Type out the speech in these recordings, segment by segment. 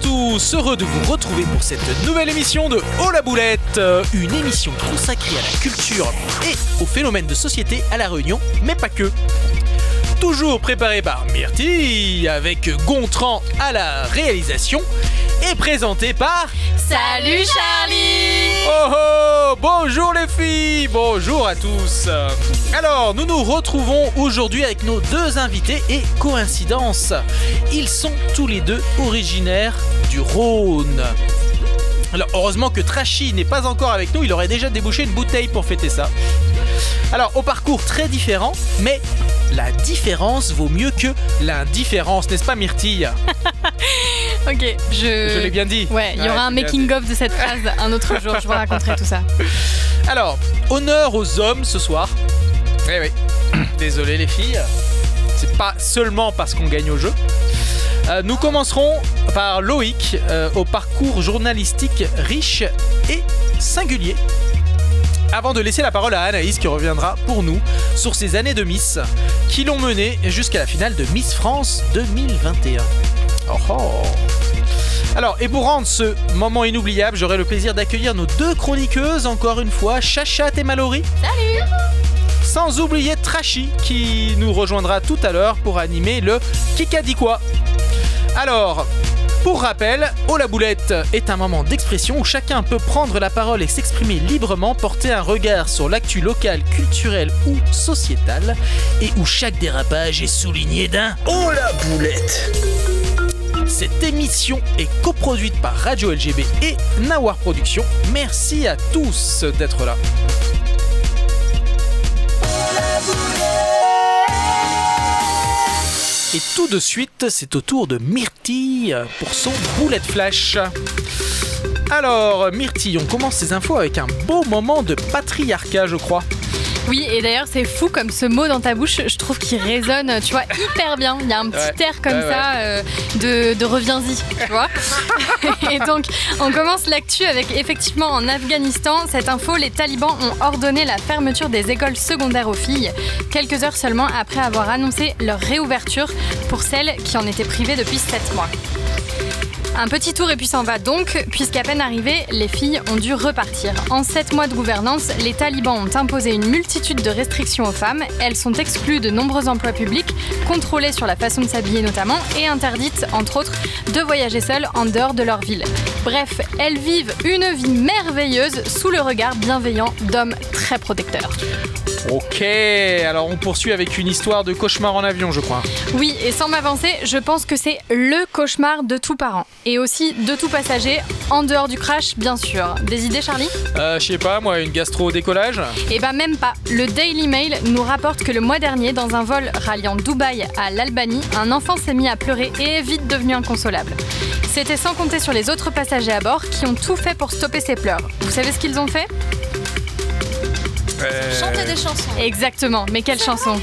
tous, heureux de vous retrouver pour cette nouvelle émission de Oh la boulette, euh, une émission consacrée à la culture et aux phénomènes de société à La Réunion, mais pas que. Toujours préparé par Myrtille, avec Gontran à la réalisation, et présenté par... Salut Charlie Oh oh. Bonjour les filles. Bonjour à tous. Alors, nous nous retrouvons aujourd'hui avec nos deux invités et coïncidence, ils sont tous les deux originaires du Rhône. Alors, heureusement que Trashy n'est pas encore avec nous, il aurait déjà débouché une bouteille pour fêter ça. Alors, au parcours très différent, mais la différence vaut mieux que l'indifférence, n'est-ce pas Myrtille? Ok, je... Je l'ai bien dit. Ouais, il y aura un making-of de cette phrase un autre jour, je vous raconterai tout ça. Alors, honneur aux hommes ce soir. Eh oui, désolé les filles. C'est pas seulement parce qu'on gagne au jeu. Euh, nous commencerons par Loïc, euh, au parcours journalistique riche et singulier. Avant de laisser la parole à Anaïs qui reviendra pour nous sur ses années de Miss qui l'ont mené jusqu'à la finale de Miss France 2021. Oh oh. Alors, et pour rendre ce moment inoubliable, j'aurai le plaisir d'accueillir nos deux chroniqueuses, encore une fois, Chachat et Mallory. Salut Sans oublier Trashy, qui nous rejoindra tout à l'heure pour animer le Kika dit quoi. Alors, pour rappel, Oh la boulette est un moment d'expression où chacun peut prendre la parole et s'exprimer librement, porter un regard sur l'actu locale, culturelle ou sociétale, et où chaque dérapage est souligné d'un Oh la boulette cette émission est coproduite par Radio LGB et Nawar Productions. Merci à tous d'être là. Et tout de suite, c'est au tour de Myrtille pour son boulette flash. Alors, Myrtille, on commence ces infos avec un beau moment de patriarcat, je crois. Oui, et d'ailleurs, c'est fou comme ce mot dans ta bouche, je trouve qu'il résonne, tu vois, hyper bien. Il y a un petit Ouais, air comme ouais, ça euh, de, de reviens-y, tu vois. et donc, on commence l'actu avec effectivement en Afghanistan, cette info, les talibans ont ordonné la fermeture des écoles secondaires aux filles, quelques heures seulement après avoir annoncé leur réouverture pour celles qui en étaient privées depuis 7 mois. Un petit tour et puis s'en va donc, puisqu'à peine arrivées, les filles ont dû repartir. En 7 mois de gouvernance, les talibans ont imposé une multitude de restrictions aux femmes. Elles sont exclues de nombreux emplois publics, contrôlées sur la façon de s'habiller notamment, et interdites, entre autres, de voyager seules en dehors de leur ville. Bref, elles vivent une vie merveilleuse sous le regard bienveillant d'hommes très protecteurs. Ok, alors on poursuit avec une histoire de cauchemar en avion, je crois. Oui, et sans m'avancer, je pense que c'est le cauchemar de tout parent. Et aussi de tout passager, en dehors du crash, bien sûr. Des idées, Charlie Euh, je sais pas, moi, une gastro au décollage Eh ben même pas. Le Daily Mail nous rapporte que le mois dernier, dans un vol ralliant Dubaï à l'Albanie, un enfant s'est mis à pleurer et est vite devenu inconsolable. C'était sans compter sur les autres passagers à bord qui ont tout fait pour stopper ses pleurs. Vous savez ce qu'ils ont fait? Chanter des chansons. Exactement, mais quelle chanson?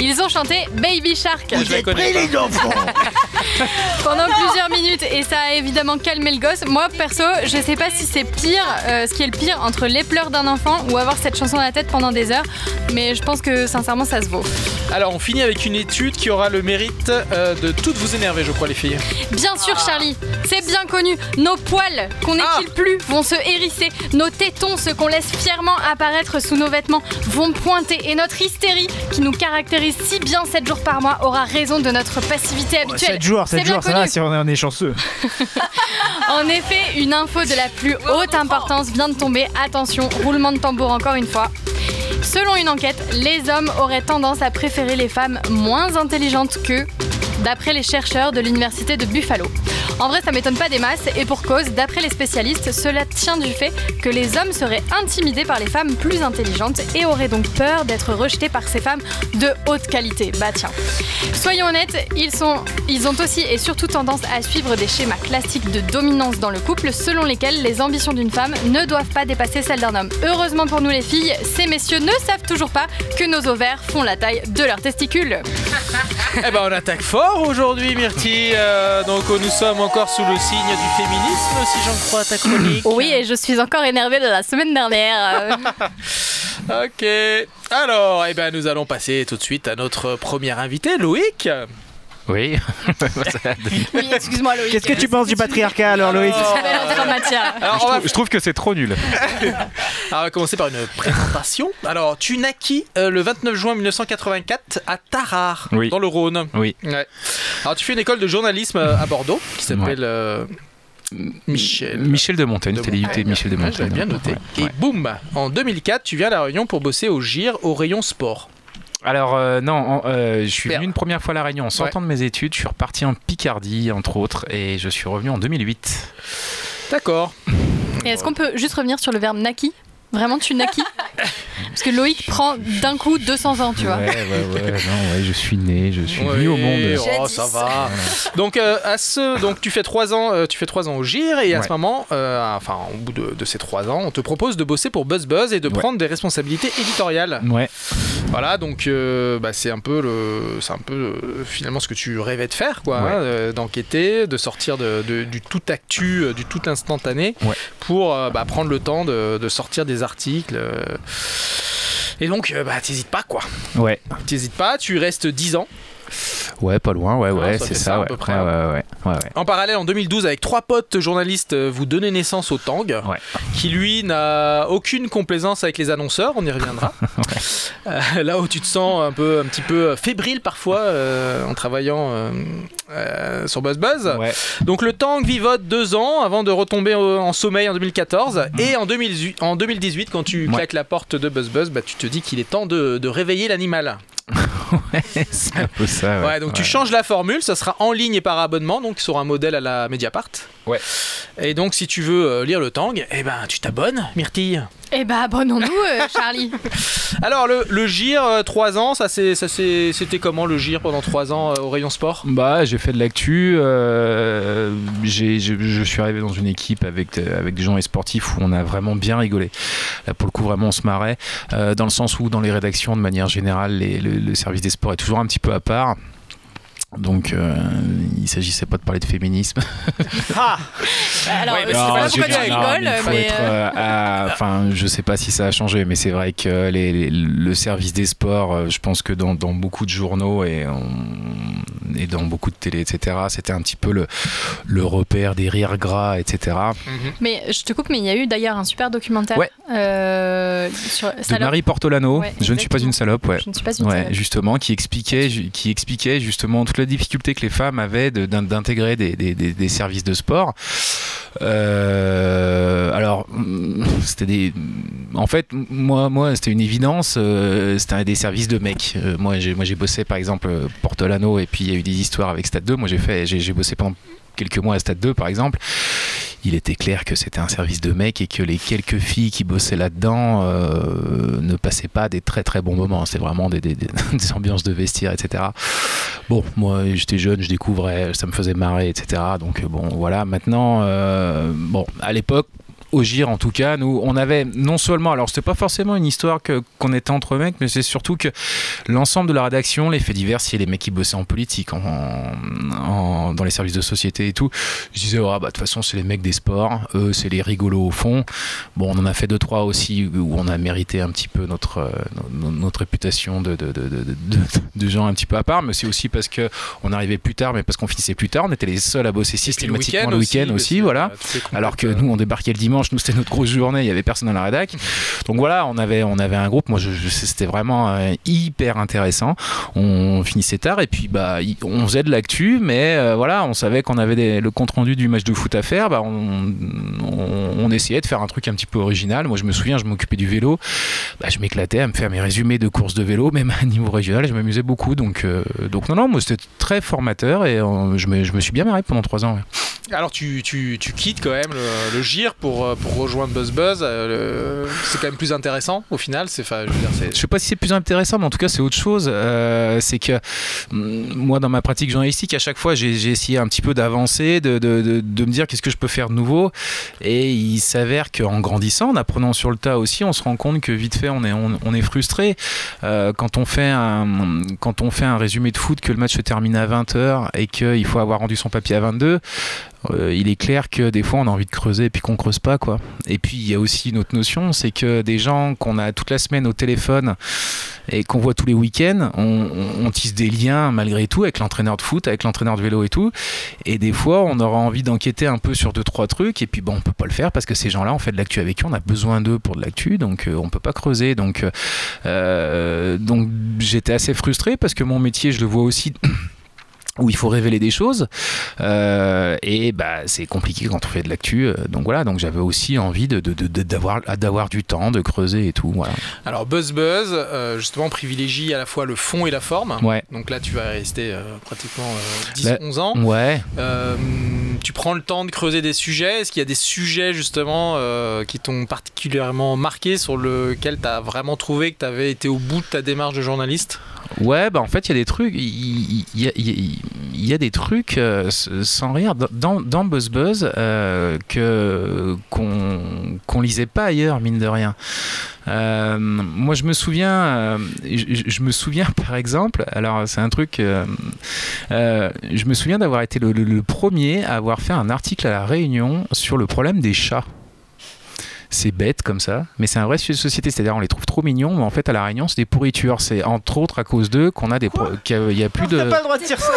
Ils ont chanté Baby Shark Je la connais pas. les enfants pendant plusieurs minutes et ça a évidemment calmé le gosse. Moi perso, je sais pas si c'est pire, euh, ce qui est le pire entre les pleurs d'un enfant ou avoir cette chanson à la tête pendant des heures, mais je pense que sincèrement ça se vaut. Alors, on finit avec une étude qui aura le mérite euh, de toutes vous énerver, je crois, les filles. Bien sûr Charlie, c'est bien connu, nos poils qu'on Ah. n'épile plus vont se hérisser, nos tétons, ceux qu'on laisse fièrement apparaître sous nos vêtements, vont pointer et notre hystérie qui nous caractérise si bien 7 jours par mois aura raison de notre passivité habituelle. 7 jours, C'est 7 bien jours, ça va si on est, on est chanceux. En effet, une info de la plus haute importance vient de tomber. Attention, roulement de tambour encore une fois. Selon une enquête, les hommes auraient tendance à préférer les femmes moins intelligentes qu'eux, d'après les chercheurs de l'université de Buffalo. En vrai, ça m'étonne pas des masses, et pour cause, d'après les spécialistes, cela tient du fait que les hommes seraient intimidés par les femmes plus intelligentes et auraient donc peur d'être rejetés par ces femmes de haute qualité. Bah tiens. Soyons honnêtes, ils, sont, ils ont aussi et surtout tendance à suivre des schémas classiques de dominance dans le couple selon lesquels les ambitions d'une femme ne doivent pas dépasser celles d'un homme. Heureusement pour nous les filles, ces messieurs ne savent toujours pas que nos ovaires font la taille de leurs testicules. Eh ben, on attaque fort aujourd'hui, Myrtille. Euh, donc, euh, nous sommes encore sous le signe du féminisme, si j'en crois ta chronique. Oui, et je suis encore énervée de la semaine dernière. Ok. Alors, eh ben, nous allons passer tout de suite à notre premier invité, Loïc. Oui. Oui, excuse-moi Loïc. Qu'est-ce que tu penses du patriarcat alors, Loïc. Alors, je, on va, trouve, je trouve que c'est trop nul. alors, on va commencer par une présentation. Alors, tu naquis euh, le 29 juin 1984 à Tarare, Oui. dans le Rhône. Oui. Ouais. Alors, tu fais une école de journalisme euh, à Bordeaux qui s'appelle euh, Michel. Michel de Montaigne, De Montaigne. Michel de je Montaigne. bien noté. Ouais, Et boum, en 2004, tu viens à La Réunion pour bosser au GIR, au rayon sport. Alors euh, non, en- euh, je suis venu une première fois à La Réunion en sortant de mes études, je suis reparti en Picardie entre autres et je suis revenu en 2008. D'accord. Et est-ce qu'on peut juste revenir sur le verbe naki Vraiment, tu naquis Parce que Loïc prend d'un coup 200 ans, tu vois. Ouais, ouais, ouais, non, ouais, je suis né, je suis venu au monde. Oh, ça va. Donc, euh, à ce, donc tu fais trois ans, euh, tu fais trois ans au GIR et à Ouais. ce moment, euh, enfin au bout de, de ces trois ans, on te propose de bosser pour Buzz Buzz et de Ouais. prendre des responsabilités éditoriales. Ouais, Voilà, donc euh, bah, c'est un peu le, c'est un peu euh, finalement ce que tu rêvais de faire, quoi, Ouais. hein, d'enquêter, de sortir de, de- du tout actu, du tout instantané, Ouais. pour euh, bah, prendre le temps de, de sortir des articles. euh. Et donc, euh, bah, t'hésites pas, quoi. ouais, T'hésites pas, tu restes 10 ans. Ouais, pas loin, ouais, Ah, ouais, c'est ça. En parallèle, en 2012, avec trois potes journalistes, euh, vous donnez naissance au Tang, Ouais. qui lui n'a aucune complaisance avec les annonceurs, on y reviendra. Euh, là où tu te sens un, peu, un petit peu fébrile parfois euh, en travaillant euh, euh, sur Buzz Buzz. Ouais. Donc le Tang vivote deux ans avant de retomber en sommeil en 2014. Et en 2018, en 2018 quand tu claques la porte de Buzz Buzz, bah, tu te dis qu'il est temps de, de réveiller l'animal. c'est un peu ça. Ouais, Ouais, donc tu Ouais. changes la formule, ça sera en ligne et par abonnement, donc sur un modèle à la Mediapart. Ouais. Et donc si tu veux euh, lire le Tang, eh ben tu t'abonnes, Myrtille. Eh bah, abonnons-nous, euh, Charlie. Alors le, le GIR, 3 ans, ça c'est- ça c'est- c'était comment le GIR pendant 3 ans euh, au rayon sport? Bah, j'ai fait de l'actu. euh, j'ai- je, suis arrivé dans une équipe avec, euh, avec des gens sportifs où on a vraiment bien rigolé. Là, pour le coup, vraiment, on se marrait. euh, dans le sens où, dans les rédactions, de manière générale, les- le, le service des sports est toujours un petit peu à part. Donc, euh, il s'agissait pas de parler de féminisme. Alors, Ouais, mais je sais non, pas j'ai pourquoi tu bien- non, rigoles, mais il faut mais. être, à- Enfin, je sais pas si ça a changé, mais c'est vrai que les- les- le service des sports, euh, je pense que dans, dans beaucoup de journaux et, on- et dans beaucoup de télé, etc., c'était un petit peu le, le repère des rires gras, etc. Mais je te coupe, mais il y a eu d'ailleurs un super documentaire Ouais. euh, sur De. Marie Portolano, Ouais, je ne suis pas une salope, ouais. Je ne suis pas une Ouais, salope. justement, qui expliquait, qui expliquait justement toute la difficulté que les femmes avaient d'intégrer des, services de sport. Euh, alors, mm, c'était des. En fait, moi, moi c'était une évidence. euh, c'était des services de mecs. Euh, moi, j'ai, bossé par exemple Portolano et puis il y a eu des histoires avec Stade 2. Moi, j'ai bossé pendant quelques mois à Stade 2 par exemple, il était clair que c'était un service de mecs et que les quelques filles qui bossaient là-dedans euh, ne passaient pas des très très bons moments. C'était vraiment des, des- ambiances de vestiaire, etc. Bon, moi j'étais jeune, je découvrais, ça me faisait marrer, etc. Donc bon, voilà. Maintenant, euh, bon, à l'époque. Au GIR, en tout cas, nous, on avait non seulement, alors c'était pas forcément une histoire que qu'on était entre mecs, mais c'est surtout que l'ensemble de la rédaction, les faits divers, a les mecs qui bossaient en politique, en, en- dans les services de société et tout, je disais, oh, bah, de toute façon, c'est les mecs des sports, eux, c'est les rigolos au fond. Bon, on en a fait deux, trois aussi où on a mérité un petit peu notre, euh, no- notre réputation de, de, de, de, gens un petit peu à part, mais c'est aussi parce que on arrivait plus tard, mais parce qu'on finissait plus tard, on était les seuls à bosser systématiquement le week-end aussi, voilà. c'est, euh, toutes les Alors que nous, on débarquait le dimanche, nous, c'était notre grosse journée, il y avait personne dans la rédac. Donc voilà, on avait, on avait un groupe, moi, c'était vraiment euh, hyper intéressant. On finissait tard et puis, bah, on faisait de l'actu, mais euh, voilà, on savait qu'on avait le compte rendu du match de foot à faire, bah, on, essayait de faire un truc un petit peu original. Moi, je me souviens, je m'occupais du vélo, bah, je m'éclatais à me faire mes résumés de courses de vélo, même à niveau régional, je m'amusais beaucoup. Donc, euh, donc non, non, moi, c'était très formateur et je, me, je me suis bien marré pendant trois ans. Alors tu, tu, tu quittes quand même le, le GIR pour, pour rejoindre Buzz Buzz. euh, c'est quand même plus intéressant au final. Je veux sais pas si c'est plus intéressant, mais en tout cas, c'est autre chose. Euh, c'est que mm, moi, dans ma pratique journalistique, à chaque fois, j'ai essayé un petit peu d'avancer, de, me dire qu'est-ce que je peux faire de nouveau. Et il s'avère qu'en grandissant, en apprenant sur le tas aussi, on se rend compte que vite fait, on est, on, on est frustré. Euh, quand, on fait un, quand on fait un résumé de foot, que le match se termine à 20h et qu'il faut avoir rendu son papier à 22, euh, il est clair que des fois on a envie de creuser et puis qu'on creuse pas quoi. Et puis il y a aussi une autre notion, c'est que des gens qu'on a toute la semaine au téléphone et qu'on voit tous les week-ends, on, tisse des liens malgré tout avec l'entraîneur de foot, avec l'entraîneur de vélo et tout. Et des fois, on aura envie d'enquêter un peu sur deux trois trucs, et puis bon, on peut pas le faire parce que ces gens-là, on fait de l'actu avec eux, on a besoin d'eux pour de l'actu, donc euh, on peut pas creuser. Donc, euh, donc j'étais assez frustré parce que mon métier, je le vois aussi. Où il faut révéler des choses. Euh, et bah c'est compliqué quand on fait de l'actu euh, donc voilà. Donc j'avais aussi envie de, de- de- de- d'avoir d'avoir du temps de creuser et tout voilà. Alors Buzz Buzz, euh, justement, privilégie à la fois le fond et la forme. ouais. Donc là, tu vas rester euh, pratiquement euh, Bah, 10-11 ans. ouais. Tu prends le temps de creuser des sujets. Est-ce qu'il y a des sujets justement qui t'ont particulièrement marqué, sur lequel tu as vraiment trouvé que tu avais été au bout de ta démarche de journaliste? Ouais, bah en fait, il y a des trucs, il y, y il y a des trucs euh, sans rire dans, dans euh, que qu'on qu'on lisait pas ailleurs, mine de rien. Euh, moi, je me souviens, je, me souviens par exemple, alors c'est un truc, je me souviens d'avoir été le premier à avoir fait un article à la Réunion sur le problème des chats. C'est bête comme ça, mais c'est un vrai sujet de société. C'est-à-dire, on les trouve trop mignons, mais en fait, à la Réunion, c'est des pourritures. C'est entre autres à cause d'eux qu'on a des, qu'il y a plus de. T'as pas le droit de dire ça.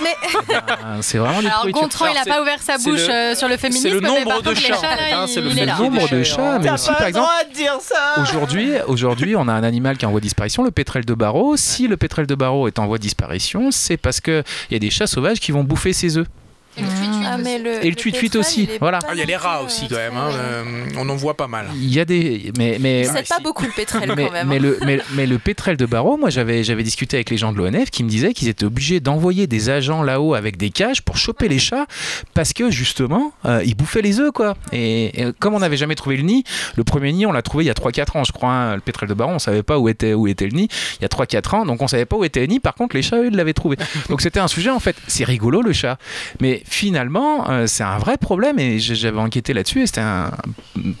Ben, C'est vraiment des Alors pourritures. Gontran, il a Alors, pas ouvert sa bouche le- euh, sur le féminisme, c'est le mais nombre par de chats, il, c'est le il nombre de chats, mais aussi pas par le exemple. droit de dire ça. Aujourd'hui, aujourd'hui, on a un animal qui est en voie de disparition, le pétrel de barreau. Si le pétrel de barreau est en voie de disparition, c'est parce qu'il y a des chats sauvages qui vont bouffer ses œufs. Ah, mais le, Et le tweet-tweet pétrole, aussi, voilà. Ah, Il y a les rats aussi euh, quand même. hein, euh, on en voit pas mal. Il y a des. Mais, mais, pas beaucoup le mais, quand même. mais hein. le, mais, mais le pétrel de barreau, moi j'avais, j'avais discuté avec les gens de l'ONF qui me disaient qu'ils étaient obligés d'envoyer des agents là-haut avec des cages pour choper les chats parce que justement euh, ils bouffaient les œufs quoi. Et, et comme on n'avait jamais trouvé le nid, le premier nid on l'a trouvé il y a 3-4 ans je crois, hein, le pétrel de barreau, on savait pas où était, où était le nid il y a 3-4 ans donc on savait pas où était le nid, par contre les chats eux ils l'avaient trouvé. Donc c'était un sujet en fait, c'est rigolo le chat. Mais finalement euh, c'est un vrai problème et j'avais enquêté là-dessus et c'était.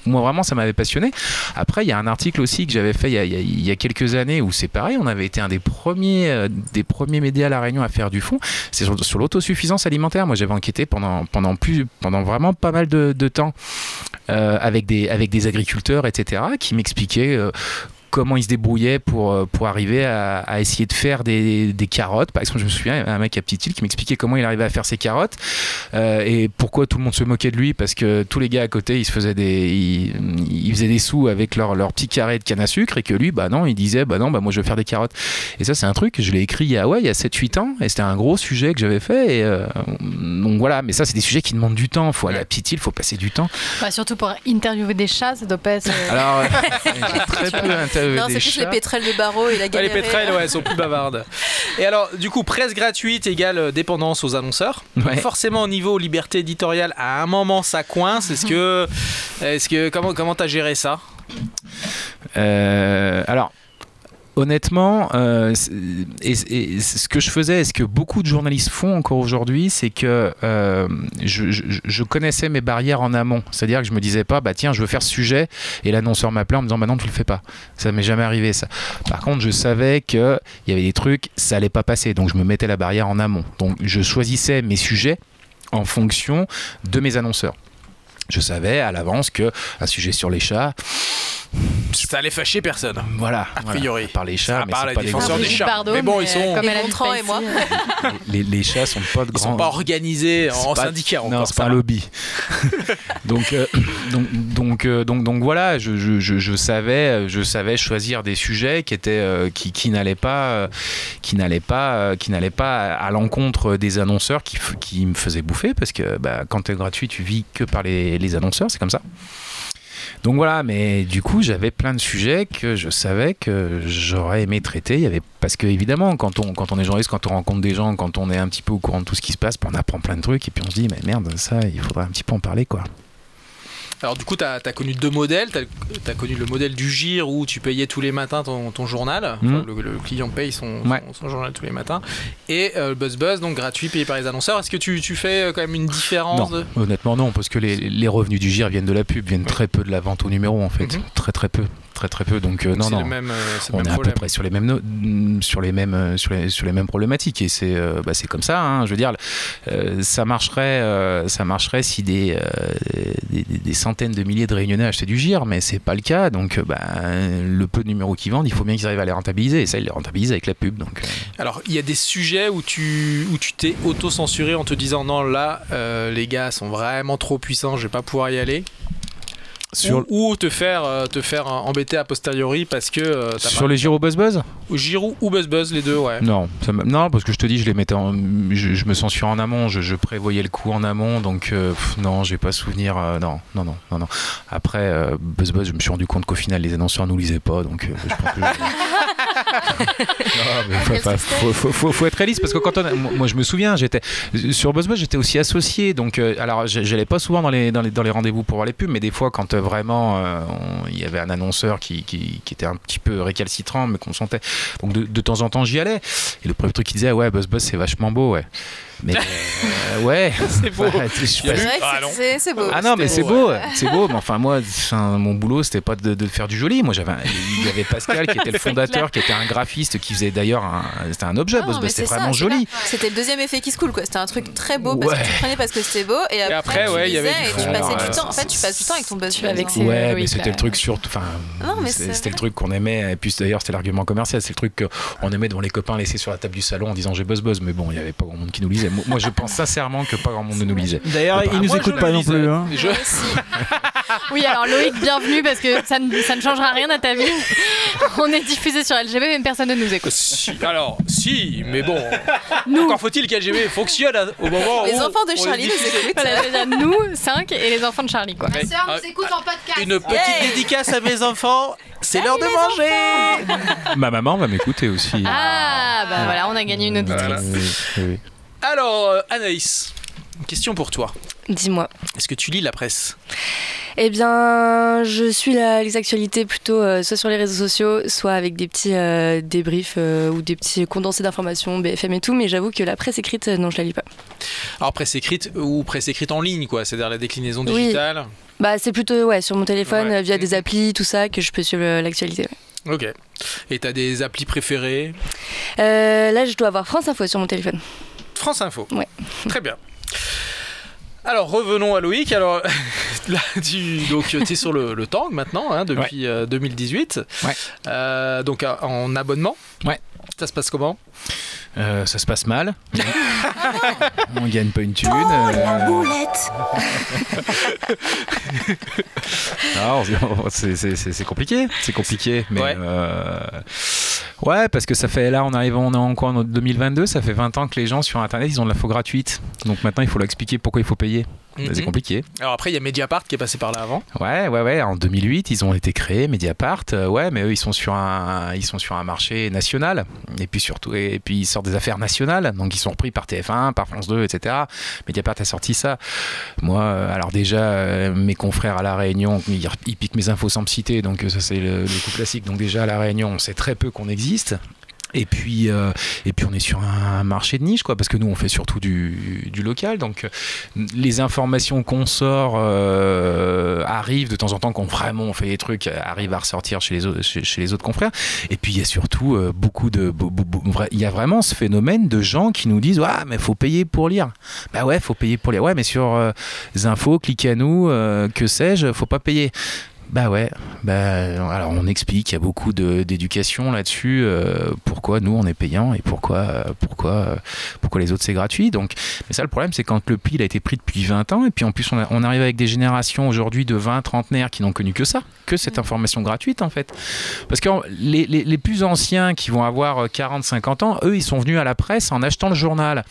Moi vraiment ça m'avait passionné. Après, il y a un article aussi que j'avais fait il y, a, quelques années où c'est pareil, on avait été un des premiers, euh, des premiers médias à La Réunion à faire du fond. C'est sur, l'autosuffisance alimentaire. Moi, j'avais enquêté pendant, pendant, plus, pendant vraiment pas mal de, de temps euh, avec, des, avec des agriculteurs, etc., qui m'expliquaient. Comment ils se débrouillaient pour, euh, pour arriver à, à essayer de faire des, des carottes. Par exemple, je me souviens, un mec à Petite-Île qui m'expliquait comment il arrivait à faire ses carottes euh, et pourquoi tout le monde se moquait de lui parce que tous les gars à côté, ils se faisaient des, ils, ils faisaient des sous avec leur, leur petit carré de canne à sucre et que lui, bah non, il disait, bah non, bah moi je veux faire des carottes. Et ça, c'est un truc que je l'ai écrit il y a, ouais, il y a 7-8 ans et c'était un gros sujet que j'avais fait. Et, euh, donc voilà, mais ça, c'est des sujets qui demandent du temps. Faut aller à Petite-Île, faut passer du temps. Bah, surtout pour interviewer des chats, ça doit pas être. Alors, j'ai très peu Non, c'est plus chats. les pétrels de barreau et la Ah, les galère. pétrels, ouais, elles sont plus bavardes. Et alors, du coup, presse gratuite égale euh, dépendance aux annonceurs. Ouais. Forcément, au niveau liberté éditoriale, à un moment, ça coince. Est-ce que, est-ce que, comment, comment t'as géré ça? Euh, alors. Honnêtement, euh, ce que je faisais, et ce que beaucoup de journalistes font encore aujourd'hui, c'est que euh, je connaissais mes barrières en amont. C'est-à-dire que je me disais pas, bah tiens, je veux faire ce sujet, et l'annonceur m'appelait en me disant, bah non, tu le fais pas. Ça m'est jamais arrivé ça. Par contre, je savais que il y avait des trucs, ça allait pas passer, donc je me mettais la barrière en amont. Donc je choisissais mes sujets en fonction de mes annonceurs. Je savais à l'avance que un sujet sur les chats, Ça allait fâcher personne. voilà, A priori. voilà, par les chats, À mais part c'est les pas défenseurs des chats. Bardot, Mais bon, ils sont- comme Et elle a et moi. les, les chats sont pas de Ils grands. sont pas organisés en pas- syndicat. Non, c'est pas un lobby. donc, euh, donc, donc, euh, donc, donc voilà, je, je, je, je savais, je savais choisir des sujets qui étaient, euh, qui, qui n'allaient pas, euh, qui n'allaient pas, euh, qui n'allaient pas à l'encontre des annonceurs qui, me faisaient bouffer parce que bah, quand tu es gratuit, tu vis que par les, les annonceurs, c'est comme ça. Donc voilà, mais du coup, j'avais plein de sujets que je savais que j'aurais aimé traiter. Il y avait parce que évidemment, quand on quand on est journaliste, quand on rencontre des gens, quand on est un petit peu au courant de tout ce qui se passe, on apprend plein de trucs et puis on se dit mais merde, ça, il faudrait un petit peu en parler quoi. Alors du coup, tu as, connu deux modèles. Tu as, connu le modèle du GIR où tu payais tous les matins ton, ton journal. Enfin, Mhm. le, le client paye son, Ouais. son, son journal tous les matins. Et euh, le Buzz Buzz, donc gratuit, payé par les annonceurs. Est-ce que tu, tu fais euh, quand même une différence Non, de- honnêtement non, parce que les, les revenus du GIR viennent de la pub, viennent très peu de la vente au numéro en fait, Mhm. très très peu, très très peu. Donc euh, non non. le même, euh, le on même est à peu près sur les mêmes no- mm, sur les mêmes euh, sur les, sur les mêmes problématiques et c'est bah, comme ça hein. je veux dire ça marcherait ça marcherait si des, des, centaines de milliers de réunionnais achetaient du gire mais c'est pas le cas donc bah, le peu de numéros qu'ils vendent il faut bien qu'ils arrivent à les rentabiliser et ça ils les rentabilisent avec la pub donc Alors, il y a des sujets où tu où tu t'es auto-censuré en te disant non, là, euh, les gars sont vraiment trop puissants, je vais pas pouvoir y aller. Sur Ou, ou te faire euh, te faire embêter a posteriori parce que euh, sur les gyros buzz buzz? Pas... Giroud ou Buzz Buzz, les deux, ouais. Non, ça non, parce que je te dis, je les mettais en, je, je me censure en amont, je, je prévoyais le coup en amont, donc euh, pff, non, j'ai pas souvenir, euh, non, non, non, non, non. Après, euh, Buzz Buzz, je me suis rendu compte qu'au final, les annonceurs nous lisaient pas, donc euh, je pense que. Non, mais faut, faut- faut- faut- être réaliste parce que quand on a- moi je me souviens j'étais sur Buzz Buzz j'étais aussi associé donc euh, alors j'allais pas souvent dans les dans les, dans les rendez-vous pour voir les pubs mais des fois quand euh, vraiment euh, il y avait un annonceur qui, était un petit peu récalcitrant mais qu'on sentait. Donc de, de temps en temps j'y allais. Et le premier truc qu'il disait ouais Buzz Buzz c'est vachement beau ouais mais euh, ouais C'est beau. Bah, C'est vrai que Ah, c'est- beau. ah non, mais c'est beau. c'est beau. Mais enfin, moi, mon boulot, c'était pas de, de faire du joli. Moi, j'avais, il y avait Pascal qui était le fondateur, qui était un graphiste, qui faisait d'ailleurs un, c'était un objet. Ah c'était vraiment ça, joli. C'était le deuxième effet qui se coule, quoi. C'était un truc très beau parce que tu prenais parce que c'était beau et après, après, tu ouais, il y avait et tu passais du temps. En fait, tu passes du temps avec ton buzz. Avec ses-. Ouais, oui, mais c'était le truc surtout. Enfin, c'était le truc qu'on aimait. Et puis d'ailleurs, c'était l'argument commercial. C'est le truc qu'on aimait devant les copains laisser sur la table du salon en disant j'ai buzz buzz. Mais bon, il y avait pas grand monde qui nous lisait. Moi, moi, je pense sincèrement que pas grand monde ne nous lisait. D'ailleurs, ils nous je pas non plus. Hein. Je- Moi aussi. Oui, alors Loïc, bienvenue parce que ça ne, ça ne changera rien à ta vie. On est diffusé sur LGB, mais personne ne nous écoute. Si, alors, si, mais bon. Encore faut-il qu'LGB fonctionne à- au moment où. Les enfants de Charlie nous écoutent. Voilà, nous, 5 et les enfants de Charlie, quoi. Ma sœur euh, nous écoute en podcast. Une petite dédicace à mes enfants. C'est l'heure de manger. Ma maman va m'écouter aussi. Ah, bah voilà, on a gagné une auditrice. Voilà. Oui, oui, oui. Alors, euh, Anaïs, une question pour toi. Dis-moi. Est-ce que tu lis la presse? Eh bien, je suis la- les actualités plutôt euh, soit sur les réseaux sociaux, soit avec des petits euh, débriefs euh, ou des petits condensés d'informations, BFM et tout, mais j'avoue que la presse écrite, non, je la lis pas. Alors, presse écrite ou presse écrite en ligne, quoi. C'est-à-dire la déclinaison Oui. digitale? Bah, c'est plutôt ouais, sur mon téléphone, Ouais. via des applis, tout ça, que je peux suivre l'actualité. ouais. Ok. Et t'as des applis préférées? Euh, là, je dois avoir France Info sur mon téléphone. France Info. Ouais. Très bien. Alors revenons à Loïc. Alors là, tu donc es sur le, le Tang maintenant hein, depuis euh, 2018. Ouais. Euh, donc euh, en abonnement. Ouais. Ça se passe comment? Euh, ça se passe mal. on gagne pas une thune. euh, Alors, c'est- c'est compliqué, c'est compliqué, mais Ouais. Ouais, parce que ça fait là, on arrive, on est en quoi, en 2022, ça fait 20 ans que les gens sur Internet, ils ont de l'info gratuite, donc maintenant il faut leur expliquer pourquoi il faut payer. C'est Mhm. compliqué. Alors après il y a Mediapart qui est passé par là avant. Ouais, ouais, ouais. En 2008, ils ont été créés, Mediapart. euh, ouais, mais eux, ils sont sur un, ils sont sur un marché national. Et puis surtout, et puis ils sortent des affaires nationales. Donc ils sont repris par TF1, par France 2, etc. Mediapart a sorti ça. Moi, euh, alors déjà, euh, mes confrères à la Réunion, ils, ils piquent mes infos sans me citer. Donc ça, c'est le, le coup classique. Donc déjà à la Réunion, on sait très peu qu'on existe. Et puis, euh, et puis on est sur un marché de niche, quoi, parce que nous on fait surtout du, local. Donc euh, les informations qu'on sort euh, arrivent de temps en temps, quand vraiment on fait des trucs, arrivent à ressortir chez les autres, chez, les autres confrères. Et puis il y a surtout beaucoup de, il y a vraiment ce phénomène de gens qui nous disent, ah mais faut payer pour lire. Bah ouais, faut payer pour lire. Ouais, mais sur les infos, cliquez à nous, que sais-je, faut pas payer. Bah ouais, bah, alors on explique, il y a beaucoup d'éducation là-dessus, euh, pourquoi nous on est payant et pourquoi, euh, pourquoi, euh, pourquoi les autres c'est gratuit. Donc, mais ça le problème c'est quand le il a été pris depuis 20 ans et puis en plus on, a- on arrive avec des générations aujourd'hui de 20 trentenaires qui n'ont connu que ça, que cette information gratuite en fait. Parce que les, les- les plus anciens qui vont avoir 40-50 ans, eux ils sont venus à la presse en achetant le journal.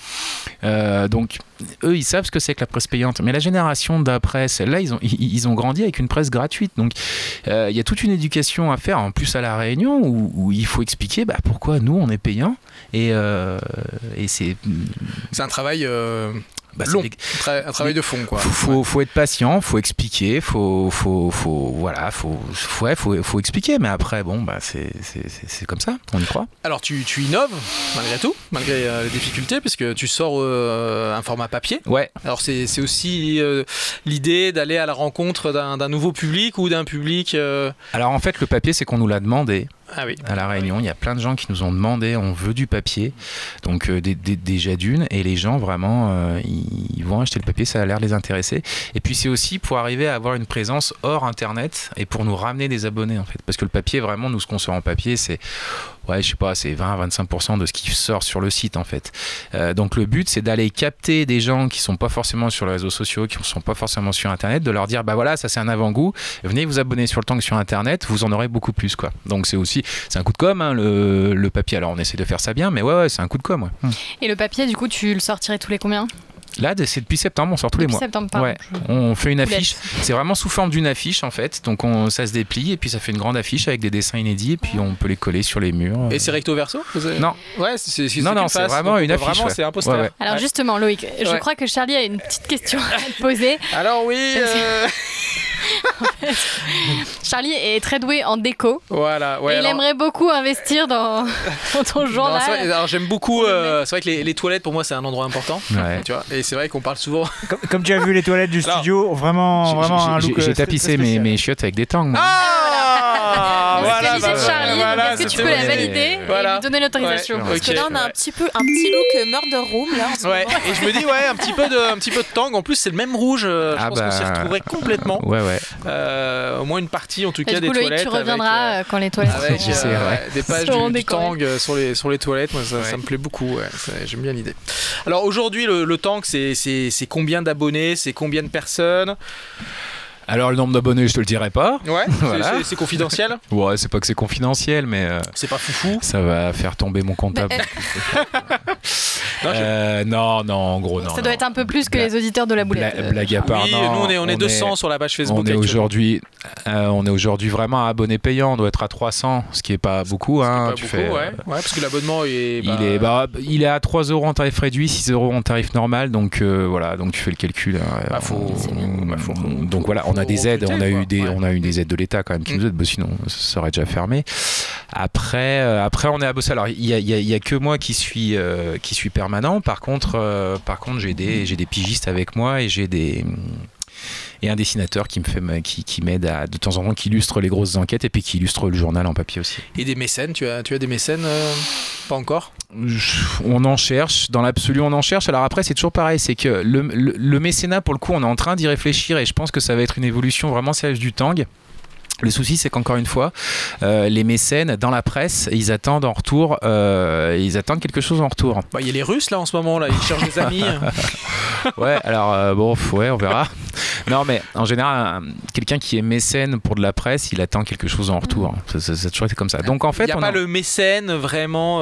Euh, donc eux, ils savent ce que c'est que la presse payante. Mais la génération d'après, celle-là, ils ont, ils, ont grandi avec une presse gratuite. Donc, euh, il y a toute une éducation à faire, en plus à La Réunion, où, où il faut expliquer bah, pourquoi nous, on est payant. Et, euh, et c'est. C'est un travail euh, bah, long. des- un travail de fond, quoi. faut, faut, faut être patient, faut expliquer, faut, faut, faut voilà, faut, faut, ouais, faut, faut expliquer. Mais après, bon, bah, c'est, c'est, comme ça, on y croit. Alors tu, tu innoves malgré tout, malgré euh, les difficultés, puisque tu sors euh, un format papier. Ouais. Alors c'est c'est aussi euh, l'idée d'aller à la rencontre d'un nouveau public ou d'un public... Alors en fait, le papier, c'est qu'on nous l'a demandé. Ah oui. à la Réunion. Il y a plein de gens qui nous ont demandé, on veut du papier, donc euh, dé- dé- déjà d'une, et les gens vraiment, euh, ils vont acheter le papier, ça a l'air de les intéresser. Et puis c'est aussi pour arriver à avoir une présence hors Internet et pour nous ramener des abonnés en fait, parce que le papier vraiment, nous ce qu'on sort en papier, c'est ouais, je sais pas, c'est 20-25% de ce qui sort sur le site en fait. Euh, donc le but, c'est d'aller capter des gens qui sont pas forcément sur les réseaux sociaux, qui ne sont pas forcément sur Internet, de leur dire bah voilà, ça c'est un avant-goût. Venez vous abonner sur le tank sur Internet, vous en aurez beaucoup plus quoi. Donc c'est aussi, c'est un coup de com hein, le, le papier. Alors on essaie de faire ça bien, mais ouais ouais, c'est un coup de com. ouais. Et le papier, du coup, tu le sortirais tous les combien? Là, c'est depuis septembre, on sort tous les Depuis mois. septembre, pardon. Ouais, on fait une affiche. C'est vraiment sous forme d'une affiche en fait. Donc on, ça se déplie et puis ça fait une grande affiche avec des dessins inédits et puis on peut les coller sur les murs. Et c'est recto verso vous avez- Non. Ouais, c'est Non, c'est non, vraiment une affiche, Vraiment, ouais. c'est un poster. Ouais, ouais. Alors justement, Loïc, je Ouais. crois que Charlie a une petite question à te poser. Alors oui, euh, Charlie est très doué en déco voilà. Ouais, et il aimerait beaucoup investir dans, dans ton Non, journal. vrai, alors j'aime beaucoup. euh, c'est vrai que les, les toilettes pour moi c'est un endroit important. Ouais. Tu vois, et c'est vrai qu'on parle souvent. Comme, comme tu as vu les toilettes du Alors, studio, vraiment, J'ai- vraiment un j'ai- look. J'ai euh, tapissé mes, chiottes avec des tangs. moi. Ah qualité de bah, Charlie, voilà, est-ce que tu peux la valider Voilà. et lui donner l'autorisation Ouais. Parce que là, on a un petit, peu, un petit look euh, Murder Room, là, en ce Ouais, moment. et je me dis, ouais, un petit peu de, un petit peu de tang. En plus, c'est le même rouge. je Ah pense qu'on s'y bah. retrouverait complètement. Ouais, ouais. Euh, au moins une partie, en tout Et cas, coup, des Loïc, toilettes. tu reviendras avec, euh, quand les toilettes avec seront, j'essaierai. euh, euh, des pages du, du tang euh, sur les, sur les toilettes. Moi, ça, ça Ouais. me plaît beaucoup. ouais. J'aime bien l'idée. Alors aujourd'hui, le, le tang, c'est combien d'abonnés? C'est combien de personnes? Alors le nombre d'abonnés, je te le dirai pas. Ouais, c'est- Voilà. c'est- c'est confidentiel Ouais, c'est pas que c'est confidentiel, mais euh, C'est pas foufou ça va faire tomber mon comptable. Non, je- Euh, non, non, en gros, non. Ça non. doit être un peu plus que Bla- les auditeurs de la boulette. Bla- euh, blague à part, Oui, non, nous on est, on est on 200 est- sur la page Facebook. On est aujourd'hui, euh, on est aujourd'hui vraiment à abonnés payants. On doit être à 300, ce qui est pas beaucoup. Ce qui est Hein, pas tu beaucoup, fais, ouais. euh, Ouais, parce que l'abonnement est. Il est, bah, il est à 3 euros en tarif réduit, 6 euros en tarif normal. Donc euh, voilà, donc tu fais le calcul. hein, Bah, faut- on-. Bah, faut- donc voilà, on a des aides, on a eu des, Ouais. on a eu des aides de l'État quand même qui Mm. nous aident, sinon ça aurait déjà fermé. Après, euh, après on est à bosser. Alors il y y y a que moi qui suis, euh, qui suis permanent. Par contre, euh, par contre j'ai des, j'ai des pigistes avec moi et j'ai des et un dessinateur qui me fait qui, qui m'aide à de temps en temps qui illustre les grosses enquêtes et puis qui illustre le journal en papier aussi. Et des mécènes, tu as, tu as des mécènes euh, Pas encore? Je- On en cherche, dans l'absolu on en cherche. Alors après c'est toujours pareil, c'est que le, le- le mécénat pour le coup on est en train d'y réfléchir et je pense que ça va être une évolution vraiment sérieuse du Tang. Le souci, c'est qu'encore une fois, euh, les mécènes dans la presse, ils attendent en retour, euh, ils attendent quelque chose en retour. Bah, Il y a les Russes là en ce moment, là, ils cherchent des amis. Ouais, alors euh, bon, ouais, on verra. Non, mais en général, un- quelqu'un qui est mécène pour de la presse, il attend quelque chose en retour. Ça, ça- ça a toujours été comme ça. Donc en Il fait, n'y a on pas le mécène vraiment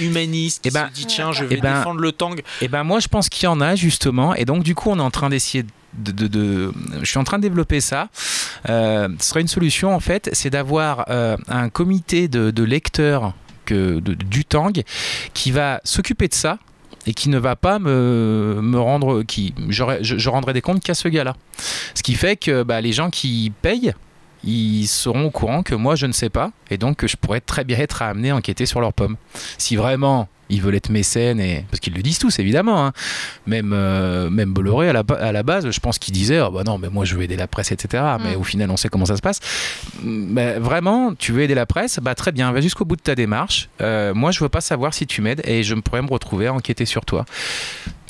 humaniste qui Eh ben- se dit tiens, je vais eh ben- défendre le Tang. Eh ben moi je pense qu'il y en a justement et donc du coup on est en train d'essayer de, de- je suis en train de développer ça. Euh, ce serait une solution en fait, c'est d'avoir euh, un comité de, lecteurs du Tang qui va s'occuper de ça et qui ne va pas me, rendre, qui je rendrai des comptes qu'à ce gars-là. Ce qui fait que bah, les gens qui payent ils seront au courant que moi je ne sais pas et donc que je pourrais très bien être amené à enquêter sur leurs pommes. Si vraiment ils veulent être mécènes et parce qu'ils le disent tous évidemment, hein. même euh, même Bolloré à la, ba- à la base, je pense qu'il disait ah bah non mais moi je veux aider la presse etc. Mais Mm. au final on sait comment ça se passe. Mais vraiment tu veux aider la presse, bah très bien, va jusqu'au bout de ta démarche. Euh, moi je veux pas savoir si tu m'aides et je me pourrais me retrouver à enquêter sur toi.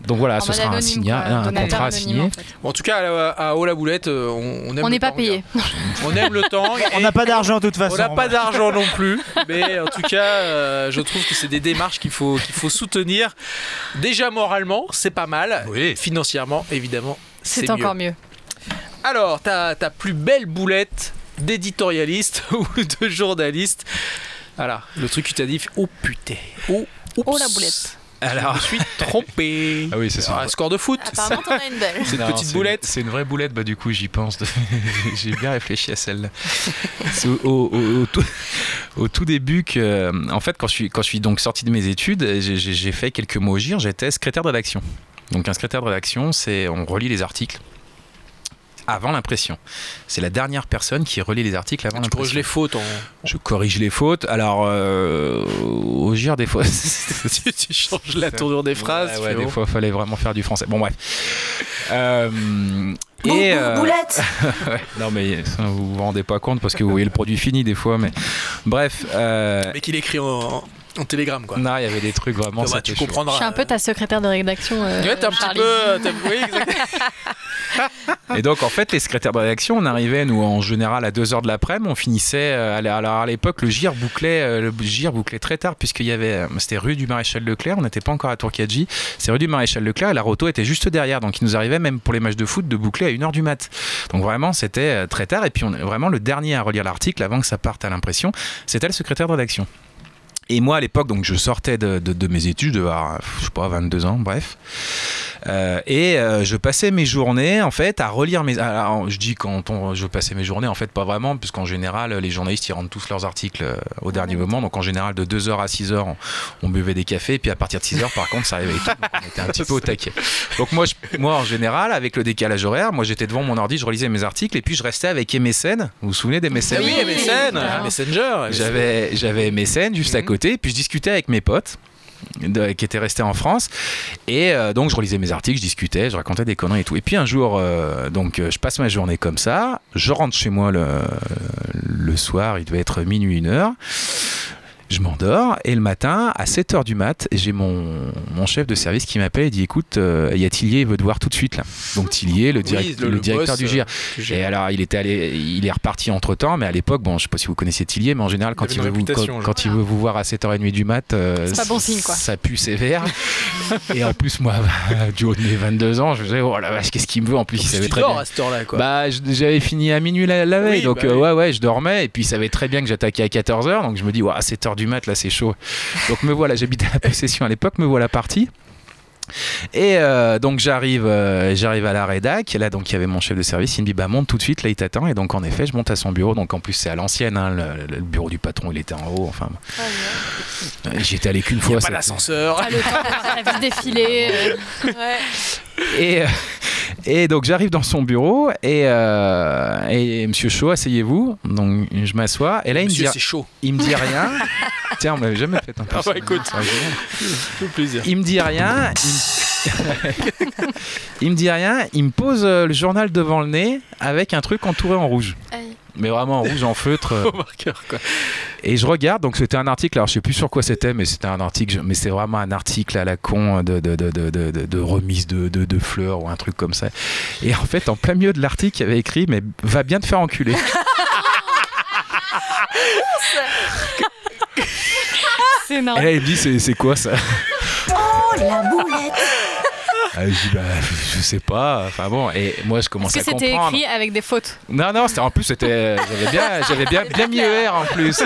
Donc voilà, en ce sera un, anonyme, signa- quoi, un contrat à signer. en fait. Bon, en tout cas, à, à Haut la Boulette, euh, on, on aime On le n'est pas payé. On aime le Tang. On n'a pas d'argent de toute façon. On n'a pas d'argent non plus, mais en tout cas, euh, je trouve que c'est des démarches qu'il faut, qu'il faut soutenir. Déjà moralement, c'est pas mal. Oui. Financièrement, évidemment, c'est mieux. encore mieux. Alors, ta, ta plus belle boulette d'éditorialiste ou de journaliste. Voilà, le truc que tu t'as dit, oh putain, oh, Oh, la boulette. Alors, je me suis trompé. ah oui c'est ça. Un score de foot, Apparemment, t'en as une belle. cette Non, petite c'est- boulette. C'est une vraie boulette, bah du coup j'y pense. de- J'ai bien réfléchi à celle-là. C'est au, au- au- au tout, au tout début que, euh, en fait, quand je suis, quand je suis donc sorti de mes études, j'ai- j'ai j'ai fait quelques mots au GIR, j'étais secrétaire de rédaction. Donc un secrétaire de rédaction, c'est on relit les articles avant l'impression. C'est la dernière personne qui relit les articles avant Tu corriges l'impression. les fautes en. Je corrige les fautes. Alors, euh, au gire des fois. tu, tu changes la tournure des phrases. Ouais, des fois, fallait vraiment faire du français. Bon, bref. Euh, et, euh, Boulette non, mais ça, vous vous rendez pas compte parce que vous voyez le produit fini des fois. Mais bref. Euh, Mais qu'il écrit en, en télégramme, quoi. non, il y avait des trucs vraiment. Bah, tu chaud. comprendras. Je suis un peu ta secrétaire de rédaction. euh, Ouais, t'es un petit peu. Oui, exactement. Et donc, en fait, les secrétaires de rédaction, on arrivait, nous, en général, à 2h de l'après-midi. On finissait. euh, alors, à l'époque, le GIR bouclait, euh, le GIR bouclait très tard, puisqu'il y avait. euh, C'était rue du Maréchal Leclerc. On n'était pas encore à Tourcadji. C'est rue du Maréchal Leclerc et la roto était juste derrière. Donc, il nous arrivait, même pour les matchs de foot, de boucler à 1h du mat. Donc, vraiment, c'était très tard. Et puis, on, vraiment, le dernier à relire l'article avant que ça parte à l'impression, c'était le secrétaire de rédaction. Et moi, à l'époque, donc je sortais de, de- de mes études, je devais avoir, je sais pas, 22 ans, bref. Euh, et euh, je passais mes journées, en fait, à relire mes. alors, je dis quand on- je passais mes journées, en fait, pas vraiment, puisqu'en général, les journalistes, ils rendent tous leurs articles euh, au dernier moment. Donc, en général, de 2h à 6h, on, on buvait des cafés. Et puis, à partir de 6h, par contre, ça arrivait tout. Donc, on était un petit peu au taquet. Donc, moi, je- moi, en général, avec le décalage horaire, moi, j'étais devant mon ordi, je relisais mes articles. Et puis, je restais avec MSN. Vous vous souvenez des MSN Ah oui, Oui, MSN, évidemment. Messenger. j'avais, j'avais MSN juste à Mhm. Côté, puis je discutais avec mes potes qui étaient restés en France. Et euh, donc je relisais mes articles, je discutais, je racontais des conneries et tout. Et puis un jour, euh, donc euh, je passe ma journée comme ça, je rentre chez moi le, le soir, il devait être minuit, une heure. Je m'endors et le matin, à 7h du mat, j'ai mon, mon chef de service qui m'appelle et dit écoute, euh, il y a Tillier, il veut te voir tout de suite là? Donc Tillier, le, direct- Oui, le, le- le directeur boss, du GIR. Tu Et alors, il était allé, il est reparti entre temps, mais à l'époque, bon, je sais pas si vous connaissez Tillier, mais en général, quand il, veut vous, quand, il veut vous voir à 7h30 du mat, euh, C'est pas bon signe, quoi. Ça pue sévère. et en plus, moi, du haut de mes 22 ans, je me disais, oh la vache, qu'est-ce qu'il me veut En plus, il savait très dors bien. à cette heure-là, quoi. Bah, j'avais fini à minuit la, la veille, Oui, donc bah euh, ouais, ouais, je dormais, et puis il savait très bien que j'attaquais à 14h, donc je me dis, ouais, à 7h du mat, là, c'est chaud. Donc me voilà, j'habitais la possession à l'époque, me voilà parti. Et euh, donc j'arrive, euh, j'arrive à la rédac. Et là donc il y avait mon chef de service. Il me dit bah monte tout de suite. Là il t'attend. Et donc en effet je monte à son bureau. Donc en plus c'est à l'ancienne. hein, le, le bureau du patron il était en haut. Enfin euh, j'y étais allé qu'une Il n'y fois. a pas d'ascenseur. Ah, le temps vie défiler. euh, Ouais. Et, euh, et donc j'arrive dans son bureau et, euh, et Monsieur Chaud, asseyez-vous. Donc je m'assois et là il me, dit, chaud. il me dit rien. Tiens, on m'avait jamais fait un peu Ah bah, écoute. Génial. Tout plaisir. Il me dit rien. Il me... il me dit rien. Il me pose euh, le journal devant le nez avec un truc entouré en rouge. Aïe. Mais vraiment en rouge, en feutre. euh, Au marqueur, quoi. Et je regarde, donc c'était un article, alors je sais plus sur quoi c'était, mais c'était un article, mais c'est vraiment un article à la con de, de, de, de, de, de- de remise de, de, de fleurs ou un truc comme ça. Et en fait, en plein milieu de l'article, il y avait écrit, mais va bien te faire enculer. C'est énorme. là, il me dit, c'est c'est quoi ça? Oh, la boulette Ah, Je dis, bah, je sais pas. Enfin bon, et moi, je commence Est-ce à que c'était comprendre. écrit avec des fautes Non, non, c'était en plus, c'était, j'avais bien, j'avais bien, bien mis ER en plus.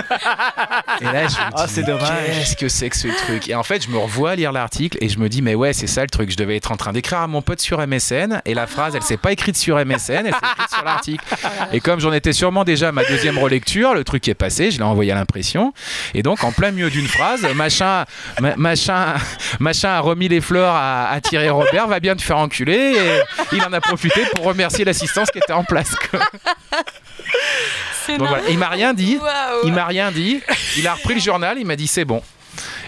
Et là, je me Ah, dis, c'est dommage. Qu'est-ce que c'est que ce truc? Et en fait, je me revois lire l'article et je me dis, mais ouais, c'est ça le truc. Je devais être en train d'écrire à mon pote sur MSN et la phrase, elle s'est pas écrite sur MSN, elle s'est écrite sur l'article. Et comme j'en étais sûrement déjà à ma deuxième relecture, le truc est passé, je l'ai envoyé à l'impression. Et donc, en plein milieu d'une phrase, machin, ma- machin, machin a remis les fleurs à, à Thierry Robert, va bien te faire enculer. Et il en a profité pour remercier l'assistance qui était en place. quoi. C'est Donc voilà. Et il m'a rien dit. Il m'a rien dit. Il a repris le journal, il m'a dit c'est bon.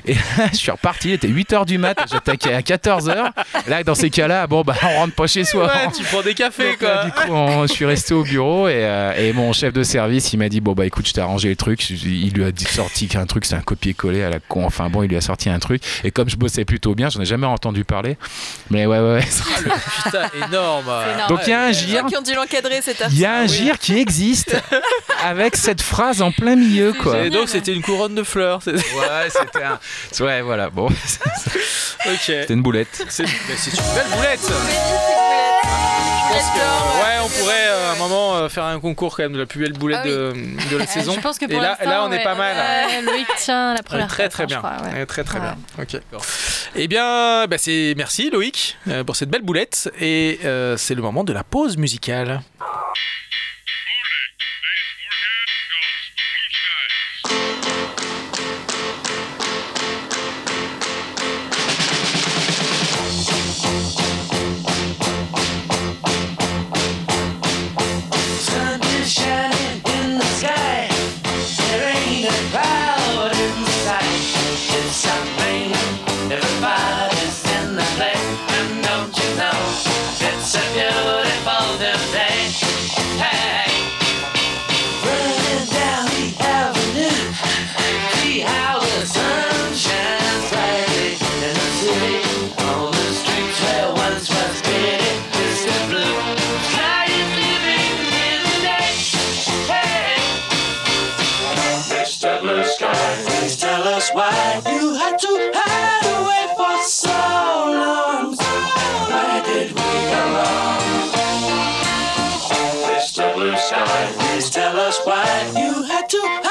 Et là, je suis reparti, il était 8h du mat, j'attaquais à 14h. Là, dans ces cas-là, bon, bah, on rentre pas chez soi. Ouais, tu prends des cafés, Donc, là, quoi. du coup, on- je suis resté au bureau et, euh, et mon chef de service, il m'a dit Bon, bah écoute, je t'ai arrangé le truc. Il lui a dit- sorti qu'un truc, c'est un copier-coller à la con. Enfin bon, il lui a sorti un truc. Et comme je bossais plutôt bien, j'en ai jamais entendu parler. Mais ouais, ouais, ouais. Ah, le putain, énorme. Donc il y a un gire. qui ont dû l'encadrer, Il y a un gire qui existe avec cette phrase en plein milieu, quoi. Et donc, c'était une couronne de fleurs. Ouais, c'était un. Ouais, voilà, bon. Ok. C'était une boulette. C'est une belle boulette. Je pense que, ouais, on pourrait euh, à un moment euh, faire un concours quand même de la plus belle boulette Ah oui. de, de la Euh, saison. Je pense que Et là, là, on est ouais, pas mal. ouais, Loïc tient la première très place, très hein, bien. crois, ouais. Très très Ouais. bien. Ok. Eh bien, bah, c'est merci Loïc euh, pour cette belle boulette et euh, c'est le moment de la pause musicale. Please tell us why you had to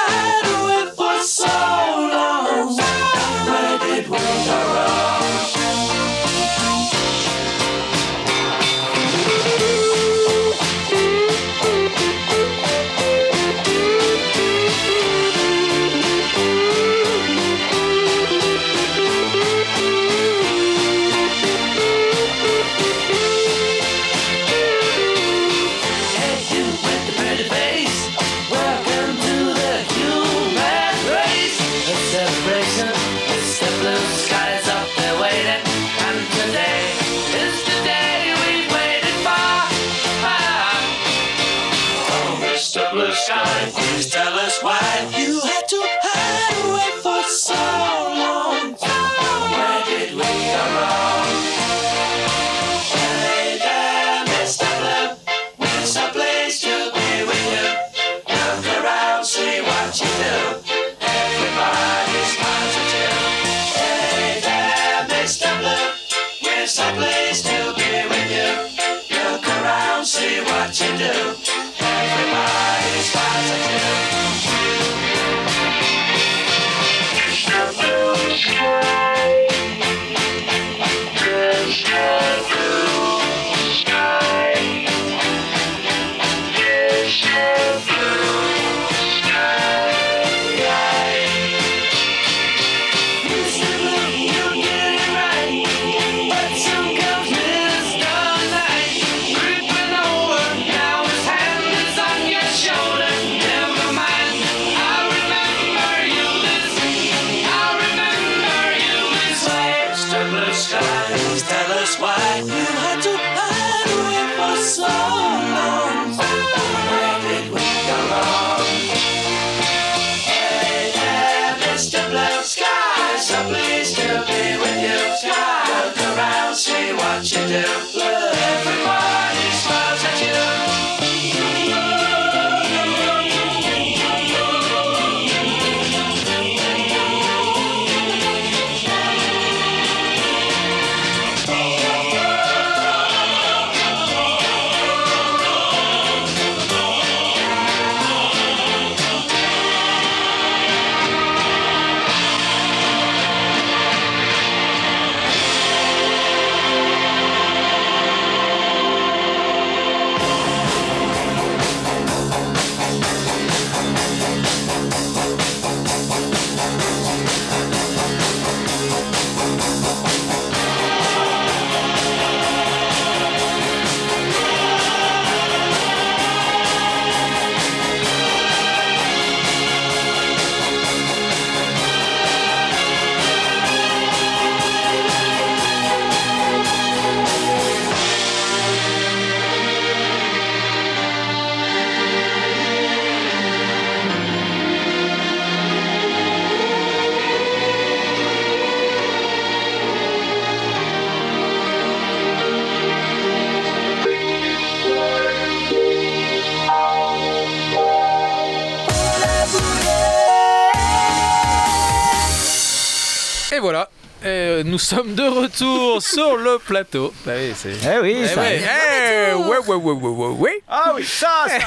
nous sommes de retour sur le plateau. Bah oui, c'est. Eh oui, Eh ça. ouais, eh, ouais, ouais, ouais, ouais, ouais, ouais. Ah oui, ça, ça.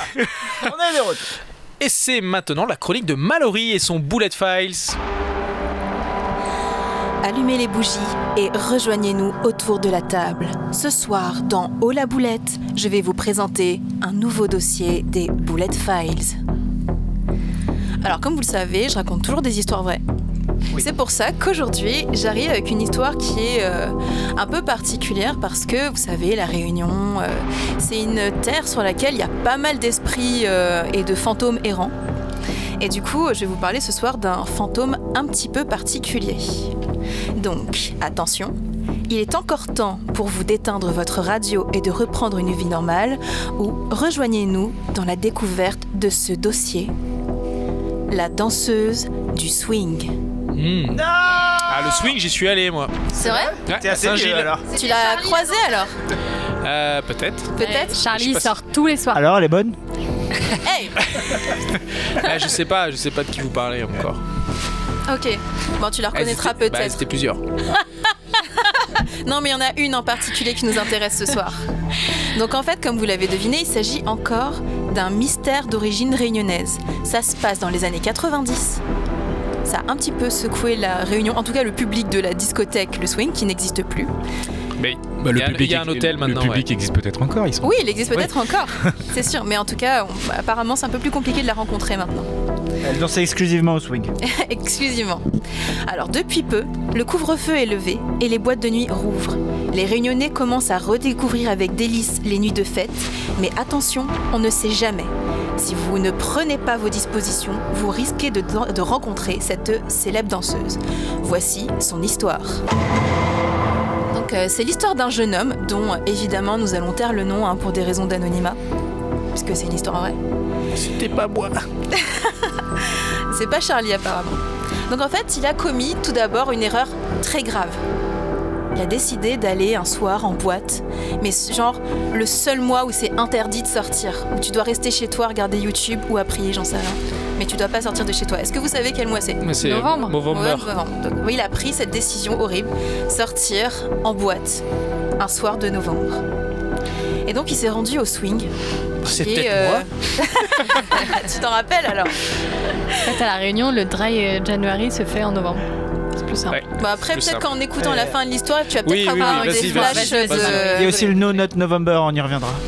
On est de retour. Et c'est maintenant la chronique de Mallory et son Bullet Files. Allumez les bougies et rejoignez-nous autour de la table. Ce soir, dans Oh la boulette, je vais vous présenter un nouveau dossier des Bullet Files. Alors, comme vous le savez, je raconte toujours des histoires vraies. C'est pour ça qu'aujourd'hui, j'arrive avec une histoire qui est euh, un peu particulière parce que, vous savez, la Réunion, euh, c'est une terre sur laquelle il y a pas mal d'esprits euh, et de fantômes errants. Et du coup, je vais vous parler ce soir d'un fantôme un petit peu particulier. Donc, attention, il est encore temps pour vous d'éteindre votre radio et de reprendre une vie normale, ou rejoignez-nous dans la découverte de ce dossier. La danseuse du swing. Hmm. Ah, le swing, j'y suis allé, moi. C'est vrai Ouais, T'es à Saint-Gilles. alors. Tu l'as croisé alors Euh, peut-être. Peut-être Je Charlie sort tous les soirs. Alors, elle est bonne? Hey Ah, je sais pas, je sais pas de qui vous parlez encore. Ok. Bon, tu la Ah, reconnaîtras bah, peut-être. C'était plusieurs. Non, mais il y en a une en particulier qui nous intéresse ce soir. Donc en fait, comme vous l'avez deviné, il s'agit encore d'un mystère d'origine réunionnaise. Ça se passe dans les années 90. Ça a un petit peu secoué la réunion, en tout cas le public de la discothèque, le swing, qui n'existe plus. Mais Bah, il y a, il y a un hôtel maintenant. Le public existe peut-être encore. Ils sont... Oui, il existe peut-être encore, c'est sûr. Mais en tout cas, on- apparemment, c'est un peu plus compliqué de la rencontrer maintenant. Elle dansait exclusivement au swing. Exclusivement. Alors depuis peu, le couvre-feu est levé et les boîtes de nuit rouvrent. Les réunionnais commencent à redécouvrir avec délice les nuits de fête, mais attention, on ne sait jamais. Si vous ne prenez pas vos dispositions, vous risquez de, de rencontrer cette célèbre danseuse. Voici son histoire. Donc euh, c'est l'histoire d'un jeune homme dont évidemment nous allons taire le nom hein, pour des raisons d'anonymat, puisque c'est une histoire vraie. C'était pas moi. C'est pas Charlie apparemment. Donc en fait, il a commis tout d'abord une erreur très grave. Il a décidé d'aller un soir en boîte, mais ce- genre le seul mois où c'est interdit de sortir, où tu dois rester chez toi, regarder YouTube ou à prier, j'en sais rien. Mais tu dois pas sortir de chez toi. Est-ce que vous savez quel mois c'est Novembre. November. Novembre. Donc, oui, il a pris cette décision horrible, sortir en boîte un soir de novembre. Et donc il s'est rendu au swing. C'est Et, peut-être euh, moi. tu t'en rappelles alors? En fait, à la Réunion, le dry euh, January se fait en novembre. C'est plus simple. Ouais. Bon après peut-être qu'en écoutant la fin de l'histoire, tu vas peut-être oui, avoir oui, des flashs vas-y, de... vas-y. Il y a aussi le No Not November, on y reviendra.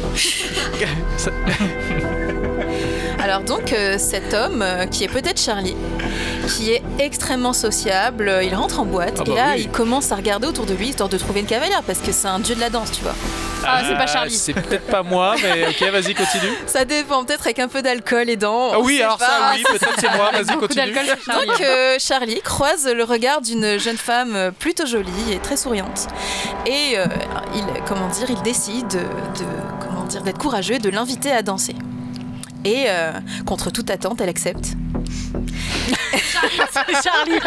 Alors donc euh, cet homme, euh, qui est peut-être Charlie, qui est extrêmement sociable, euh, il rentre en boîte Ah et bah là oui. il commence à regarder autour de lui histoire de trouver une cavalière parce que c'est un dieu de la danse, tu vois. Ah, c'est pas Charlie. C'est peut-être pas moi, mais ok, vas-y, continue. Ça dépend peut-être avec un peu d'alcool et dents. Ah oui, alors pas. ça, oui, peut-être c'est moi, vas-y, continue. Charlie. Donc euh, Charlie croise le regard d'une jeune femme plutôt jolie et très souriante. Et euh, il, comment dire, il décide de, de- comment dire, d'être courageux et de l'inviter à danser. Et euh, contre toute attente, elle accepte. C'est Charlie.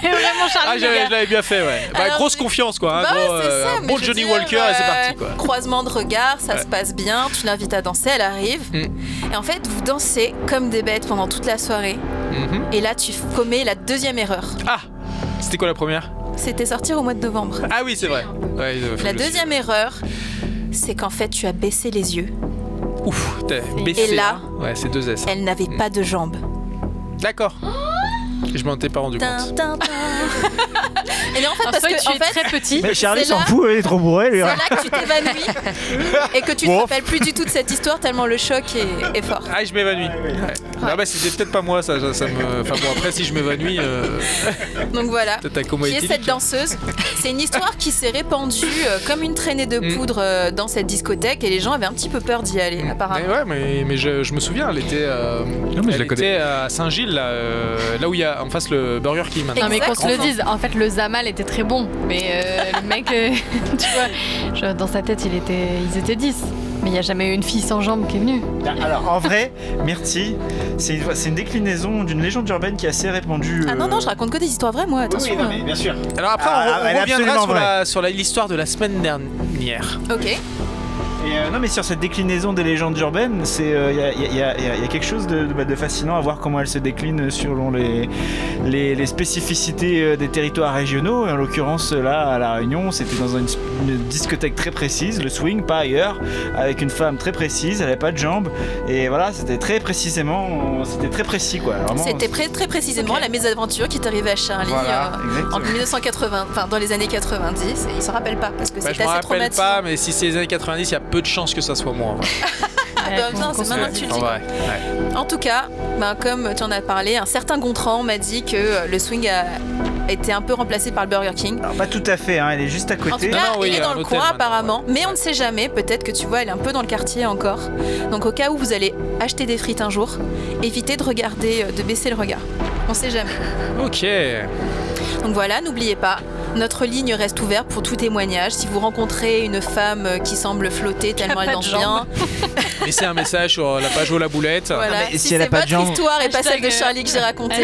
C'est vraiment Ah, Charlie. gars. je l'avais bien fait, ouais. Bah, Alors, grosse confiance, quoi. hein, Bah gros, euh, ça, bon Johnny dire, Walker et c'est euh, parti, quoi. Croisement de regards, ça Ouais. se passe bien, tu l'invites à danser, elle arrive. Mm. Et en fait, vous dansez comme des bêtes pendant toute la soirée. Mhm. Et là, tu commets la deuxième erreur. Ah C'était quoi la première? C'était sortir au mois de novembre. Ah oui, c'est vrai. Ouais, La deuxième erreur, c'est qu'en fait, tu as baissé les yeux. Ouf, t'as baissé. Et là- hein. Ouais, c'est deux S. hein. Elle n'avait pas de jambes. D'accord. Je m'en étais pas rendu compte. Et en fait, parce que tu en es fait, très petit. Mais Charlie s'en fout, il est trop bourré, lui. c'est là que tu t'évanouis et que tu te Bon. rappelles plus du tout de cette histoire tellement le choc est, est fort. Ah, je m'évanouis. Ouais. Ah bah c'était peut-être pas moi, ça, ça, ça me. Enfin bon, après si je m'évanouis, euh, Donc voilà. qui est cette danseuse. C'est une histoire qui s'est répandue euh, comme une traînée de Mm. poudre euh, dans cette discothèque et les gens avaient un petit peu peur d'y aller, Mais apparemment. ouais, mais, mais je, je me souviens, elle était, euh, Non, mais je elle la connais. était à Saint-Gilles, là, euh, là où il y a en face le Burger King maintenant. Non mais qu'on se le dise, en fait le Zamal était très bon, mais euh, le mec, euh, tu vois, dans sa tête il était, ils étaient 10, mais il n'y a jamais eu une fille sans jambes qui est venue. Alors, en vrai, Myrtille, c'est une, c'est une déclinaison d'une légende urbaine qui est assez répandue. Ah non, non, euh, je raconte que des histoires vraies, moi, attention. oui, non, mais bien sûr. Alors après, Ah, on, elle est on reviendra absolument sur vraie. la- sur la- l'histoire de la semaine dernière. Ok. Et euh, non, mais sur cette déclinaison des légendes urbaines, c'est il y, a, y a- y a- y a quelque chose de, de- de fascinant à voir comment elle se décline selon les, les, les spécificités euh, des territoires régionaux. Et en l'occurrence, là, à La Réunion, c'était dans une, une discothèque très précise, le swing, pas ailleurs, avec une femme très précise, elle avait pas de jambes. Et voilà, c'était très précisément, c'était très précis, quoi. C'était pré- très précisément Ok. la mésaventure qui est arrivée à Charlie Voilà, euh, en 1980, enfin dans les années 90, et il s'en rappelle pas parce que Bah, je c'était me assez rappelle traumatisant. pas, mais si c'est les années 90, il y a peu de chances que ça soit moi. en vrai. Bah, Ouais, putain, qu'on- c'est qu'on maintenant se que tu le En dis. vrai, ouais. En tout cas, ben, comme tu en as parlé, un certain Gontran m'a dit que euh, le swing a été un peu remplacé par le Burger King. Alors, pas tout à fait, hein, elle est juste à En tout côté. cas, Non, non, oui, il est dans le coin maintenant, apparemment, mais on ne sait jamais. Peut-être que tu vois, elle est un peu dans le quartier encore. Donc au cas où vous allez acheter des frites un jour, évitez de regarder, euh, de baisser le regard. On sait jamais. Ok. Donc voilà, n'oubliez pas, Notre ligne reste ouverte pour tout témoignage. Si vous rencontrez une femme qui semble flotter tellement elle pas de danse bien. Laissez un message sur la page la boulette. voilà. mais si, si elle a pas de votre jambes- histoire et pas celle de Charlie que j'ai racontée,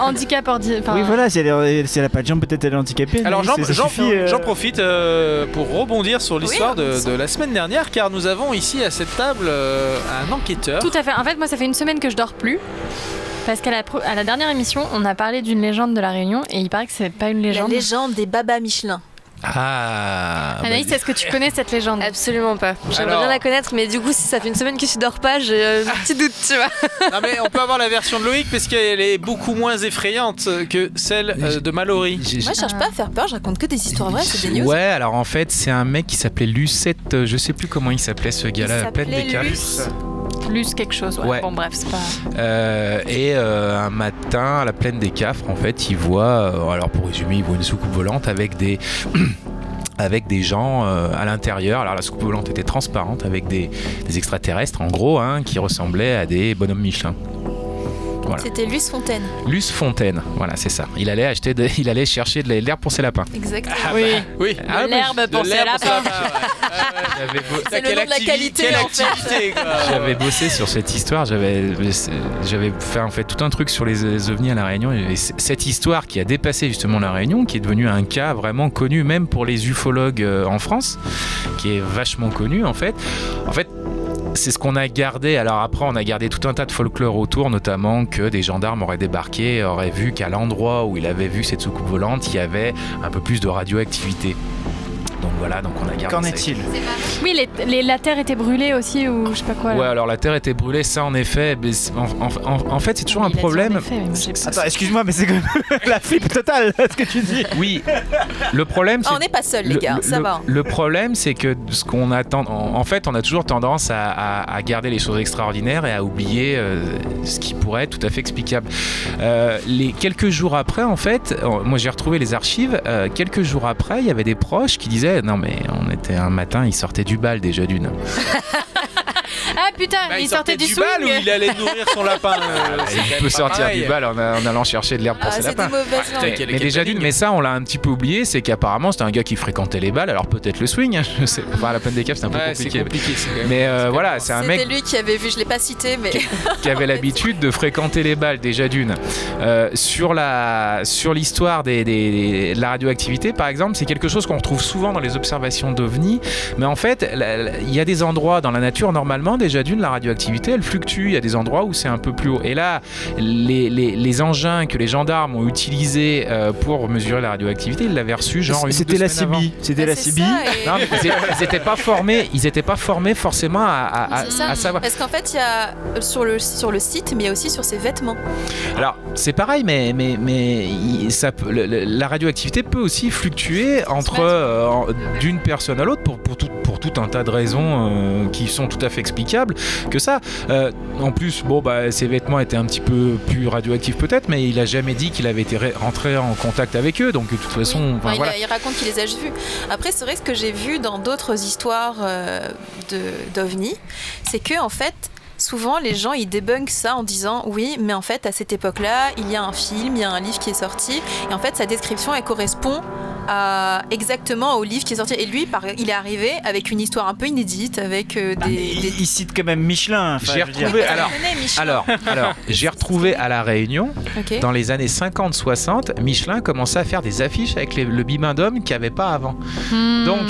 handicap ordi- enfin, Oui, voilà, si elle, est- si elle a pas de jambe, peut-être elle est handicapée. Alors j'en euh, profite euh, pour rebondir sur l'histoire Oui, de, rebondissons. de la semaine dernière car nous avons ici à cette table euh, un enquêteur. Tout à fait. En fait, moi, ça fait une semaine que je dors plus. Parce qu'à la, à la dernière émission, on a parlé d'une légende de la Réunion et il paraît que c'est pas une la légende. légende des babas Michelin. Ah Anaïs, bah, est-ce que tu connais cette légende? Absolument pas. J'aimerais Alors- bien la connaître, mais du coup, si ça fait une semaine que tu dors pas, j'ai euh, un petit doute, tu vois. Non mais on peut avoir la version de Loïc parce qu'elle est beaucoup moins effrayante que celle euh, de Mallory. Moi, je cherche pas à faire peur, je raconte que des histoires vraies, c'est des news. Ouais, alors en fait, c'est un mec qui s'appelait Lucette, euh, je sais plus comment il s'appelait ce gars-là, pleine des. Luce. Lus quelque chose. Ouais. Ouais. Bon, bref, c'est pas. Euh, et euh, un matin, à la plaine des Cafres, en fait, il voit, euh, alors pour résumer, il voit une soucoupe volante avec des. avec des gens euh, à l'intérieur. Alors la soucoupe volante était transparente avec des, des extraterrestres, en gros, hein, qui ressemblaient à des bonhommes Michelin. Voilà. C'était Luce Fontaine. Luce Fontaine, voilà, c'est ça. Il allait acheter, de- il allait chercher de l'herbe pour ses lapins. Exactement. Oui. Oui. Ah, De l'herbe pour ses l'herbe pour lapins. ouais. J'avais C'est le nom de la qualité, quelle en fait. activité, quoi. J'avais bossé sur cette histoire, j'avais j'avais fait en fait tout un truc sur les, les ovnis à la Réunion et c- cette histoire qui a dépassé justement la Réunion, qui est devenue un cas vraiment connu même pour les ufologues euh, en France, qui est vachement connu en fait. En fait, c'est ce qu'on a gardé. Alors après, on a gardé tout un tas de folklore autour, notamment que des gendarmes auraient débarqué, auraient vu qu'à l'endroit où il avait vu cette soucoupe volante, il y avait un peu plus de radioactivité. Donc voilà, donc on a gardé. Qu'en est-il Oui, les, les- la terre était brûlée aussi, ou je sais pas quoi. là. Ouais, alors la terre était brûlée, ça en effet. mais en, en- en- en fait, c'est toujours un problème. effet, Attends, excuse-moi, mais c'est la flip totale, ce que tu dis. Oui, le problème, Ah, on n'est pas seuls, les le- gars, le- ça le- va. Le problème, c'est que ce qu'on attend, en, en fait, on a toujours tendance à, à- à garder les choses extraordinaires et à oublier euh, ce qui pourrait être tout à fait explicable. Euh, les quelques jours après, en fait, moi j'ai retrouvé les archives. euh, quelques jours après, il y avait des proches qui disaient non mais on était un matin, il sortait du bal déjà d'une. Ah putain, Bah, il, sortait, du, bal swing. ou il allait nourrir son lapin euh, quand Il peut pas sortir pareil. du bal en, en allant chercher de l'herbe pour Ah, ses des lapins. quel- Mais quel déjà d'une, mais ça on l'a un petit peu oublié, c'est qu'apparemment c'était un gars qui fréquentait les balles, alors peut-être le swing, hein, je sais. Enfin, à la peine des caves c'est un peu Ouais, compliqué. Mais euh, voilà, c'est un C'était mec lui qui avait vu, je l'ai pas cité, mais qui avait l'habitude de fréquenter les balles déjà d'une. Euh, sur la sur l'histoire des, des- de la radioactivité, par exemple, c'est quelque chose qu'on retrouve souvent dans les observations d'ovnis. Mais en fait, il y a des endroits dans la nature normalement déjà d'une la radioactivité, elle fluctue. Il y a des endroits où c'est un peu plus haut. Et là, les, les- les engins que les gendarmes ont utilisés euh, pour mesurer la radioactivité, ils l'avaient reçu genre une C'était la. CB. C'était Bah, la CB. et- Non, mais ils ils étaient pas formés. Ils étaient pas formés forcément à, à- à- ça. à savoir. Parce qu'en fait, il y a euh, sur le, sur le site, mais il y a aussi sur ses vêtements. Alors, c'est pareil, mais, mais, mais il- ça peut- le- le- la radioactivité peut aussi fluctuer entre euh, d'une personne à l'autre pour, pour, tout, pour tout un tas de raisons euh, qui sont tout à fait explicables que ça. Euh, en plus, bon, bah, ses vêtements étaient un petit peu plus radioactifs peut-être, mais il a jamais dit qu'il avait été ré- rentré en contact avec eux, donc de toute façon, Oui. enfin, Enfin, il, voilà. a- il raconte qu'il les a vus. Après, c'est vrai ce que j'ai vu dans d'autres histoires euh, de d'ovnis, c'est que en fait. Souvent, les gens ils débunkent ça en disant oui, mais en fait, à cette époque-là, il y a un film, il y a un livre qui est sorti, et en fait, sa description elle correspond à exactement au livre qui est sorti. Et lui, par- il est arrivé avec une histoire un peu inédite, avec euh, des, Il, des- il cite quand même Michelin. J'ai retrouvé. Ah, Alors, alors, alors, j'ai retrouvé à la Réunion dans les années 50-60, Michelin commençait à faire des affiches avec les- le bimindome qu'il n'y avait pas avant. Hmm. Donc,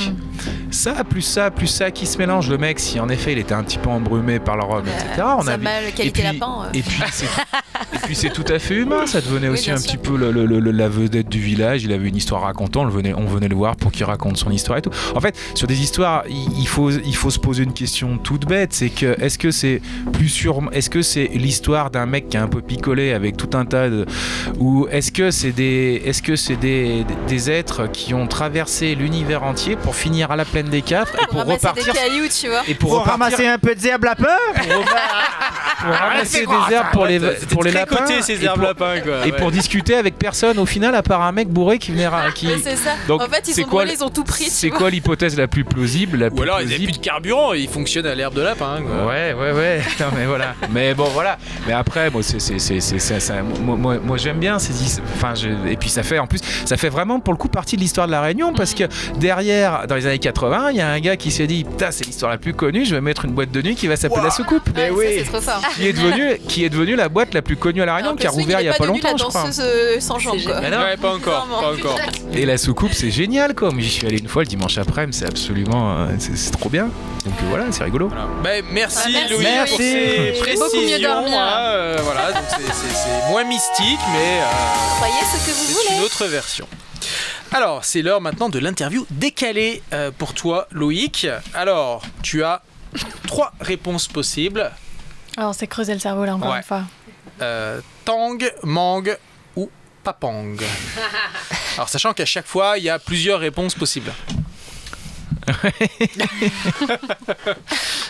ça, plus ça, plus ça qui se mélange. Le mec, si en effet il était un petit peu embrumé par le rhum, etc., on ça a mal et puis- lapin. euh. Et puis, c'est, et puis c'est tout à fait humain. Ça devenait Oui, aussi un sûr. petit peu le- le- le- la vedette du village. Il avait une histoire à raconter. On, le venait, on venait le voir pour qu'il raconte son histoire et tout. En fait, sur des histoires, il il faut, il faut se poser une question toute bête. C'est que est-ce que c'est plus sûr Est-ce que c'est l'histoire d'un mec qui est un peu picolé avec tout un tas de ou est-ce que c'est des est-ce que c'est des, des êtres qui ont traversé l'univers entier pour finir à la plaine des Cafres et Pour repartir des cailloux, tu vois. et pour, Pour repartir ramasser un peu de zèbre lapin pour ramasser des herbes pour les, pour les lapins. Ces et herbes pour- lapins, quoi. Et ouais. pour discuter avec personne au final, à part un mec bourré qui venait. Qui... C'est ça. Donc, en fait, ils c'est ont quoi brûlé, ils ont tout pris. C'est quoi l'hypothèse la plus plausible la Ou plus alors ils avaient plausible plus de carburant et ils fonctionnent à l'herbe de lapin. quoi. Ouais, ouais, ouais. Non, mais voilà. Mais bon, voilà. Mais après, moi, moi, moi, moi, j'aime bien ces Enfin, je- et puis ça fait, en plus, ça fait vraiment pour le coup partie de l'histoire de la Réunion parce que derrière, dans les années 80, il y a un gars qui s'est dit, putain, c'est l'histoire la plus connue. Je vais mettre une boîte de nuit qui va s'appeler la soucoupe. Ouais, ça, c'est trop fort. Qui est devenue, qui est devenue la boîte la plus connue à la Réunion, qui a rouvert il y a pas devenu longtemps, la je crois. danseuse euh, sans jambes. Ouais, pas encore, pas encore. Et la soucoupe, c'est génial, quoi. J'y suis allé une fois le dimanche après-midi, c'est absolument, euh, c'est, trop bien. Donc euh, voilà, c'est rigolo. Voilà. Ben, merci, Ah, merci, Louis Merci. pour ces Beaucoup mieux précisions. dormir. hein, euh, voilà, c'est- moins mystique, mais euh, Croyez ce que vous c'est voulez. une autre version. Alors, c'est l'heure maintenant de l'interview décalée euh, pour toi, Loïc. Alors, tu as trois réponses possibles Alors, c'est creuser le cerveau là encore Ouais. une fois. Euh, Tang, Mang ou Papang. Alors, sachant qu'à chaque fois, il y a plusieurs réponses possibles.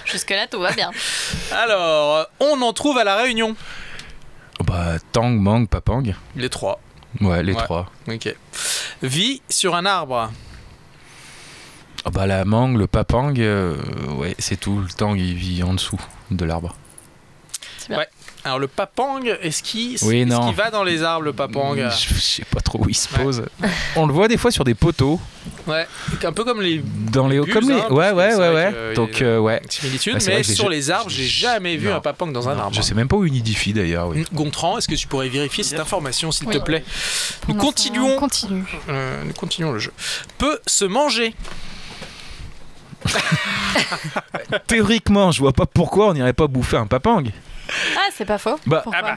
Jusque-là, tout va bien. Alors, euh, on en trouve à la Réunion. Bah, Tang, Mang, Papang. Les trois. Ouais, les Ouais. trois. Ok. Vie sur un arbre. Ah bah la mangue, le papang, euh, ouais, c'est tout. Le tang, il vit en dessous de l'arbre. Alors le papang, est-ce qu'il Oui, est-ce non. qu'il va dans les arbres le papang Je, je sais pas trop où il se Ouais. pose. On le voit des fois sur des poteaux. Ouais, un peu comme les Dans les Bulles, comme les... hein, Ouais, ouais, ouais, ouais. euh, Donc, euh, ouais. similitudes, Bah, mais sur les arbres, j'ai jamais vu non. un papang dans un Non, arbre. Je sais même pas où il nidifie d'ailleurs, oui. Gontran, est-ce que tu pourrais vérifier cette information, s'il te plaît? Pour Nous continuons. On continue. Euh, nous continuons le jeu. Peut se manger. Théoriquement, je vois pas pourquoi on n'irait pas bouffer un papang. Ah, c'est pas faux. Bah, Pourquoi ah bah.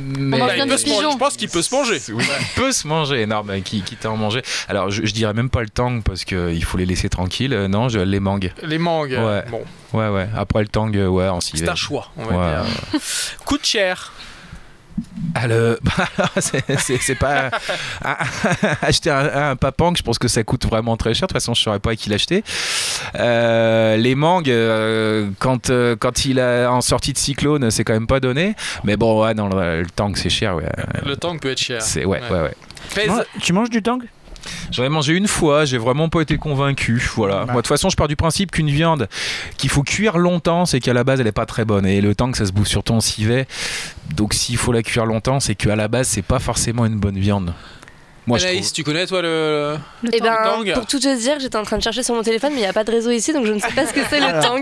Mais Bah, bien il du peut se manger. pigeon. Je pense qu'il peut se manger. Oui, il peut se manger, non, mais qui, quitte à en manger. Alors, je, je dirais même pas le tang parce qu'il faut les laisser tranquilles. Euh, non, je les mangue. Les mangues. Ouais. Bon, Ouais, ouais. Après le tang, euh, ouais, en c'est un choix, on va Ouais. dire. Coûte cher. Ah, le... c'est- pas acheter un, un papang je pense que ça coûte vraiment très cher de toute façon je saurais pas à qui l'acheter Euh, les mangues euh, quand euh, quand il a en sortie de cyclone c'est quand même pas donné mais bon ouais non le, le tang c'est cher ouais Le tang peut être cher. c'est ouais Ouais. ouais ouais Pèse. Ouais, tu manges du tang J'en ai mangé une fois, j'ai vraiment pas été convaincu. Voilà. Bah. Moi, de toute façon, je pars du principe qu'une viande qu'il faut cuire longtemps, c'est qu'à la base, elle est pas très bonne. Et le temps que ça se bouffe surtout en civet. Donc, s'il faut la cuire longtemps, c'est qu'à la base, c'est pas forcément une bonne viande. Moi, je Anaïs, trouve. tu connais toi le. Le temps. ben, tang. pour tout te dire, j'étais en train de chercher sur mon téléphone, mais il n'y a pas de réseau ici, donc je ne sais pas ce que c'est le tang.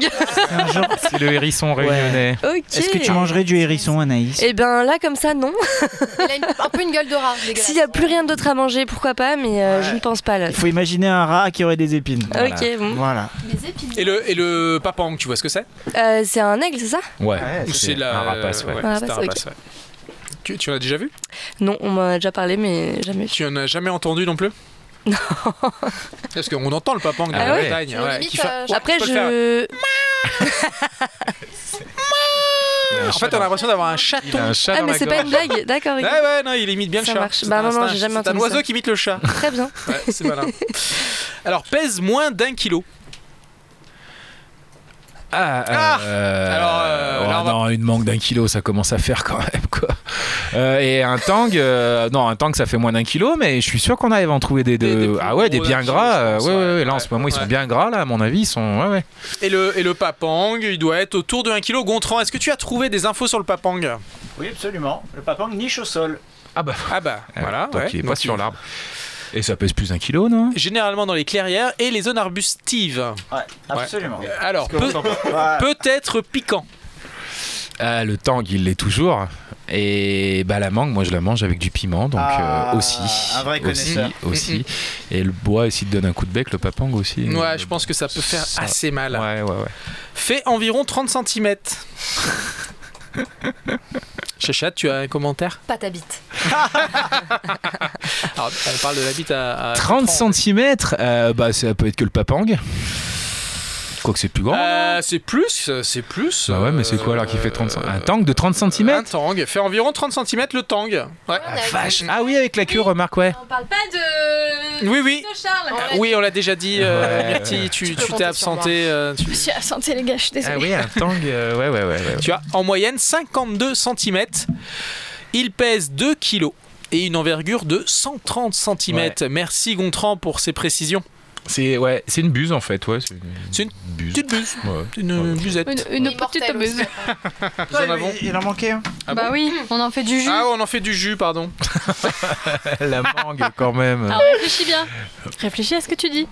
Un. C'est le hérisson réunionnais. Ok. Est-ce que tu mangerais du hérisson, Anaïs? Et ben là, comme ça, non. Il a une- un peu une gueule de rat. S'il n'y a plus rien d'autre à manger, pourquoi pas, mais euh, Ouais. je ne pense pas là. Il faut imaginer un rat qui aurait des épines. Voilà. Ok, bon. Voilà. Des épines. Et le, et le papang, tu vois ce que c'est? Euh, c'est un aigle, c'est ça? Ouais. Ouais, Ou c'est la. un rapace, ouais. ouais, Un un rapace, rapace, ouais. Tu, tu en as déjà vu? Non, on m'en a déjà parlé, mais jamais vu. Tu en as jamais entendu non plus? Non. Parce qu'on entend le papang de Ah la ouais qui fait- euh, Ouais, Après, peux je. En fait, on a l'impression d'avoir un chaton. Un chat Ah, mais c'est pas une blague, d'accord. Ouais, ok. ouais, non, il imite bien Ça le chat. marche. C'est Bah un- non, non, j'ai jamais C'est un entendu oiseau ça. qui imite le chat. Très bien. Ouais, c'est malin. Alors, pèse moins d'un kilo. Ah, Ah euh, Alors, euh, oh là, on va- non, une mangue d'un kilo, ça commence à faire quand même quoi. Euh, et un tang, euh, non, un tang, ça fait moins d'un kilo, mais je suis sûr qu'on arrive à en trouver des, Des- de- des plus ah ouais, des bien kilo, gras. euh, pense, ouais, ouais, ouais. ouais, là en ce moment ils sont bien gras là, à mon avis, ils sont, ouais, ouais. Et le, et le papang, il doit être autour de 1 kg. Gontran, est-ce que tu as trouvé des infos sur le papang? Oui, absolument. Le papang niche au sol. Ah bah, Ah bah, voilà. donc ouais. il est pas Donc, sur il- l'arbre. Et ça pèse plus d'un kilo, non? Généralement dans les clairières et les zones arbustives. Ouais, absolument. Alors, peut- peut-être piquant. Ah, Le tang, il l'est toujours. Et bah la mangue, moi je la mange avec du piment, donc Ah, euh, aussi, un vrai aussi, connaisseur. aussi. Et le bois aussi te donne un coup de bec, le papang aussi. Ouais, Euh, je pense que ça peut faire ça- assez mal. Ouais, ouais, ouais. Fait environ 30 cm. Chachat, tu as un commentaire? Pas ta bite. Alors, on parle de la bite à, à 30 Gontran. cm, bah ça peut être que le papang. Quoi que c'est plus grand. Euh, c'est plus, c'est plus. Bah ouais, mais c'est quoi alors qui fait 30 cm Un tank de 30 cm Un tang fait environ 30 cm le tang. Ouais. Vache. Ah oui, avec la queue, remarque, ouais. On parle pas de. Oui, oui. de Charles. Oui, on l'a déjà dit, euh, Ouais. Myrtille, tu Tu peux tu t'es absenté. euh, tu- Je suis absentée, les gars, je suis désolée. Ah oui, un tang, euh, ouais, ouais, ouais. ouais. Tu as en moyenne 52 cm. Il pèse 2 kg et une envergure de 130 cm. Merci Gontran pour ces précisions. C'est ouais, c'est une buse en fait, ouais. une, C'est une buse. Petite buse, Ouais. une busette. Une, une petite buse. aussi. Nous en avons. Il en manquait un. Ah bah bon oui, on en fait du jus. Ah, on en fait du jus, pardon. La mangue quand même. Alors réfléchis bien. Réfléchis à ce que tu dis.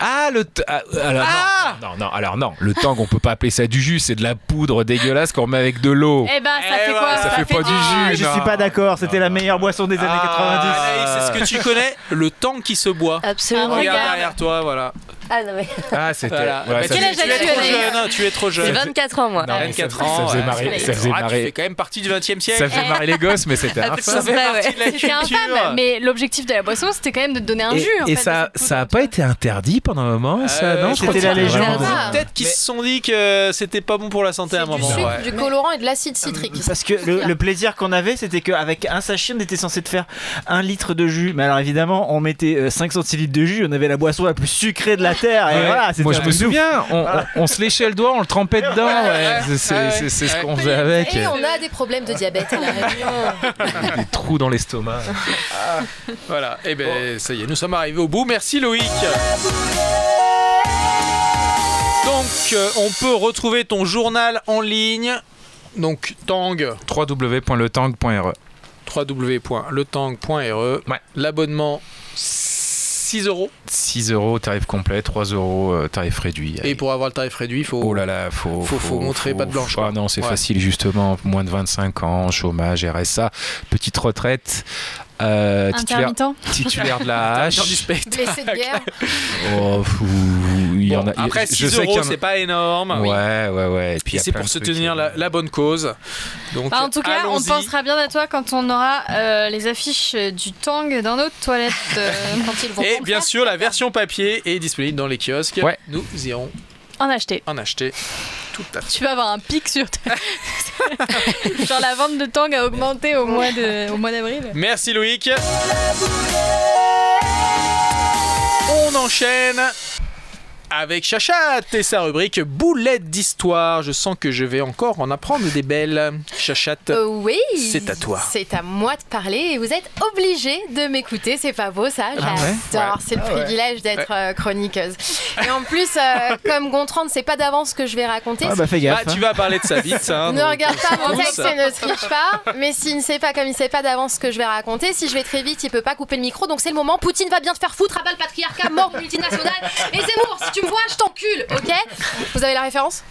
Ah le t- ah, alors Ah non, non, non, alors non, le tang on peut pas appeler ça du jus, c'est de la poudre dégueulasse qu'on met avec de l'eau. Eh ben, ça Eh fait quoi ça fait pas du Ah, jus. je suis pas d'accord, c'était la meilleure boisson des années Ah, Anaïs, c'est ce que tu connais Le temps qui se boit. Absolument. Ah, Regarde regarde. derrière toi, voilà. Ah non, mais. Ah, c'était voilà. Bah, ça tu, es as-tu, trop Anaïs jeune, tu es trop J'ai jeune. 24 ans, moi. Non, mais 24 ça- ans. ça faisait ouais, marrer- ça faisait Ah, marrer. Tu fais quand même partie du 20 e siècle. ça fait marrer les gosses mais c'était un Ça fait Ouais, partie ouais. de la C'était culture. infâme, mais l'objectif de la boisson, c'était quand même de te donner un Et, jus. en et fait, ça, de cette ça a pas été interdit pendant un moment, ça Euh, non? Je crois c'était que la légende. vraiment- Ah. Peut-être qu'ils se sont dit que c'était pas bon pour la santé à un du moment. sucre, du colorant et de l'acide citrique. Parce que le, le plaisir qu'on avait, c'était qu'avec un sachet, on était censé te faire un litre de jus. Mais alors évidemment, on mettait euh, 5 centilitres de jus, on avait la boisson la plus sucrée de la terre. Et Ouais. voilà, c'était Moi je me souviens, on, on- on se léchait le doigt, on le trempait dedans, ouais. C'est- ce qu'on faisait avec. Et on a des problèmes de diabète à la Réunion. Des trous dans l'estomac. Voilà, et ben ça y est, nous sommes arrivés au bout. Merci Loïc. Donc, euh, on peut retrouver ton journal en ligne. Donc, Tang, www.letang.re www.letang.re. Ouais. L'abonnement, 6 euros. 6 euros tarif complet, 3 euros euh, tarif réduit. Et pour avoir le tarif réduit, il faut. Oh là là, faut, Faut- faut montrer patte blanche, Ah non, c'est Ouais. facile justement, moins de 25 ans, chômage, RSA, petite retraite, euh, titulaire, Intermittent. titulaire de la Intermittent du hache. spectacle. Blessé de guerre. Oh, fou, il y en a. après, je 6 sais qu'il y euros, a- c'est pas énorme. Ouais, ouais, ouais. Et puis c'est pour soutenir euh, la, la bonne cause. Donc, Bah, en tout cas, on pensera bien à toi quand on aura euh, les affiches du Tang dans notre toilette. euh, Quand ils vont Et bien faire. sûr, la version papier est disponible dans les kiosques. Ouais. Nous irons en acheter. en acheter tout à fait. Tu vas avoir un pic sur ta... Genre la vente de Tang a augmenté au mois de- au mois d'avril. Merci Loïc. On enchaîne avec Chachat et sa rubrique boulette d'histoire. Je sens que je vais encore en apprendre des belles. Chachat, Euh, oui, C'est à toi. C'est à moi de parler et vous êtes obligé de m'écouter. C'est pas beau ça ouais J'adore. Ouais. C'est le Ah ouais. privilège d'être euh, chroniqueuse. Et en plus, euh, comme Gontran ne sait pas d'avance ce que je vais raconter, Ah bah fais Ah, gaffe. tu vas parler de sa bite. Hein, ne donc, regarde pas c'est mon texte ça. et ne triche pas. Mais s'il ne sait pas, comme il ne sait pas d'avance ce que je vais raconter, si je vais très vite, il peut pas couper le micro. Donc c'est le moment. Poutine va bien te faire foutre, abat le patriarcat, mort multinational. Et Zemmour, si tu me vois, je t'encule, ok Vous avez la référence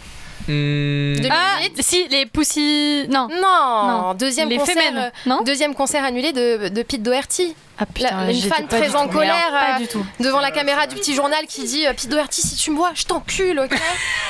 Hmm, 2008 Ah, si, les poussis... Non. Non, Non. deuxième les concert. Euh, non Deuxième concert annulé de, de Pete Doherty. Ah putain, La- une fan très en colère, euh, du tout. Devant la caméra du petit journal qui dit euh, Pete Doherty, si tu me vois, je t'encule, ok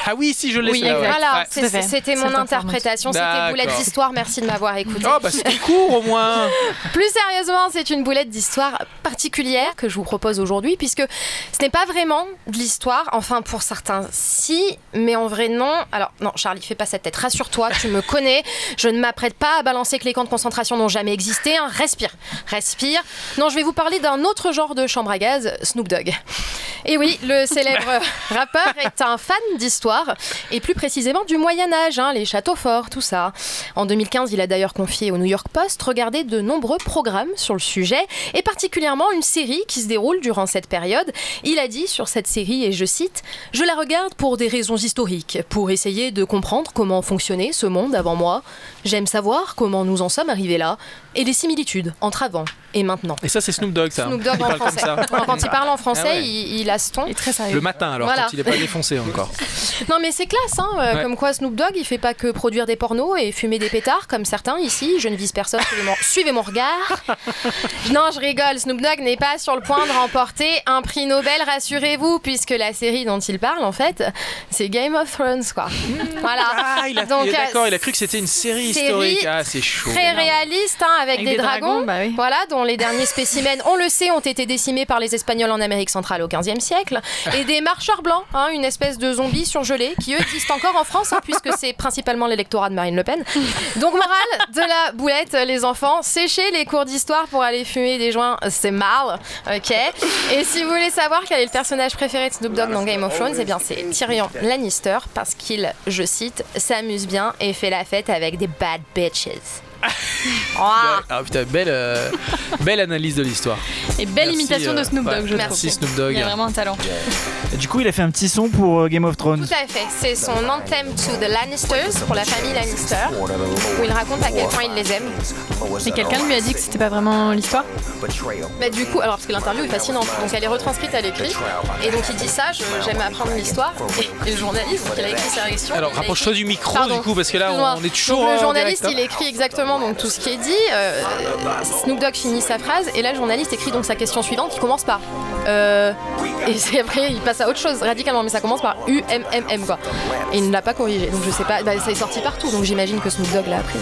Ah oui, si je l'ai Oui, ouais. Voilà, Ouais. c'était mon interprétation. C'était boulette d'histoire. Merci de m'avoir écouté. Oh, bah c'était court au moins. Plus sérieusement, c'est une boulette d'histoire particulière que je vous propose aujourd'hui, puisque ce n'est pas vraiment de l'histoire. Enfin, pour certains, si, mais en vrai, non. Alors, non, Charlie, fais pas cette tête. Rassure-toi, tu me connais. Je ne m'apprête pas à balancer que les camps de concentration n'ont jamais existé. hein. Respire, respire. Non, je vais vous parler d'un autre genre de chambre à gaz, Snoop Dogg. Et oui, le célèbre rappeur est un fan d'histoire, et plus précisément du Moyen-Âge, hein, les châteaux forts, tout ça. En 2015, il a d'ailleurs confié au New York Post regarder de nombreux programmes sur le sujet, et particulièrement une série qui se déroule durant cette période. Il a dit sur cette série, et je cite, Je la regarde pour des raisons historiques, pour essayer de comprendre comment fonctionnait ce monde avant moi. J'aime savoir comment nous en sommes arrivés là, et les similitudes entre avant et maintenant. Et ça, c'est Snoop Dogg, ça. Snoop Dogg Il en parle comme français. ça. Quand il parle en français, Ah ouais. il, il a ce ton. Il est très sérieux. Le matin, alors, Voilà. quand il est pas défoncé encore. Non mais c'est classe, hein, euh, Ouais. comme quoi Snoop Dogg il fait pas que produire des pornos et fumer des pétards comme certains ici, je ne vise personne, suivez mon, suivez mon regard. Non je rigole, Snoop Dogg n'est pas sur le point de remporter un prix Nobel, rassurez-vous, puisque la série dont il parle en fait, c'est Game of Thrones quoi. Voilà. Ah, il a, Donc, il est euh, d'accord, il a cru que c'était une série série historique. Ah, c'est chaud. Très réaliste hein, avec, Avec des, des dragons. dragons, bah oui. Voilà, dont les derniers spécimens, on le sait, ont été décimés par les Espagnols en Amérique centrale au XVe siècle. Et des marcheurs blancs, hein, une espèce de zombies surgelés, qui eux existent encore en France, hein, puisque c'est principalement l'électorat de Marine Le Pen. Donc, morale de la boulette, les enfants, séchez les cours d'histoire pour aller fumer des joints, c'est mal, ok Et si vous voulez savoir quel est le personnage préféré de Snoop Dogg dans Game of Thrones, eh bien c'est Tyrion Lannister, parce qu'il, je cite, s'amuse bien et fait la fête avec des bad bitches. Ouah. Ah putain, belle, euh, belle analyse de l'histoire. Et belle Merci, imitation de euh, Snoop Dogg, ouais, je Merci trouve. Snoop Dogg. Il y a vraiment un talent. Et du coup, il a fait un petit son pour euh, Game of Thrones. Tout à fait, c'est son anthem to the Lannisters, pour la famille Lannister, où il raconte à quel point il les aime. Et quelqu'un lui a dit que c'était pas vraiment l'histoire Bah du coup, alors parce que l'interview est fascinante, donc elle est retranscrite à l'écrit, et donc il dit ça, j'aime apprendre l'histoire, et, et le journaliste, donc il a écrit ses réactions. Alors rapproche-toi écrit- du micro Pardon, du coup parce que là on est toujours Donc, le en journaliste, direct, hein. il écrit exactement donc tout ce qui est dit. euh, Snoop Dogg finit sa phrase et là le journaliste écrit donc sa question suivante qui commence par euh, et c'est après il passe à autre chose radicalement mais ça commence par U M M M quoi. Et il ne l'a pas corrigé donc je sais pas bah, ça est sorti partout donc j'imagine que Snoop Dogg l'a appris.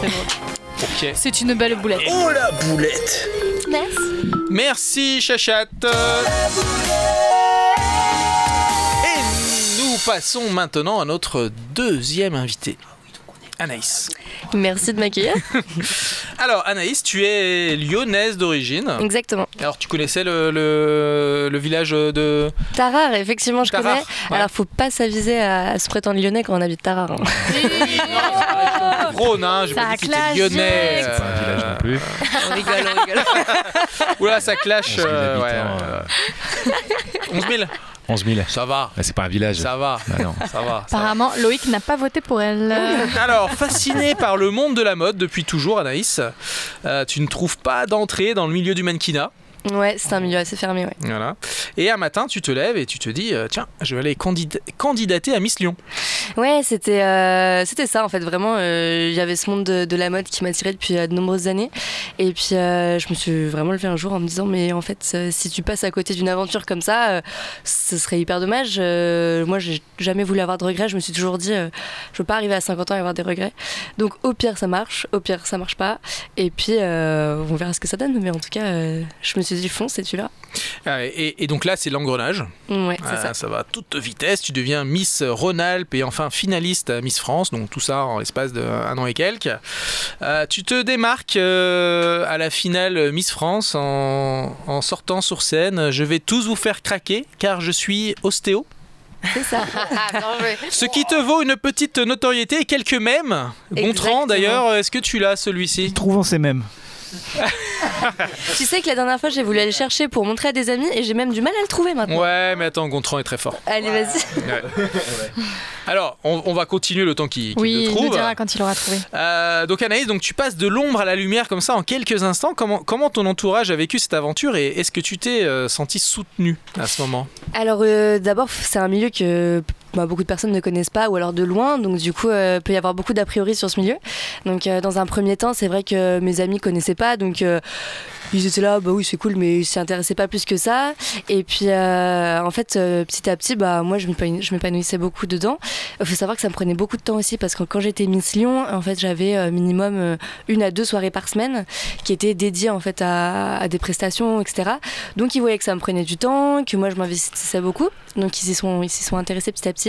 C'est bon. Ok. C'est une belle boulette. Oh la boulette Merci. Merci Chachat. Et nous passons maintenant à notre deuxième invité. Anaïs. Merci de m'accueillir. Alors Anaïs, tu es lyonnaise d'origine. Exactement. Alors tu connaissais le, le, le village de... Tarare, effectivement, je Tarare, connais. ouais. Alors, faut pas s'aviser à, à se prétendre lyonnais quand on habite Tarare. hein. Rhône, hein, j'ai pas dit que lyonnais. C'est pas un village non plus. on rigole, on rigole. Oula, ça clash. 11 000 euh, ouais, habitants, euh, 11 000 11 000. Ça va, Bah, c'est pas un village. ça va, Bah non. ça va. ça va. Apparemment, Loïc n'a pas voté pour elle. Alors, fasciné par le monde de la mode depuis toujours, Anaïs, euh, tu ne trouves pas d'entrée dans le milieu du mannequinat. Ouais, c'est un milieu assez fermé, ouais. Voilà. Et un matin, tu te lèves et tu te dis euh, tiens, je vais aller candid- candidater à Miss Lyon. Ouais, c'était euh, c'était ça en fait. Vraiment, euh, il y avait ce monde de, de la mode qui m'attirait depuis euh, de nombreuses années. Et puis, je me suis vraiment levé un jour en me disant mais en fait, si tu passes à côté d'une aventure comme ça, ce serait hyper dommage. Moi, j'ai jamais voulu avoir de regrets. Je me suis toujours dit, je veux pas arriver à 50 ans et avoir des regrets. Donc, au pire, ça marche. Au pire, ça marche pas. Et puis, on verra ce que ça donne. Mais en tout cas, je me suis dit fonce et tu verras. Ah, Et, et donc là, c'est l'engrenage. Ouais, c'est Ah, ça. va à toute vitesse. Tu deviens Miss Rhône-Alpes et enfin finaliste à Miss France. Donc tout ça en l'espace d'un an et quelques. Euh, tu te démarques euh, à la finale Miss France en, en sortant sur scène. Je vais tous vous faire craquer car je suis ostéo. C'est ça. Ah. Ce qui te vaut une petite notoriété et quelques mèmes. Gontran d'ailleurs, est-ce que tu l'as celui-ci? Trouvons ces mêmes. tu sais que la dernière fois, j'ai voulu aller le chercher pour montrer à des amis et j'ai même du mal à le trouver maintenant. Ouais, mais attends, Gontran est très fort. Allez, vas-y. Alors, on, on va continuer le temps qu'il qu'il Oui, le il trouve. nous dira quand il aura trouvé. Euh, donc Anaïs, donc tu passes de l'ombre à la lumière comme ça en quelques instants. Comment, comment ton entourage a vécu cette aventure et est-ce que tu t'es euh, senti soutenu à ce moment? Alors euh, d'abord, c'est un milieu que bah, beaucoup de personnes ne connaissent pas ou alors de loin, donc du coup, euh, peut y avoir beaucoup d'a priori sur ce milieu. Donc euh, dans un premier temps, c'est vrai que mes amis connaissaient pas, donc euh, ils étaient là, bah oui, c'est cool, mais ils s'y intéressaient pas plus que ça. Et puis en fait, petit à petit, bah moi, je m'épanoui- je m'épanouissais beaucoup dedans. Il faut savoir que ça me prenait beaucoup de temps aussi parce que quand j'étais Miss Lyon, en fait, j'avais minimum une à deux soirées par semaine qui étaient dédiées en fait à, des prestations, etc. Donc ils voyaient que ça me prenait du temps, que moi je m'investissais beaucoup. Donc ils s'y sont, sont intéressés petit à petit.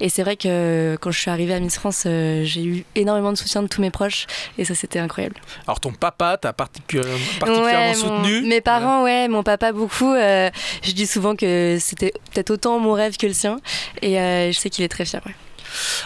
Et c'est vrai que quand je suis arrivée à Miss France, euh, j'ai eu énormément de soutien de tous mes proches. Et ça, c'était incroyable. Alors ton papa t'a particu- particulièrement Ouais, soutenu? mon- mes parents, ouais, mon papa beaucoup. euh, je dis souvent que c'était peut-être autant mon rêve que le sien. Et euh, je sais qu'il est très fier. ouais.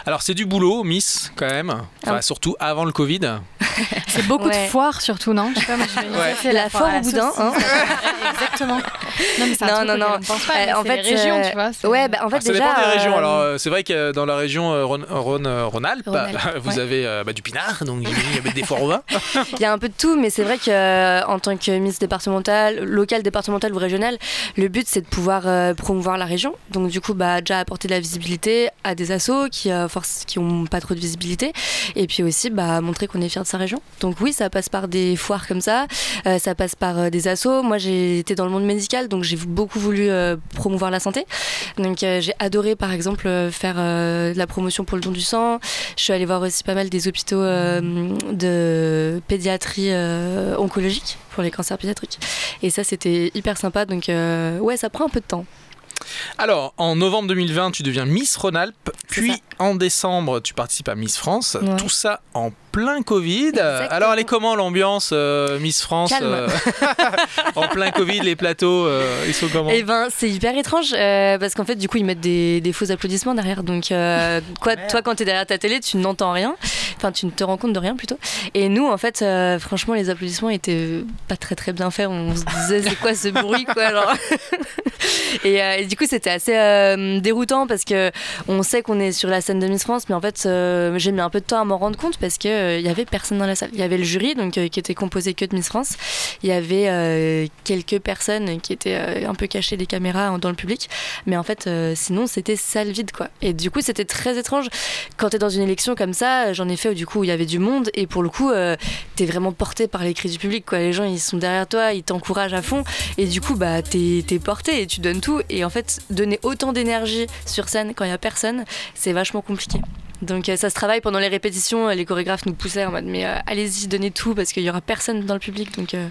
Alors c'est du boulot, Miss, quand même. Enfin, Ah. surtout avant le Covid. C'est beaucoup Ouais. de foires surtout, non? Je sais pas, moi, je Ouais. c'est La foire au boudin, hein. Exactement. Non, mais c'est un Non, non, non. on ne pense pas, Euh, mais en c'est fait, les régions, euh, tu vois. c'est- Ouais, bah, en fait, Alors, ça déjà. dépend des régions. euh, Alors euh, c'est vrai que dans la région Rhône- Rhône- Rhône-Alpes, vous ouais. avez bah, du pinard, donc il y avait des foires au vin. Il y a un peu de tout, mais c'est vrai que euh, en tant que Miss départementale, locale, départementale ou régionale, le but c'est de pouvoir euh, promouvoir la région. Donc du coup, bah, déjà apporter de la visibilité à des assos qui euh, force, qui ont pas trop de visibilité, et puis aussi bah, montrer qu'on est fier de sa région. Donc oui, ça passe par des foires comme ça, euh, ça passe par euh, des assos. Moi, j'ai été dans le monde médical, donc j'ai beaucoup voulu euh, promouvoir la santé. Donc euh, j'ai adoré par exemple euh, faire euh, de la promotion pour le don du sang. Je suis allée voir aussi pas mal des hôpitaux euh, de pédiatrie euh, oncologique pour les cancers pédiatriques. Et ça c'était hyper sympa, donc euh, ouais ça prend un peu de temps. Alors, en novembre 2020, tu deviens Miss Rhône-Alpes, puis en décembre, tu participes à Miss France. Ouais. Tout ça en plein Covid. Exactement. Alors, elle est comment l'ambiance euh, Miss France Calme. euh, En plein Covid, les plateaux, euh, ils sont comment? Et ben c'est hyper étrange euh, parce qu'en fait du coup ils mettent des, des faux applaudissements derrière donc euh, quoi toi quand t'es derrière ta télé tu n'entends rien enfin tu ne te rends compte de rien plutôt et nous en fait euh, franchement les applaudissements étaient pas très très bien faits on se disait c'est quoi ce bruit quoi genre et, euh, et du coup c'était assez euh, déroutant parce que on sait qu'on est sur la scène de Miss France mais en fait euh, j'ai mis un peu de temps à m'en rendre compte parce que euh, il y avait personne dans la salle. Il y avait le jury donc euh, qui était composé que de Miss France. Il y avait euh, quelques personnes qui étaient un peu cachées des caméras en- dans le public. Mais en fait sinon c'était salle vide quoi. Et du coup c'était très étrange. Quand t'es dans une élection comme ça j'en ai fait où du coup il y avait du monde. Et pour le coup t'es vraiment porté par les cris du public quoi. Les gens ils sont derrière toi ils t'encouragent à fond. Et du coup bah t'es t'es porté et tu donnes tout. Et en fait donner autant d'énergie sur scène quand il y a personne c'est vachement compliqué donc euh, ça se travaille pendant les répétitions, euh, les chorégraphes nous poussaient en mode mais euh, allez-y, donnez tout parce qu'il y aura personne dans le public. Donc, euh,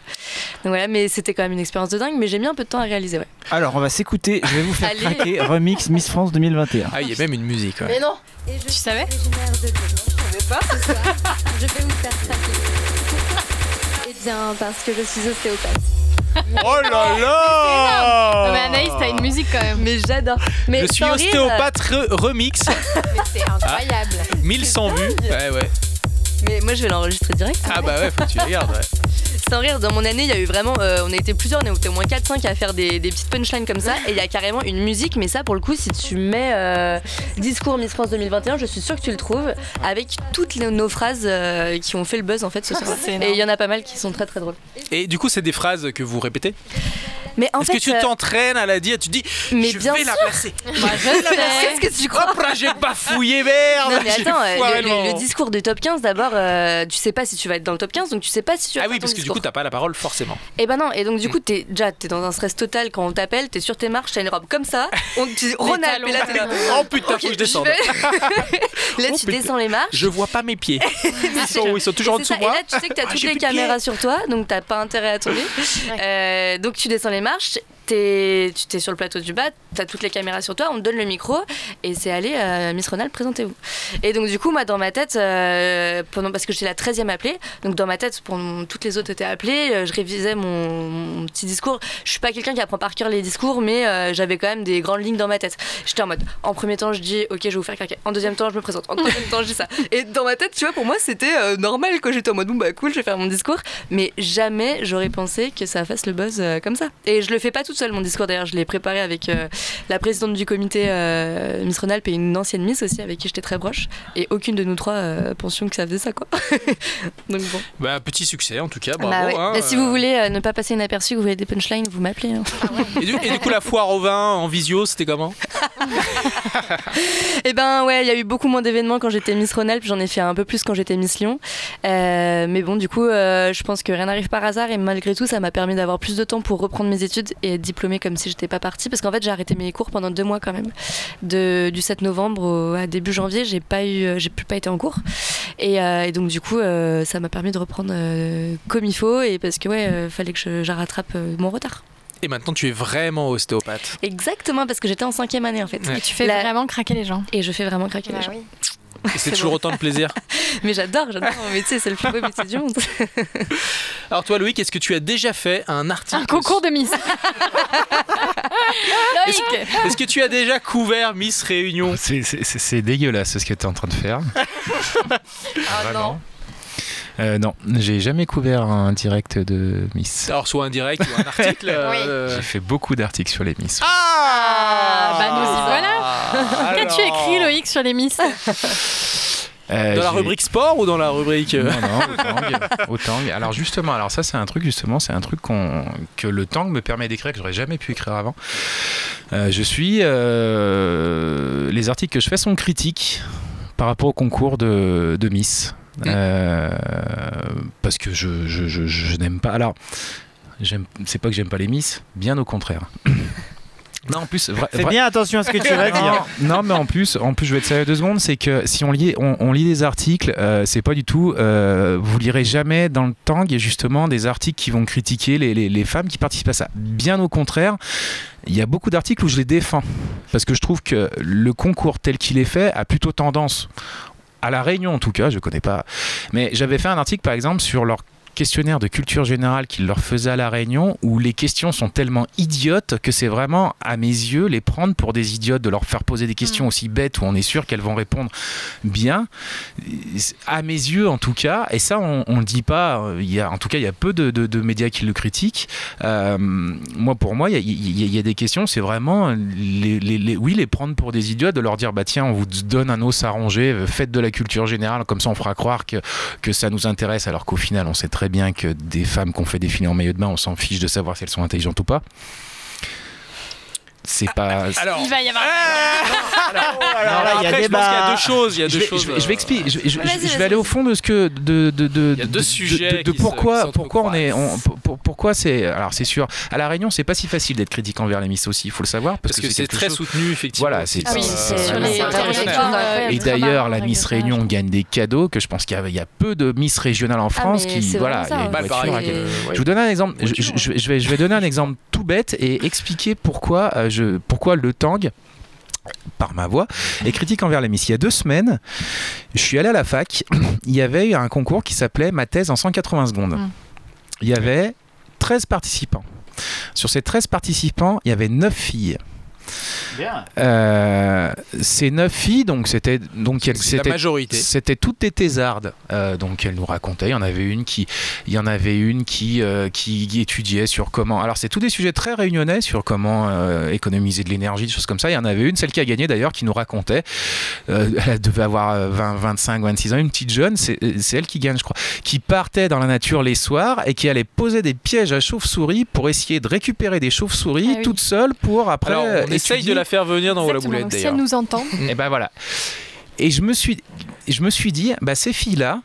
donc voilà, mais c'était quand même une expérience de dingue, mais j'ai mis un peu de temps à réaliser. Ouais. Alors, on va s'écouter. Je vais vous faire craquer remix Miss France 2021. Ah, il y a même une musique. ouais. Mais non Tu savais Je savais pas. je vais vous faire craquer. Eh bien, parce que je suis ostéopathe. Oh là là Non mais Anaïs, t'as une musique quand même. Mais j'adore. Mais Je suis sans rire, ostéopathe re- remix, Mais c'est incroyable 1100 vues. Ouais, ouais. Mais moi je vais l'enregistrer direct. Ah bah ouais, faut que tu regardes. Ouais. Sans rire, dans mon année, il y a eu vraiment. euh, on a été plusieurs, on était au moins 4-5 à faire des, des petites punchlines comme ça. Et il y a carrément une musique, mais ça pour le coup, si tu mets euh, Discours Miss France 2021, je suis sûre que tu le trouves avec toutes les- nos phrases euh, qui ont fait le buzz en fait ce soir. Et il y en a pas mal qui sont très très drôles. Et du coup, c'est des phrases que vous répétez? Mais en Est-ce fait. que tu t'entraînes à la dire Tu dis, Mais je bien vais la sûr. placer. Moi je sais. Qu'est-ce que tu crois? Hop là, j'ai bafouillé, merde non mais attends, le, discours du top 15 d'abord, euh, tu sais pas si tu vas être dans le top 15, donc tu sais pas si tu vas Ah oui, parce que du coup, t'as pas la parole forcément. Et ben non, et donc du coup, t'es déjà t'es dans un stress total quand on t'appelle, t'es sur tes marches, t'as une robe comme ça, on tu dis Ronald, et là t'es là. Oh putain, faut que je descende. là Oh, tu descends les marches. Je vois pas mes pieds. Ils sont où? Ils sont toujours en dessous de moi Et là, tu sais que t'as Ah, toutes les caméras sur toi, donc t'as pas intérêt à tomber. Euh, donc tu descends les marches, tu t'es sur le plateau du bas, t'as toutes les caméras sur toi, on te donne le micro et c'est allez, euh, Miss Ronald, présentez-vous. Et donc du coup, moi dans ma tête, euh, pendant, parce que j'étais la 13e appelée, donc dans ma tête, pendant toutes les autres étaient appelées, euh, je révisais mon, petit discours. Je suis pas quelqu'un qui apprend par cœur les discours, mais j'avais quand même des grandes lignes dans ma tête. J'étais en mode, en premier temps, je dis, ok, je vais vous faire craquer. En deuxième temps, je me présente. En troisième temps, je dis ça. Et dans ma tête, tu vois, pour moi, c'était normal quand j'étais en mode, bon, bah cool, je vais faire mon discours. Mais jamais j'aurais pensé que ça fasse le buzz comme ça. Et je le fais pas toute seule, mon discours d'ailleurs. Je l'ai préparé avec euh, la présidente du comité euh, Miss Rhône-Alpes et une ancienne Miss aussi, avec qui j'étais très proche. Et aucune de nous trois euh, pensions que ça faisait ça, quoi. Donc bon. Bah, petit succès en tout cas, bravo. Bah ouais. hein, Bah, si euh. vous voulez euh, ne pas passer inaperçu, que vous voulez des punchlines, vous m'appelez. hein. Et du, et du coup, la foire au vin en visio, c'était comment? Eh ben ouais, il y a eu beaucoup moins d'événements quand j'étais Miss Rhône-Alpes, j'en ai fait un peu plus quand j'étais Miss Lyon. Euh, mais bon, du coup, euh, je pense que rien n'arrive par hasard et malgré tout, ça m'a permis d'avoir plus de temps pour reprendre mes études et être diplômée comme si j'étais pas partie. Parce qu'en fait, j'ai arrêté mes cours pendant deux mois quand même. De, du 7 novembre au, à début janvier, j'ai pas eu, euh, j'ai plus pas été en cours. Et, euh, et donc du coup, euh, ça m'a permis de reprendre euh, comme il faut et parce que ouais, euh, fallait que je, je rattrape euh, mon retard. Et maintenant, tu es vraiment ostéopathe. Exactement, parce que j'étais en cinquième année en fait. Ouais. Et tu fais La- vraiment craquer les gens. Et je fais vraiment craquer les Bah gens. oui. Et c'est toujours autant de plaisir. Mais j'adore, j'adore mon métier, c'est le plus beau métier du monde. Alors toi, Louis, est-ce que tu as déjà fait un article Un concours de Miss. Est-ce est-ce que tu as déjà couvert Miss Réunion? C'est- C'est c'est- c'est dégueulasse ce que tu es en train de faire. Ah Vraiment? Euh, non, j'ai jamais couvert un direct de Miss. Alors soit un direct ou un article. euh, J'ai fait beaucoup d'articles sur les Miss. Ah bah, nous y voilà. Qu'as-tu Alors. écrit Loïc sur les Miss Euh, Dans la rubrique sport ou dans la rubrique euh, Non, non, au Tang. au Tang. Alors justement, alors ça c'est un truc justement, c'est un truc qu'on- que le Tang me permet d'écrire que j'aurais jamais pu écrire avant. Euh, je suis, euh, les articles que je fais sont critiques par rapport au concours de, de Miss. Euh, parce que je, je, je- je n'aime pas. Alors, J'aime, c'est pas que j'aime pas les Miss, bien au contraire. non, en plus, vra- Fais vra- bien attention à ce que tu vas dire. non, non, mais en plus, en plus, je vais être sérieux deux secondes, c'est que si on lit, on, on lit des articles, euh, c'est pas du tout, euh, vous lirez jamais dans le Tang justement des articles qui vont critiquer les, les- les femmes qui participent à ça. Bien au contraire, il y a beaucoup d'articles où je les défends parce que je trouve que le concours tel qu'il est fait a plutôt tendance à la Réunion en tout cas, je connais pas, mais j'avais fait un article par exemple sur leur questionnaire de culture générale qu'ils leur faisaient à la Réunion où les questions sont tellement idiotes que c'est vraiment à mes yeux les prendre pour des idiotes de leur faire poser des questions aussi bêtes où on est sûr qu'elles vont répondre bien. À mes yeux en tout cas et ça on, on le dit pas il y a en tout cas il y a peu de, de- de médias qui le critiquent. Euh, moi pour moi il y a, y y des questions c'est vraiment les, les- les- oui les prendre pour des idiots de leur dire bah tiens on vous donne un os à ronger euh, faites de la culture générale comme ça on fera croire que, que ça nous intéresse alors qu'au final on sait très bien que des femmes qu'on fait défiler en maillot de bain on s'en fiche de savoir si elles sont intelligentes ou pas c'est pas Alors, Il va y avoir. Alors là, il y a après, je pense débat. qu'il y a deux choses. Il y a je deux vais, choses. je vais- je vais expliquer. Je, je- je- Vas-y, je vas-y, vais aller au fond de ce que de de de, Il y a deux de- sujets de, de se- pourquoi pourquoi on est on- pour- pourquoi c'est alors c'est sûr à la Réunion c'est pas si facile d'être critique envers les Miss aussi il faut le savoir parce, Parce que c'est très chose- soutenu, effectivement. Voilà, c'est- Ah oui, Euh, euh, et d'ailleurs, la Miss. Réunion gagne des cadeaux que je pense qu'il y a, il y a peu de Miss régionales en France mais qui voilà, vraiment il y a ça, une Bah, euh, je vous donne un exemple. Je, vais, je vais- donner un exemple tout bête et expliquer pourquoi, euh, je, pourquoi le Tang, par ma voix, est critique envers les Miss. Il y a deux semaines, je suis allé à la fac. Il y avait eu un concours qui s'appelait Ma thèse en 180 secondes. Mm. Il y avait 13 participants. Sur ces 13 participants, il y avait 9 filles. Bien. Euh, ces 9 filles, donc c'était donc elles- c'était majorité. c'était toutes des thésardes. Euh, donc elle nous racontait. Il y en avait une qui, il y en avait une qui, euh, qui étudiait sur comment. Alors c'est tous des sujets très réunionnais sur comment euh, économiser de l'énergie, des choses comme ça. Il y en avait une, celle qui a gagné d'ailleurs, qui nous racontait. euh, elle devait avoir euh, 20, 25, 26 ans, une petite jeune. C'est elle qui gagne, je crois. Qui partait dans la nature les soirs et qui allait poser des pièges à chauves-souris pour essayer de récupérer des chauves-souris Ah oui. toute seule pour après. Alors, on essaye de la faire venir dans la boulette, Donc, Si d'ailleurs. elle nous entend, Et ben voilà. Et je me suis, je me suis dit, bah ces filles-là,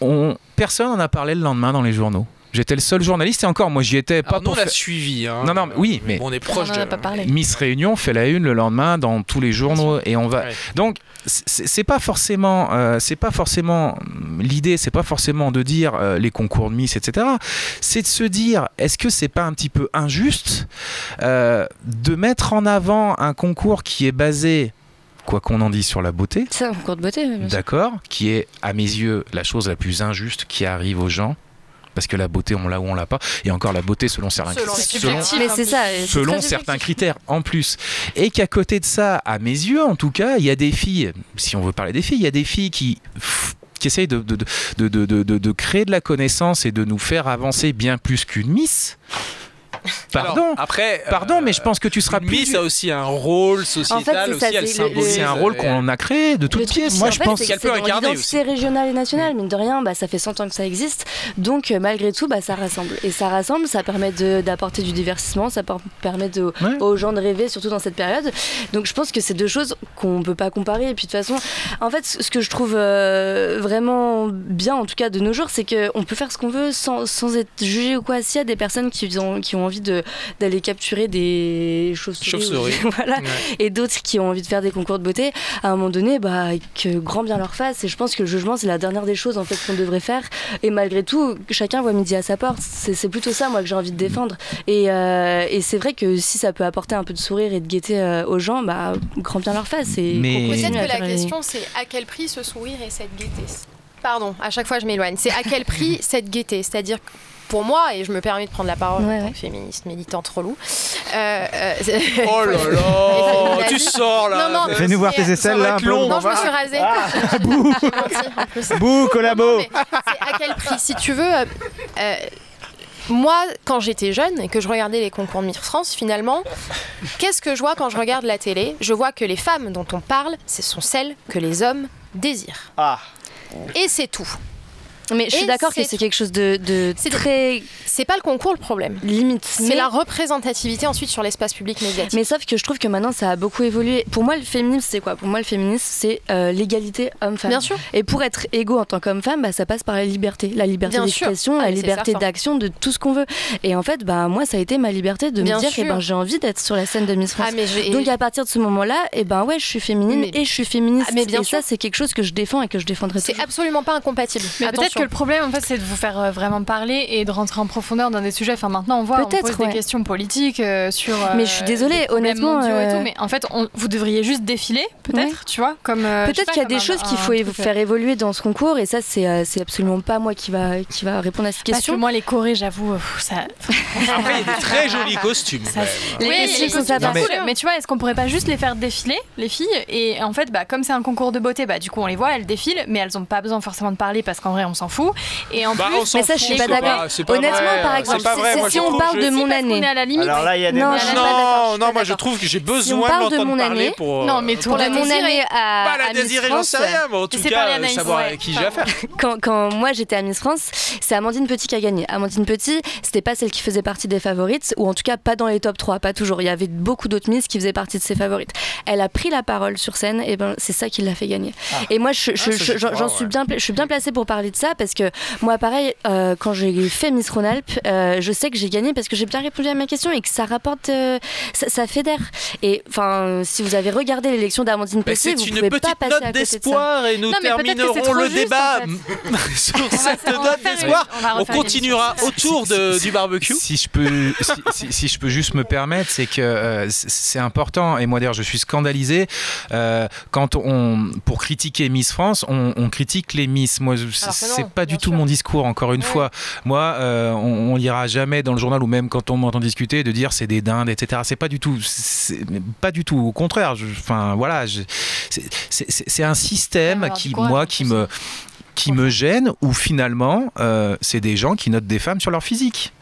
on, personne n'en a parlé le lendemain dans les journaux. J'étais le seul journaliste et encore, moi j'y étais pas Alors, nous, on l'a faire- suivi. hein. Non, non, mais oui, mais- bon, on est proche de. a pas parlé. Miss Réunion fait la une le lendemain dans tous les journaux et on va. Ouais. Donc c'est pas forcément, euh, c'est pas forcément hum, l'idée, c'est pas forcément de dire euh, les concours de Miss, etc. C'est de se dire, est-ce que c'est pas un petit peu injuste euh, de mettre en avant un concours qui est basé, quoi qu'on en dise, sur la beauté. C'est un concours de beauté. D'accord, qui est à mes yeux la chose la plus injuste qui arrive aux gens. Parce que la beauté, on l'a ou on l'a pas. Et encore, la beauté, selon certains, Selon les selon- subjectifs. Mais c'est ça. et c'est selon très certains critères en plus. Et qu'à côté de ça, à mes yeux en tout cas, il y a des filles, si on veut parler des filles, il y a des filles qui qui essayent de, de, de, de, de- de- de- de créer de la connaissance et de nous faire avancer bien plus qu'une Miss. Pardon, Alors, après, pardon, euh, mais je pense que tu seras plus... Miss a aussi un rôle sociétal, c'est ça, aussi elle c'est. C'est un rôle euh, qu'on a créé de toutes pièces. moi, je pense pense c'est qu'elle que peut c'est incarner l'identité régionale et nationale, mine de rien, bah, ça fait 100 ans que ça existe. Donc, euh, malgré tout, bah, ça rassemble. Et ça rassemble, ça permet de- d'apporter du divertissement, ça per- permet de- Ouais. aux gens de rêver, surtout dans cette période. Donc, je pense que c'est deux choses qu'on ne peut pas comparer. Et puis, de toute façon, en fait, ce ce que je trouve euh, vraiment bien, en tout cas de nos jours, c'est qu'on peut faire ce qu'on veut sans, sans être jugé ou quoi. S'il y a des personnes qui ont, qui ont envie d'aller capturer des chauves-souris, voilà, Ouais. et d'autres qui ont envie de faire des concours de beauté, à un moment donné, bah, que grand bien leur fasse. Et je pense que le jugement, c'est la dernière des choses en fait qu'on devrait faire. Et malgré tout, chacun voit midi à sa porte. C'est c'est plutôt ça, moi, que j'ai envie de défendre. Et, euh, et c'est vrai que si ça peut apporter un peu de sourire et de gaieté euh, aux gens, bah, grand bien leur fasse. Et Mais- Peut-être que la question, c'est à quel prix ce sourire et cette gaieté? Pardon, à chaque fois je m'éloigne. C'est à quel prix cette gaieté? C'est-à-dire pour moi, et je me permets de prendre la parole Ouais, en tant ouais. que féministe militante relou. euh, euh, c'est- Oh là là, tu sors là. Non, non, Fais-nous voir tes aisselles là un peu. long. Non, je me suis rasée. En plus. Bouh, collabo c'est à quel prix Si tu veux, euh, euh, moi, quand j'étais jeune et que je regardais les concours de Miss France, finalement, qu'est-ce que je vois quand je regarde la télé? Je vois que les femmes dont on parle, ce sont celles que les hommes désirent. Ah. Et c'est tout. Mais je suis d'accord que c'est- quelque chose de, de C'est- très C'est pas le concours le problème. limite. C'est Mais- la représentativité ensuite sur l'espace public médiatique. Mais sauf que je trouve que maintenant ça a beaucoup évolué. Pour moi, le féminisme, c'est quoi? Pour moi, le féminisme, c'est euh, l'égalité homme-femme. Bien sûr. Et pour être égaux en tant qu'homme-femme, bah, ça passe par la liberté. La liberté d'expression, Ah, la c'est liberté d'action, de tout ce qu'on veut. Et en fait, bah, moi, ça a été ma liberté de Bien me dire que ben, j'ai envie d'être sur la scène de Miss France. Ah, mais Donc à partir de ce moment-là, et ben ouais, je suis féminine Mais- et je suis féministe. Ah, mais bien et sûr. ça, c'est quelque chose que je défends et que je défendrai c'est absolument pas incompatible. Mais peut-être Attention. Que le problème, en fait, c'est de vous faire euh, vraiment parler et de rentrer en profondeur dans des sujets. Enfin, maintenant, on voit, on Peut-être, pose ouais. des questions politiques euh, sur. euh, Mais je suis désolée, honnêtement, mondiaux et tout, mais en fait, on- vous devriez juste défiler, peut-être, Ouais. tu vois, comme. euh, Peut-être qu'il y a des un- choses qu'il faut truc, euh, faire évoluer dans ce concours et ça c'est euh, c'est absolument pas moi qui va qui va répondre à cette Parce que question. moi, les chorés, j'avoue, ça. Après, il y a des très jolis costumes. Ça. Les Oui, costumes les sont costumes sympas. sont cool, mais tu vois, est-ce qu'on pourrait pas juste les faire défiler, les filles? Et en fait, bah, comme c'est un concours de beauté, bah, du coup, on les voit, elles défilent, mais elles ont pas besoin forcément de parler parce qu'en vrai, on s'en fout. Et en Bah, plus, Mais ça, je suis pas d'accord. Honnêtement, vrai, par c'est exemple, pas si- vrai, si- moi, si je on parle de mon année. est à la limite. Alors là, il y a des Non, je je Non, moi je trouve que j'ai besoin de d'entendre mon parler année- pour. Non, mais euh, pour de la mon année à, Pas la désirée, j'en France, sais rien, mais en tout c'est pas les cas, Anaïs, savoir avec qui j'ai affaire. quand, quand moi j'étais à Miss France, c'est Amandine Petit qui a gagné. Amandine Petit, c'était pas celle qui faisait partie des favorites, ou en tout cas pas dans les top 3, pas toujours. Il y avait beaucoup d'autres Miss qui faisaient partie de ses favorites. Elle a pris la parole sur scène, et ben c'est ça qui l'a fait gagner. Et moi, je, je- Ah, je- j'en j'en suis ouais. bien, je suis bien placée pour parler de ça parce que moi, pareil, euh, quand j'ai fait Miss Rhône-Alpes, euh, je sais que j'ai gagné parce que j'ai bien répondu à ma question et que ça rapporte, euh, ça, ça fédère. Et enfin, si vous avez regardé l'élection Petit, c'est vous pouvez pas passer note à côté de d'espoir et nous Non, terminerons le juste, débat en sur On va cette va note d'espoir. on continuera autour de- du barbecue. Si je peux, si, si- si je peux juste me permettre, c'est que euh, c'est important. Et moi d'ailleurs, je suis scandalisé euh, quand on, pour critiquer Miss France, on, on critique les Miss. Moi, c'est pas du tout sûr. mon discours. Encore une Ouais. fois, moi, euh, on, on lira jamais dans le journal ou même quand on m'entend discuter de dire c'est des dindes, etc. C'est pas du tout, pas du tout. Au contraire, enfin voilà, c'est- un système qui, moi, qui me qui me gêne, où finalement, euh, c'est des gens qui notent des femmes sur leur physique.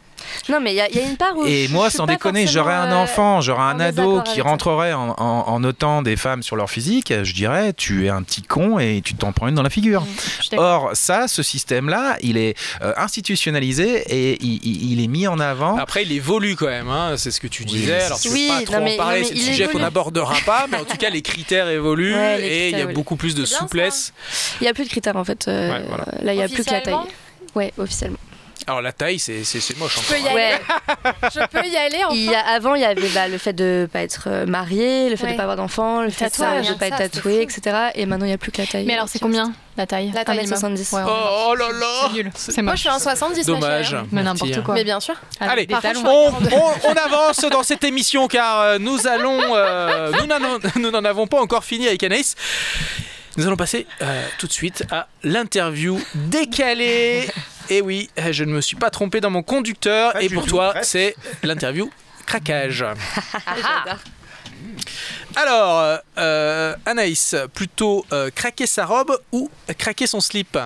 Non, mais il y, a- il y a une part où. Et je moi, sans déconner, j'aurais un forcément, euh, enfant, j'aurais un ado qui rentrerait en, en- en notant des femmes sur leur physique, je dirais, tu es un petit con et tu t'en prends une dans la figure. D'accord. Or, ça, ce système-là, il est euh, institutionnalisé et il, il- il est mis en avant. Après, il évolue quand même, hein, c'est ce que tu Oui, disais. mais Alors, tu Oui, veux pas non, trop mais- en parler, c'est il sujet qu'on n'abordera pas, mais en tout cas, les critères évoluent Ouais, les et il y a beaucoup plus de souplesse. Il n'y a plus de critères en fait. euh, Ouais, voilà. Là, il n'y a plus que la taille. Ouais, officiellement. Alors, la taille, c'est c'est- c'est moche. Je peux y aller. Ouais. Je peux y aller enfin. Il y a, avant, il y avait bah, le fait de ne pas être euh, marié, le fait de ne pas avoir d'enfant, le fait de ne pas être ça, tatoué, etc. Et maintenant, il n'y a plus que la taille. Mais alors, c'est combien la taille La taille, 1m70. Ouais, Oh, oh là là C'est nul. C'est Moi, je suis un 70. ma Dommage. chérie. Mais n'importe Merci, quoi. Mais bien sûr. Avec Allez, On, on- on avance dans cette émission car euh, nous allons, euh, nous n'en- nous n'en avons pas encore fini avec Anaïs. Nous allons passer euh, tout de suite à l'interview décalée. Et oui, euh, je ne me suis pas trompé dans mon conducteur. Pas et pour tout, toi, c'est l'interview craquage. Alors, euh, Anaïs, plutôt euh, craquer sa robe ou craquer son slip?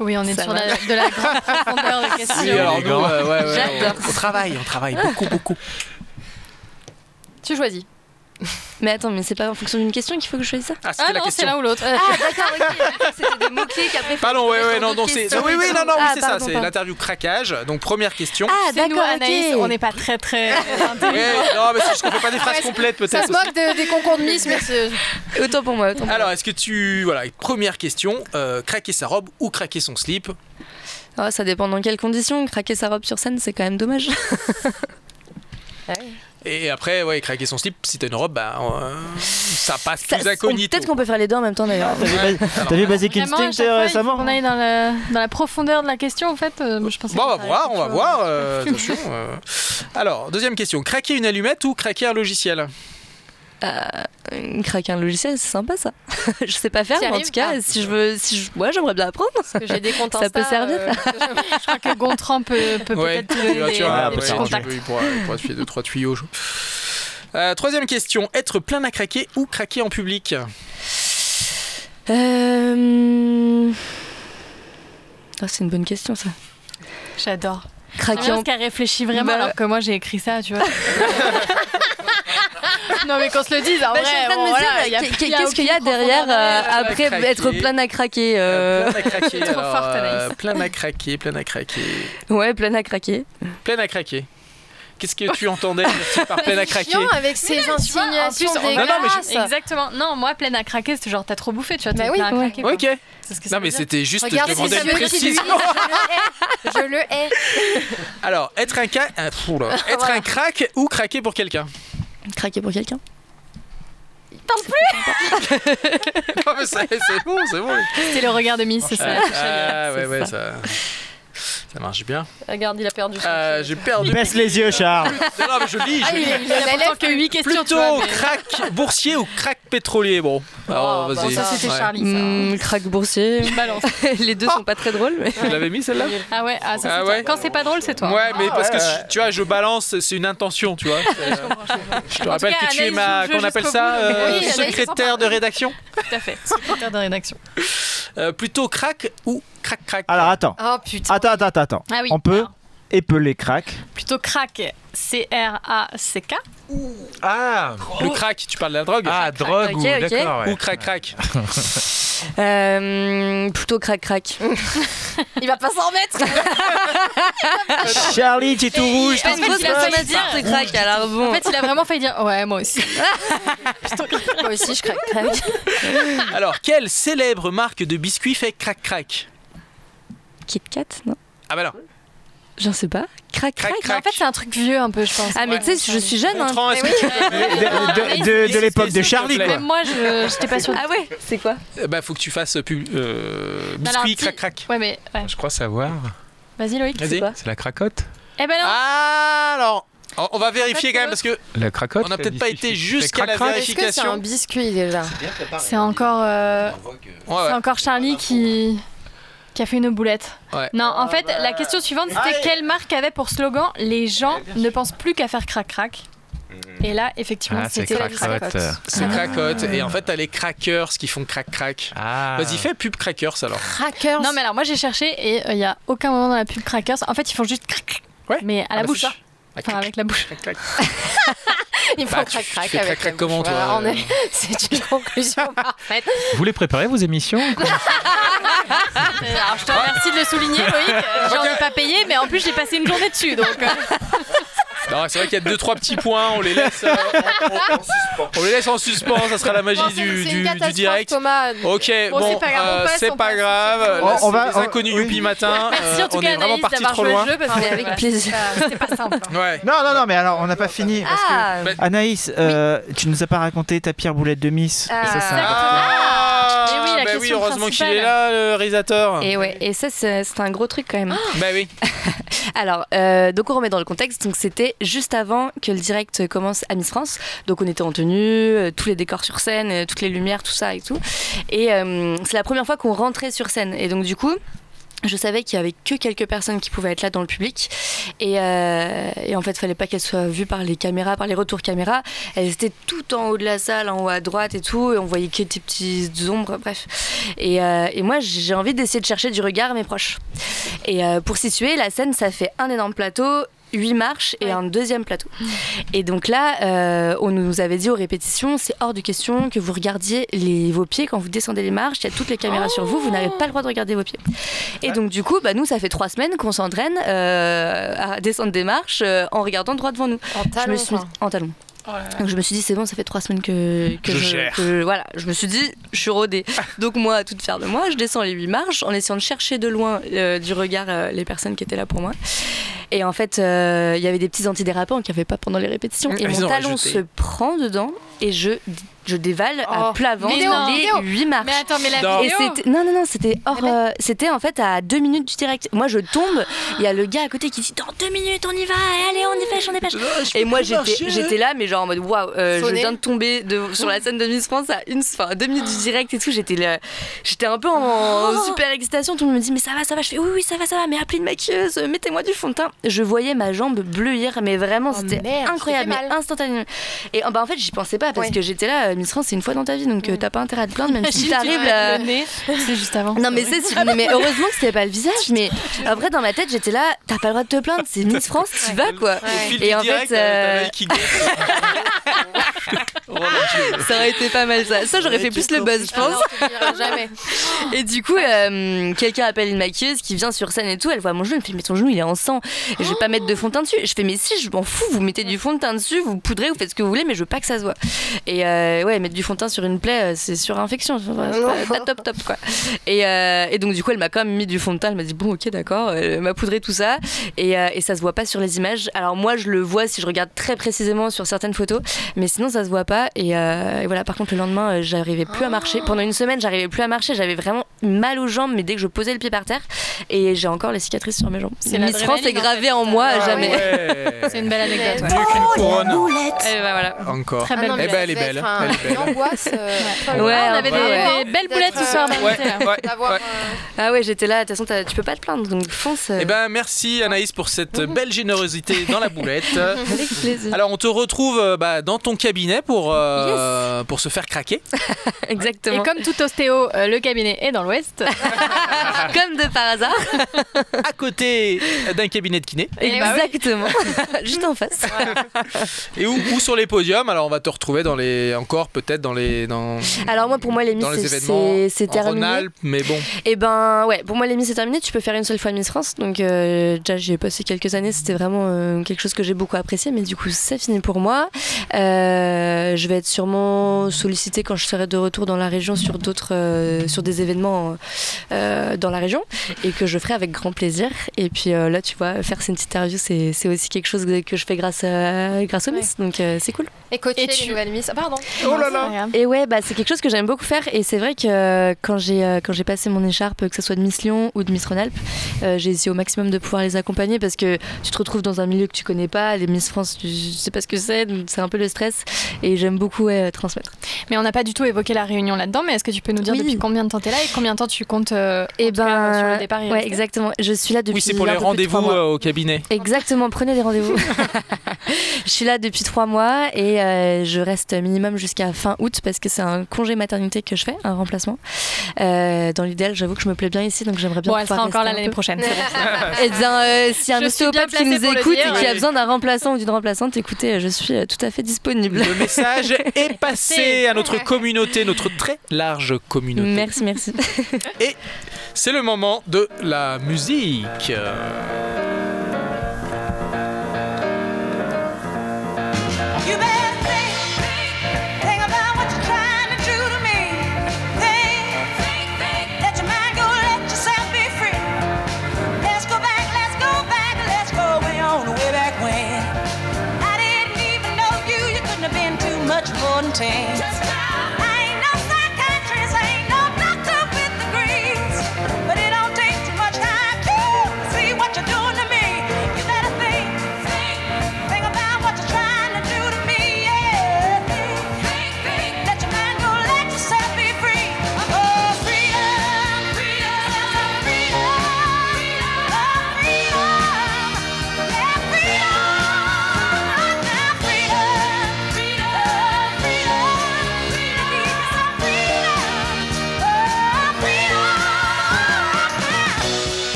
Oui, on est Ça sur la, de la grande profondeur de questions. Oui, alors nous, euh, ouais, ouais, J'adore. on, on travaille, on travaille beaucoup, beaucoup. Tu choisis. Mais attends, mais c'est pas en fonction d'une question qu'il faut que je choisisse ça Ah, c'était Ah la non, c'est question. l'un ou l'autre. Ah, d'accord, ok. C'était des mots-clés qu'après. Pardon, ouais, ouais, non, d'autres c'est, oui, oui, non, non, oui, Ah, c'est ça, c'est l'interview craquage. Donc première question. Ah, d'accord, Anaïs, on n'est pas très très Ouais, non, mais c'est juste qu'on fait pas des phrases Ouais, complètes Ça peut-être. se moque de- des concours de Miss, mais c'est- Autant pour moi, autant pour Alors, est-ce que tu, voilà, première question, euh, craquer sa robe ou craquer son slip. Ah, ça dépend dans quelles conditions. Craquer sa robe sur scène, c'est quand même dommage. Et après, ouais, craquer son slip, si t'as une robe, bah, euh, ça passe Ça- plus on- incognito. Peut-être qu'on peut faire les deux en même temps d'ailleurs. T'as vu, Basic Instinct euh, récemment qu'on aille dans la, dans la profondeur de la question, en fait. euh, je pensais Bon, on va voir, on va voir. euh, attention. euh. Alors, deuxième question. Craquer une allumette ou craquer un logiciel? Euh, Craquer un logiciel, c'est sympa ça. je sais pas faire, mais en tout cas, Ah. si je veux, si je, ouais, j'aimerais bien apprendre. parce que j'ai des comptes Ça peut servir. euh, Je crois que Gontran peut, peut Ouais, peut-être te donner tu vas- des, ouais, contacts. il pourra, il pourra deux, trois tuyaux. je- Euh, troisième question. Être plein à craquer ou craquer en public? Euh... Ah, c'est une bonne question ça. J'adore. En bien qu'elle réfléchit vraiment Bah, alors que moi j'ai écrit ça, tu vois. Non, mais qu'on se le dise, en Bah, vrai. bon, voilà, a qu'est-ce qu'il y a derrière euh, après craquer. être plein à craquer euh, Plein à craquer. Trop alors, euh, plein à craquer, plein à craquer. Ouais, plein à craquer. Plein à craquer. Qu'est-ce que tu entendais par plein à craquer Chiant avec ses vois, en insinuations plus, on- Non, non, mais. Exactement. Non, moi, pleine à craquer, c'est genre, t'as trop bouffé, tu vois. Bah t'es oui, à ouais. craquer. Ok. C'est ce que Non, mais c'était juste. Regarde je demandais une précision. Je le hais. Je le hais. Alors, être un, ca- là. être un crack ou craquer pour quelqu'un Craquer pour quelqu'un. Non, mais c'est bon, c'est bon. C'est le regard de Miss, c'est ça. Ah, ouais, ouais, ça. Ça marche bien. Regarde, il a perdu Euh, J'ai perdu. Baisse les yeux, Charles. Non, non, mais je lis, Ah, je lis. est- il a Pourtant que 8 questions. Plutôt mais- crack boursier ou crack pétrolier Bon, alors Oh, bah, vas-y. Ça, c'était Ouais. Charlie, ça. Mmh, crack boursier. Balance. Les deux sont pas très drôles, mais. Tu l'avais mis celle-là Ah ouais, ah, ça, Ah c'est ouais. toi. Quand c'est pas drôle, c'est toi. Ouais, mais parce que ouais, je- tu vois, je balance, c'est une intention, tu vois. Je te rappelle cas, que tu es ma, qu'on appelle ça, euh, secrétaire de rédaction. Tout à fait. Secrétaire de rédaction. Euh, plutôt crack ou crack crack. Alors attends. Oh putain. Attends, attends, attends, attends. Ah oui. On peut alors, épeler crack. Plutôt crack, C-R-A-C-K. Ah, Le crack, tu parles de la drogue ah drogue ou Ok, ok. d'accord. ouais. Ou crack crack. Euh, plutôt crack crack. Il va pas s'en remettre. Charlie, tu es tout rouge. En fait, tout il a failli dire. Alors bon. En fait, il a vraiment failli dire. Ouais, moi aussi. Moi aussi, je craque. craque. Alors, quelle célèbre marque de biscuits fait crack crack Kit Kat, non Ah bah non. J'en sais pas. Crack, crack. Mais en fait, c'est un truc vieux un peu, je pense. Ah, mais tu sais, je suis jeune. Hein. Que tu De, de- de- de l'époque de Charlie, quoi. Même moi, je j'étais pas sûre. Ah ouais C'est quoi Bah, faut que tu fasses pub- euh, biscuit crack crack. Ouais, mais. ouais. Je crois savoir. Vas-y, Loïc. Vas-y. quoi C'est la cracotte Eh ben non. Ah, alors, on- va vérifier quand même parce que La cracotte on n'a peut-être pas été jusqu'à la que c'est un vérification. biscuit déjà C'est encore. euh, Ouais, C'est ouais. encore Charlie qui. Qui a fait une boulette. Ouais. Non, en fait, la question suivante, c'était quelle marque avait pour slogan Les gens ne pensent plus qu'à faire crac-crac. Et là, effectivement, Ah, c'était la cracotte. cracotte. C'est cracotte. Et en fait, t'as les crackers qui font crack crack. Ah. Vas-y, fais pub crackers alors. Crackers. Non, mais alors moi j'ai cherché et il y a aucun moment dans la pub Crackers. En fait, ils font juste crac crac. Ouais. Mais à Ah la bah, bouche. Enfin, avec la bouche. Crac, crac. il faut Bah, crac crac fais avec crac-crac la comment, toi, Voilà, euh est- C'est une conclusion parfaite. Vous les préparez vos émissions Alors je te remercie de le souligner, Loïc. Euh, J'en ai pas payé, mais en plus j'ai passé une journée dessus. Donc, euh, Non, c'est vrai qu'il y a deux trois petits points, on les laisse, euh, on, on- on les laisse en suspens, ça sera la magie du, c'est du- du direct. Thomas. Ok, Bon, bon, c'est pas grave, on euh, c'est on pas passe. grave. On- Là, on va- on- inconnus oui. Youpi matin. merci euh, en tout on cas est vraiment Anaïs parti d'avoir trop loin. le jeu parce que Avec plaisir. c'était pas- C'était pas simple. Ouais. Non, non, non, mais alors on n'a pas fini. Parce que Ah Anaïs, euh, tu nous as pas raconté ta pire boulette de Miss. Ah. Ça, c'est. Ah, oui, la bah question heureusement qu'il est là, le réalisateur. Et ouais, et ça c'est un gros truc quand même. Bah oui. Alors, euh, donc on remet dans le contexte. Donc c'était juste avant que le direct commence à Miss France. Donc on était en tenue, euh, tous les décors sur scène, euh, toutes les lumières, tout ça et tout. Et euh, c'est la première fois qu'on rentrait sur scène. Et donc du coup. Je savais qu'il y avait que quelques personnes qui pouvaient être là dans le public et, en fait, il fallait pas qu'elles soient vues par les caméras, par les retours caméras. Elles étaient tout en haut de la salle, en haut à droite et tout, et on voyait que des petites ombres, bref. Et, moi, j'ai envie d'essayer de chercher du regard à mes proches. Et pour situer, la scène, ça fait un énorme plateau, huit marches et Ouais. un deuxième plateau. Et donc là, euh, on nous avait dit aux répétitions, c'est hors de question que vous regardiez les, vos pieds quand vous descendez les marches. Il y a toutes les caméras sur vous, vous n'avez pas le droit de regarder vos pieds. Et donc du coup, bah, nous, ça fait trois semaines qu'on s'entraîne euh, à descendre des marches euh, en regardant droit devant nous. En Je talons, me suis en talons. Donc je me suis dit c'est bon, ça fait trois semaines que, que Je gère. que- voilà, je me suis dit je suis rodée. Donc moi, à toute fière de moi, je descends les huit marches en essayant de chercher de loin euh, du regard euh, les personnes qui étaient là pour moi. Et en fait, euh, il y avait des petits antidérapants qu'il n'y avait pas pendant les répétitions. Et Ils mon talon rajouté. se prend dedans et je, je dévale à Oh, plat ventre les vidéo. huit marches. Mais attends, mais la vidéo. non non non c'était hors euh, c'était en fait à deux minutes du direct. Moi je tombe, il y a le gars à côté qui dit dans deux minutes on y va, allez on dépêche on dépêche. Et moi j'étais là mais genre en mode waouh euh, je viens de tomber de, sur la scène de Miss France à une enfin à deux minutes du direct et tout j'étais là j'étais un peu en super excitation tout le monde me dit mais ça va ça va je fais oui oui ça va ça va mais appelez une maquilleuse mettez-moi du fond de teint je voyais ma jambe bleuir, mais vraiment, Oh c'était incroyable, instantanément. Et euh, bah, en fait, j'y pensais pas parce Ouais. que j'étais là, Miss France, c'est une fois dans ta vie, donc euh, t'as pas intérêt à te plaindre, même si t'arrives. vas euh, c'est juste avant. non mais c'est mais, mais heureusement que c'était pas le visage mais après dans ma tête j'étais là t'as pas le droit de te plaindre c'est Miss France tu vas quoi. Et en fait, euh. Oh ça aurait été pas mal ça. Ça j'aurais fait plus le buzz je pense. Diras jamais. et du coup euh, quelqu'un appelle une maquilleuse qui vient sur scène et tout elle voit mon genou elle me fait mais ton genou il est en sang. Et je vais pas mettre de fond de teint dessus je fais mais si je m'en fous vous mettez du fond de teint dessus vous poudrez vous faites ce que vous voulez mais je veux pas que ça se voit. Et euh, ouais mettre du fond de teint sur une plaie euh, c'est sur infection Enfin, c'est pas, pas top top quoi et, euh, et donc du coup elle m'a quand même mis du fond de teint elle m'a dit bon ok d'accord elle m'a poudré tout ça et, euh, et ça se voit pas sur les images alors moi je le vois si je regarde très précisément sur certaines photos mais sinon ça se voit pas et, euh, et voilà par contre le lendemain j'arrivais plus à marcher pendant une semaine j'arrivais plus à marcher j'avais vraiment mal aux jambes mais dès que je posais le pied par terre et j'ai encore les cicatrices sur mes jambes Miss France est en gravé fait. en moi à Ah jamais ouais. C'est une belle anecdote. ouais. Mieux qu'une couronne. et bah voilà Encore. Très Ah belle non, Eh ben, ça elle est belle. Elle est belle. Une angoisse. euh. Ouais, on avait ouais, des, ouais. des belles boulettes ce D'être, soir euh, ah ouais j'étais là de toute façon tu peux pas te plaindre donc fonce euh, Eh ben, merci Anaïs pour cette belle générosité dans la boulette. avec plaisir Alors, on te retrouve euh, bah, dans ton cabinet pour, euh, pour se faire craquer. Et exactement comme tout ostéo, euh, le cabinet est dans l'ouest. comme de par hasard À côté d'un cabinet de kiné. Et bah oui. exactement juste en face Et où, ou sur les podiums. Alors, on va te retrouver dans les, encore peut-être dans les, dans, alors moi pour moi les Miss les c'est- c'est terminé Rhône-Alpes. Mais bon, Et ben ouais, pour moi les Miss c'est terminé. Tu peux faire une seule fois Miss France. Donc euh, déjà j'y ai passé quelques années. C'était vraiment euh, quelque chose que j'ai beaucoup apprécié. Mais du coup c'est fini pour moi. Euh, je vais être sûrement sollicitée quand je serai de retour dans la région sur d'autres, euh, sur des événements euh, dans la région et que je ferai avec grand plaisir. Et puis euh, là tu vois faire cette interview c'est c'est aussi quelque chose que je fais grâce à, grâce aux Miss. Donc euh, c'est cool. Et coacher Et les tu- nouvelles Miss. Ah, pardon. Oh là là. Et ouais, bah, c'est quelque chose que j'aime beaucoup faire. Et c'est vrai que euh, quand j'ai euh, quand j'ai passé mon écharpe, que ce soit de Miss Lyon ou de Miss Rhône-Alpes, euh, j'ai essayé au maximum de pouvoir les accompagner parce que tu te retrouves dans un milieu que tu connais pas. Les Miss France, tu sais pas ce que c'est, c'est un peu le stress. Et j'aime beaucoup ouais, transmettre. Mais on n'a pas du tout évoqué la réunion là-dedans. Mais est-ce que tu peux nous dire Oui. depuis combien de temps tu es là et combien de temps tu comptes euh, Et cas, ben, sur le départ et ouais, rester exactement. Je suis là depuis. oui, c'est pour les rendez-vous euh, au cabinet. Exactement, prenez des rendez-vous. je suis là depuis trois mois et euh, je reste minimum jusqu'à fin août parce que c'est un congé maternité que je fais, un remplacement. Euh, dans l'idéal, j'avoue que je me plais bien ici, donc j'aimerais bien Bon, elle sera encore là l'année prochaine. Eh bien, euh, si un ostéopathe qui nous écoute dire, et qui a besoin d'un remplaçant ou d'une remplaçante, écoutez, je suis euh, tout à fait disponible. Le message est passé à notre communauté, notre très large communauté. Merci, merci. Et c'est le moment de la musique. haunting.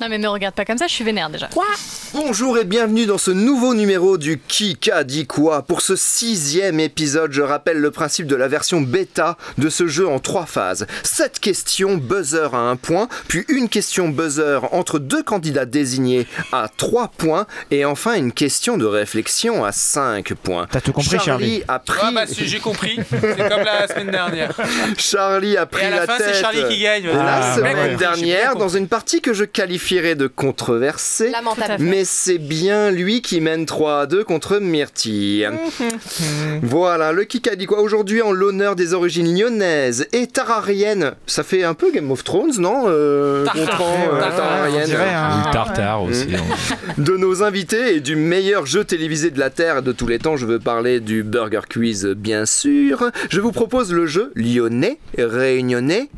Non mais me regarde pas comme ça, je suis vénère déjà. Bonjour et bienvenue dans ce nouveau numéro du Qui qu'a dit quoi. Pour ce sixième épisode, je rappelle le principe de la version bêta de ce jeu en trois phases. Sept questions buzzer à un point, puis une question buzzer entre deux candidats désignés à trois points, et enfin une question de réflexion à cinq points. T'as tout compris, Charlie a pris... Ah bah si j'ai compris, c'est comme la semaine dernière. Charlie a pris Et à la la, fin, c'est tête Charlie qui gagne. la Ah, semaine ouais. Dernière dans une partie que je de controversée. Lamentable. Mais c'est bien lui qui mène 3 à 2 contre Myrtille. voilà, le kick a dit quoi Aujourd'hui, en l'honneur des origines lyonnaises et tarariennes. Ça fait un peu Game of Thrones, non euh, euh, hein. Tartare aussi. De nos invités et du meilleur jeu télévisé de la Terre de tous les temps, je veux parler du Burger Quiz, bien sûr. Je vous propose le jeu lyonnais, réunionnais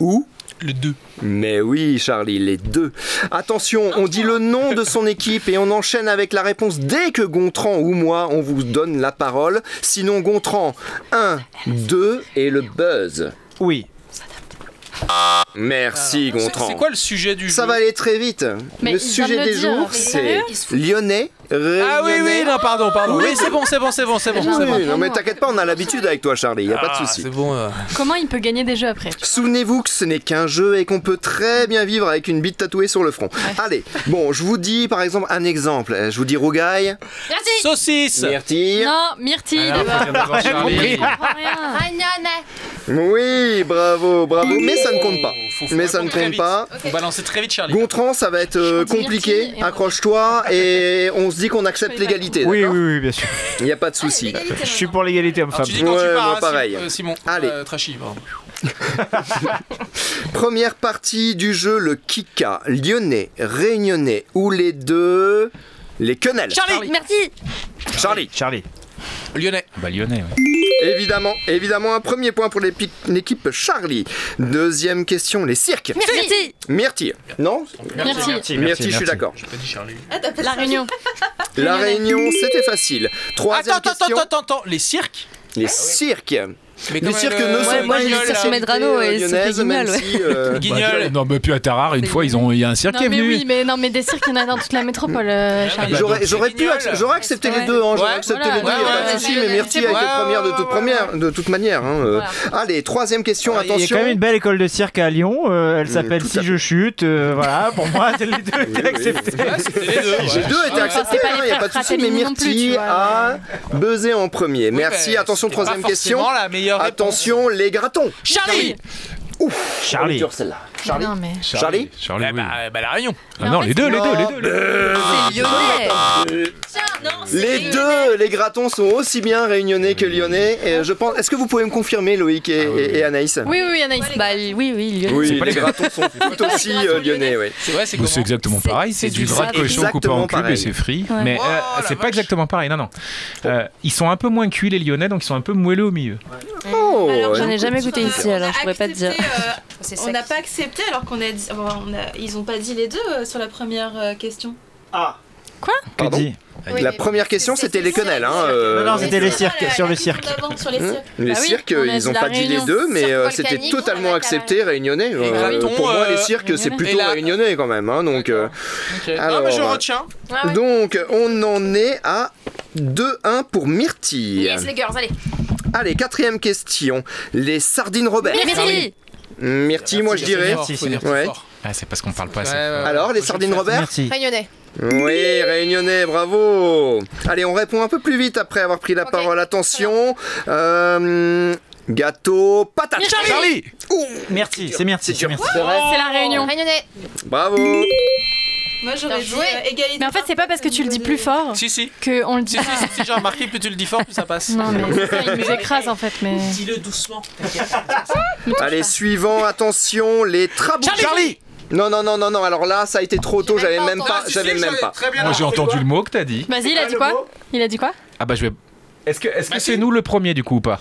ou Le 2. mais oui, Charlie, les deux. Attention, on dit le nom de son équipe et on enchaîne avec la réponse dès que Gontran ou moi, on vous donne la parole. Sinon, Gontran, 1, 2 et le buzz. Oui. Merci, Gontran. c'est quoi le sujet du Ça jeu va aller très vite. Mais le il vient de sujet le des dire. jours, Mais c'est sérieux lyonnais. Ah oui, oui, non, pardon, pardon. Oui, c'est bon, c'est bon, c'est bon, c'est bon. Oui, c'est bon. non mais t'inquiète pas, on a l'habitude avec toi Charlie, y a pas de Ah, souci. C'est bon. euh. Comment il peut gagner des jeux après Souvenez-vous que ce n'est qu'un jeu et qu'on peut très bien vivre avec une bite tatouée sur le front. Allez, bon, je vous dis par exemple un exemple. Je vous dis Rougaille, Merci. Saucisse Myrtille. Non, Myrtille Alors, d'abord. faut bien d'abord Charlie. Je comprends rien. Ragnone. Oui, bravo, bravo. Mais ça ne compte pas. Faut- faut Mais ça ne compte vite. pas. Faut balancer très vite, Charlie. Gontran, ça va être euh, compliqué. Accroche-toi et on se dit qu'on accepte l'égalité. Oui, oui, d'accord oui, bien sûr. Il n'y a pas de souci. Je suis pour l'égalité Alors, homme-femme. tu dis quand Ouais, tu pars, moi, hein, pareil. Simon- euh, Simon. Allez. Euh, Trashy, pardon. Première partie du jeu, le Kika, lyonnais, réunionnais ou les deux. Les quenelles. Charlie Merci Charlie. Charlie. Lyonnais. Bah lyonnais, ouais. Évidemment, évidemment, un premier point pour l'équipe Charlie. Deuxième question, les cirques. Merci Myrtille. Non. Myrtille, je suis d'accord. J'ai pas dit Charlie. La Réunion. La. Réunion, c'était facile. Troisième Attends, attends, question. attends, attends, attends. Les cirques Les cirques. Mais cirques euh, ne sont ouais, pas moi, j'ai une cirque Medrano et euh, cirque même Guignol, si, euh, Guignol. non, mais puis à Tarare, une fois, ils ont, il y a un cirque qui est mais venu. oui, mais non mais des cirques il y en a dans toute la métropole, euh, Charlie. J'aurais c'est pu j'aurais accepté les deux, hein, j'aurais accepté les deux, pas ouais, de souci, mais Myrtille c'est a été première de toute première, de toute manière. hein, euh. Allez, troisième question, Il y a attention. quand même une belle école de cirque à Lyon. euh, elle s'appelle Si je chute. euh, voilà, pour moi, les deux étaient acceptés. Les deux. Étaient acceptés, c'est il n'y a pas de souci, mais Myrtille a buzzé en premier. Merci, attention, troisième question. la meilleure réponse. Attention, les gratons. Charlie Charlie. Dure celle-là. Charlie. Non mais Charlie Charlie, Eh oui. bah, bah, la Réunion. Ah non, les deux, les deux, les deux. les deux. c'est lyonnais. Les deux, les gratons sont aussi bien réunionnais que lyonnais. Et je pense. Est-ce que vous pouvez me confirmer, Loïc et, et- et Anaïs? Oui oui Anaïs. Bah oui oui lyonnais. Oui, pas les gratons sont tout aussi euh, lyonnais, oui. C'est vrai, c'est exactement pareil, c'est du gras de cochon coupé en cubes et c'est frit. Mais Oh, euh, c'est pas exactement pareil, non, non. Euh, ils sont un peu moins cuits les lyonnais, donc ils sont un peu moelleux au milieu. Oh, Alors, J'en ai jamais goûté ici alors je pourrais pas te dire. euh, on n'a pas accepté alors qu'on a dit. enfin, on a- ils ont pas dit les deux euh, sur la première euh, question. Que Pardon dit Oui, La mais première question, c'était les quenelles. Hein, euh, Non, non, c'était les cirques, sur le cirque. sur les Hein cirques. les Ah oui, cirques, on a ils dit ont la pas dit les Réunion. deux, mais Cirque euh, c'était volcanique, totalement a accepté réunionnais. Euh, gratons, pour moi, euh, les cirques, c'est réunionnais. plutôt Et la- réunionnais quand même. Hein, donc, euh, Ah, bah, je euh, retiens. Ah ouais. donc, on en est à 2-1 pour Myrtille. Yes les girls, allez. Allez, quatrième question. Les sardines Robert. Merci. Myrtille, moi je dirais. Merci, c'est Ouais. Ah, c'est parce qu'on parle pas assez. Alors, les sardines. Robert Merci. Réunionnais. Oui, réunionnais, bravo. Allez, on répond un peu plus vite après avoir pris la Ok. parole. Attention. Euh, gâteau, patate. Charlie Merci, c'est merci. C'est dur. merci. C'est la Réunion. Réunionnais. Bravo. Moi j'aurais joué. euh, égalité. Mais en fait c'est pas parce que tu le dis plus fort Si, si. que on le dit. Si, si, si, si, j'ai remarqué, plus tu le dis fort, plus ça passe. Non mais ça, il nous écrase en fait mais. Dis-le doucement. Allez, suivant, attention, les trabous. Charlie Non, non, non, non, non. Alors là, ça a été trop tôt. J'avais même pas. J'avais même pas. Moi j'ai entendu le mot que t'as dit. Vas-y il a dit quoi Il a dit quoi Ah bah je vais. Est-ce que est-ce que c'est nous le premier du coup ou pas?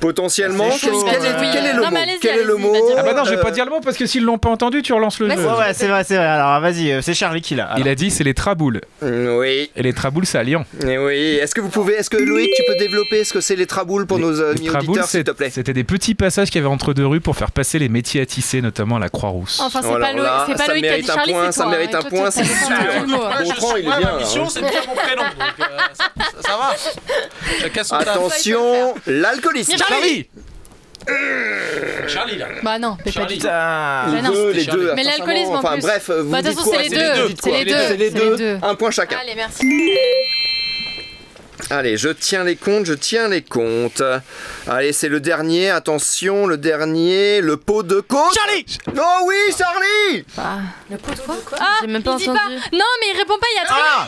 Potentiellement, C'est chaud, quel, est, ouais. quel est le Non, mot Quel est le. Ah bah non, je vais Euh, pas dire le mot parce que s'ils l'ont pas entendu, tu relances le jeu. Ouais, ouais, c'est vrai, c'est vrai. Alors vas-y, euh, c'est Charlie qui l'a. Il a dit c'est les traboules. Mm, Oui, Et les traboules, c'est à Lyon. eh oui. Est-ce que vous pouvez, est-ce que Loïc, tu peux développer ce que c'est les traboules pour Les- nos amis traboules, auditeurs, s'il te c'est- plaît c'était des petits passages qu'il y avait entre deux rues pour faire passer les métiers à tisser, notamment la Croix-Rousse. Enfin, c'est Oh pas, là c'est pas ça Loïc qui a mérite dit un Charlie, point, c'est ça mérite hein. un point, c'est sûr. il est bien, mission, hein. c'est de faire mon prénom. Euh, ça, va. Attention, l'alcoolisme. Charlie Charlie, là. Bah non, Charlie. Putain. Les Bah non, deux, les deux. Mais l'alcoolisme, en Enfin plus. bref, vous Bah, de dites toute façon, quoi c'est les deux. Vous dites C'est quoi les deux. C'est les C'est les deux. deux. Un point chacun. Allez, merci. Allez, je tiens les comptes, je tiens les comptes. Allez, c'est le dernier, attention, le dernier, le pot de côte. Charlie Oh oui, Charlie Le pot de quoi Ah, J'ai même pas il dit entendu. pas. Non, mais il répond pas, il y a. Ah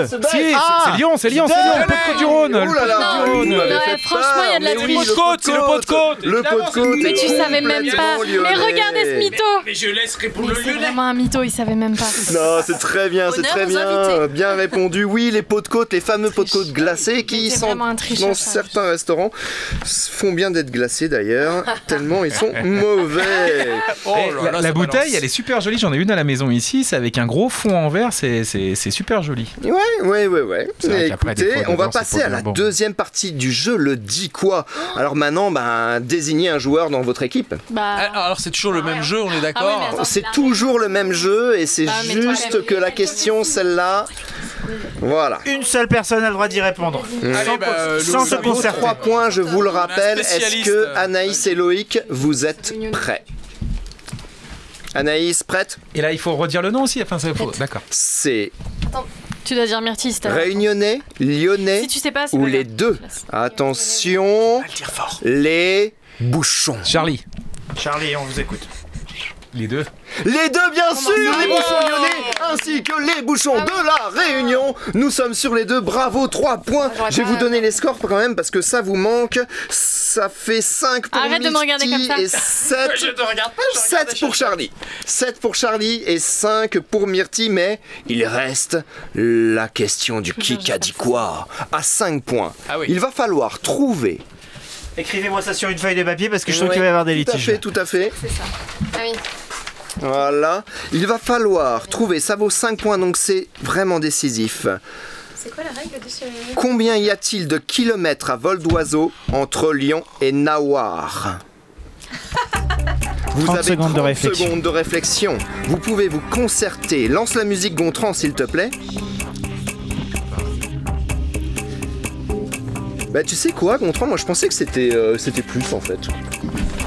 Deux Si, c'est Ah c'est Lyon, c'est Lyon, c'est. Lyon, le pot de Côte du Rhône. Oh là là, Non, non, ouais, franchement, il y a de la oui, Le pot de côte, c'est le pot de côte. Le pot de côte. Mais tu savais même pas. Mais regardez ce mytho. Mais je laisse répondre le c'est vraiment un mytho, il savait même pas. Non, c'est très bien, c'est très bien. Bien répondu. Oui, les pots de côte, les fameux pots de côte glacés qui sont dans certains restaurants font bien d'être glacés d'ailleurs, tellement ils sont mauvais. Oh Eh, là la, là, la ça bouteille, balance. elle est super jolie. J'en ai une à la maison ici. C'est avec un gros fond en verre. C'est super joli. Ouais, ouais, ouais, ouais. Mais écoutez, on va passer pas à la bon. deuxième partie du jeu, le dit quoi Alors maintenant, ben, désignez un joueur dans votre équipe. Bah, Ah, Alors c'est toujours le même jeu, on est Ah oui, d'accord. C'est toujours le même jeu et c'est Ah, toi, juste que la question, celle-là, voilà. Une seule personne a le droit d'y répondre. Allez, bah, euh, sans le- se concerter. Trois points, je vous le rappelle. Est-ce que Anaïs et Loïc, vous êtes prêts Anaïs, prête Et là, il faut redire le nom aussi. Enfin, ça faut. D'accord. C'est tu dois dire t'as- Réunionnais, Lyonnais Si tu sais pas, c'est ou pas les deux. Attention, les bouchons. Charlie. Charlie, on vous écoute. Les deux. Les deux, bien sûr, les bouchons lyonnais ainsi que les bouchons Ah de la Réunion. Nous sommes sur les deux, bravo, 3 points. Je vais vous donner les scores quand même parce que ça vous manque. Ça fait 5 pour Arrête de me regarder comme ça. et 7, Je te regarde pas, je te 7 regarde pour Charlie. 7 pour Charlie et 5 pour Myrtille, mais il reste la question du qui a dit quoi à 5 points. Ah oui. Il va falloir trouver. Écrivez-moi ça sur une feuille de papier parce que je trouve Ouais, qu'il va y avoir des Tout à litiges. fait, tout à fait. Ah oui. Voilà. Il va falloir trouver, ça vaut 5 points donc c'est vraiment décisif. C'est quoi la règle de ce. Combien y a-t-il de kilomètres à vol d'oiseau entre Lyon et Nawar Vous 30 avez secondes de 30 réflexion. secondes de réflexion. Vous pouvez vous concerter. Lance la musique Gontran s'il te plaît. Bah tu sais quoi Gontran, moi je pensais que c'était euh, c'était plus en fait.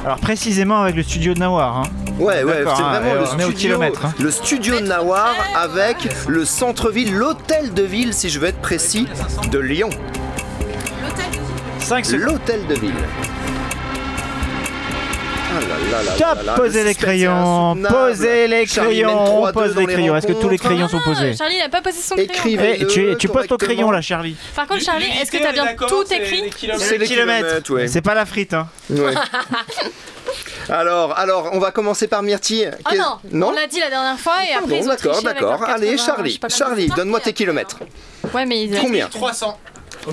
Alors précisément avec le studio de Nawar. Hein. Ouais, ouais, c'est hein, vraiment le on est au studio, kilomètre, hein. le studio de Nawar avec le centre-ville, l'hôtel de ville, si je veux être précis, de Lyon. 5 secondes. L'hôtel de ville. Là là là Top, là là, posez le les crayons, posez les crayons, 3-2 on pose les crayons. Est-ce que tous les crayons sont Ah, posés Charlie, il a pas posé son crayon. Écrivez. Eh, tu, tu poses ton crayon là, Charlie. Par contre, Charlie, est-ce que t'as bien tout écrit C'est les kilomètres. C'est pas la frite, hein. Alors, alors, on va commencer par Myrtille. Ah non, on l'a dit la dernière fois et après Pardon, ils ont d'accord, d'accord. Allez, 80, je Charlie, Charlie, ça donne-moi tes kilomètres. Ouais, mais ils Combien 300.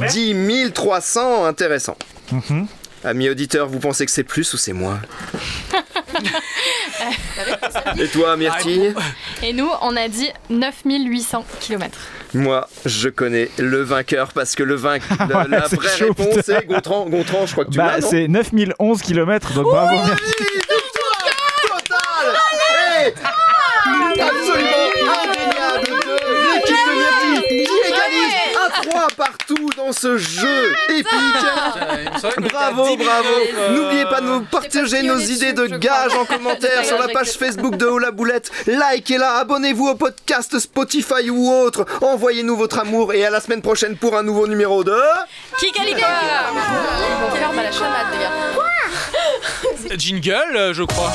10 300, intéressant. Mhm. Amis auditeurs, vous pensez que c'est plus ou c'est moins Et toi, Myrtille Et nous, on a dit 9800 km. Moi, je connais le vainqueur parce que le vainqueur, la, vraie chaud, réponse putain. est Gontran, Gontran, je crois que tu Bah, c'est 9011 km, donc bravo. merci. Partout dans ce jeu épique. Bravo, bravo. N'oubliez pas de nous partager nos idées de gages en commentaire sur la page Facebook de Haut la Boulette. Likez-la, abonnez-vous au podcast Spotify ou autre. Envoyez-nous votre amour et à la semaine prochaine pour un nouveau numéro de... Qui qualifie Quelle heure va la chamade, les gars Jingle, euh, je crois.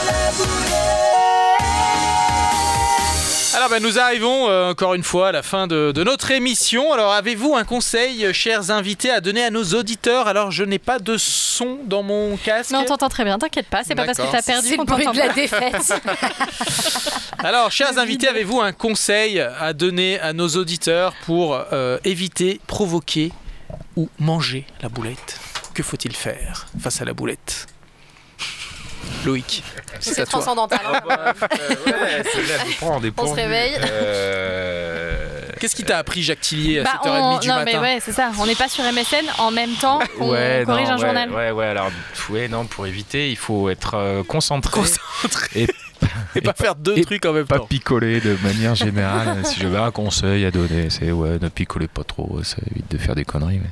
Alors ben, nous arrivons euh, encore une fois à la fin de, de notre émission. Alors avez-vous un conseil, euh, chers invités, à donner à nos auditeurs? Alors je n'ai pas de son dans mon casque. Mais on t'entend très bien, t'inquiète pas, c'est pas parce que t'as perdu C'est qu'on t'entend de la défaite. Alors chers invités, avez-vous un conseil à donner à nos auditeurs pour euh, éviter, provoquer ou manger la boulette? Que faut-il faire face à la boulette? Loïc. C'est transcendantal. hein. On se réveille. Qu'est-ce qui t'a appris Jacques Tillier à Bah, 7h30 on- du non, matin mais ouais, c'est ça. On n'est pas sur MSN en même temps qu'on Ouais, corrige non, un ouais, journal. Ouais, ouais, alors, ouais, non, pour éviter, il faut être euh, concentré. Et, Et pas faire deux trucs en même pas temps. picoler de manière générale. si j'avais un conseil à donner, c'est ouais, ne picolez pas trop, ça évite de faire des conneries. Mais...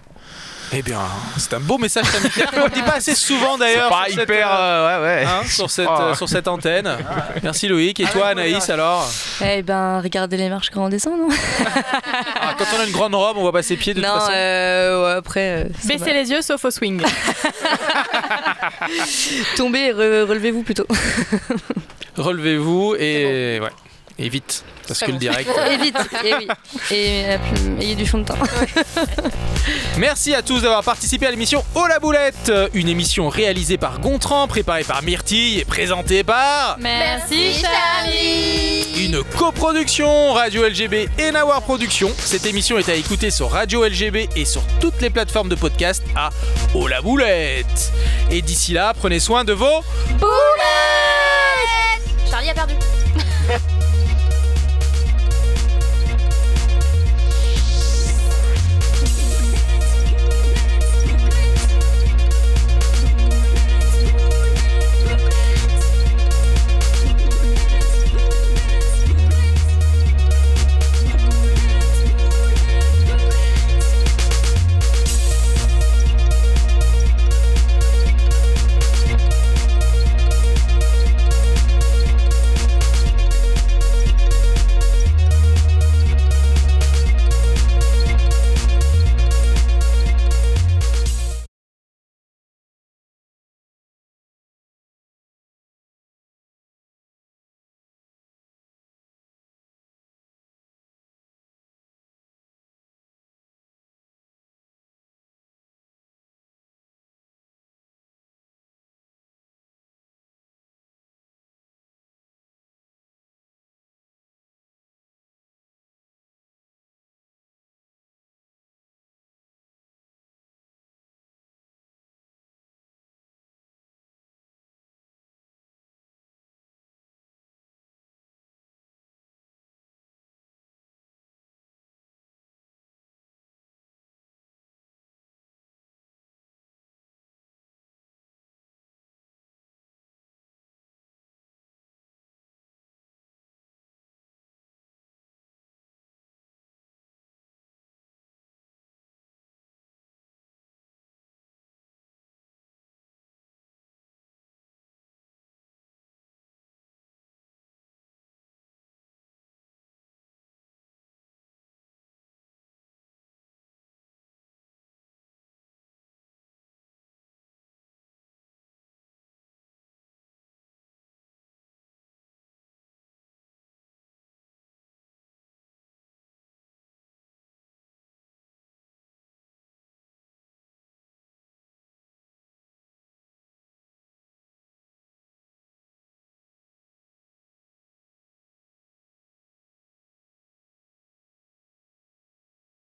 Eh bien, c'est un beau message familial qu'on ne dit pas assez souvent d'ailleurs. pas sur cette, hyper, euh, euh, ouais, ouais. hein, sur, cette, Oh. euh, sur cette antenne. Merci Loïc. Et toi Anaïs alors Eh ben, regardez les marches quand on descend, non Ah, Quand on a une grande robe, on voit pas ses pieds de toute Non, façon. euh, ouais, après. euh, Baissez les yeux sauf au swing. Tombez et re- relevez-vous plutôt. Relevez-vous et ouais. Et vite. Parce que le direct. Et vite, et oui. Et euh, ayez du fond de teint. Merci à tous d'avoir participé à l'émission Oh la boulette, une émission réalisée par Gontran, préparée par Myrtille et présentée par Merci Charlie. une coproduction Radio LGB et Nawar Productions. Cette émission est à écouter sur Radio LGB et sur toutes les plateformes de podcast à Oh la boulette. Et d'ici là, prenez soin de vos Charlie a perdu.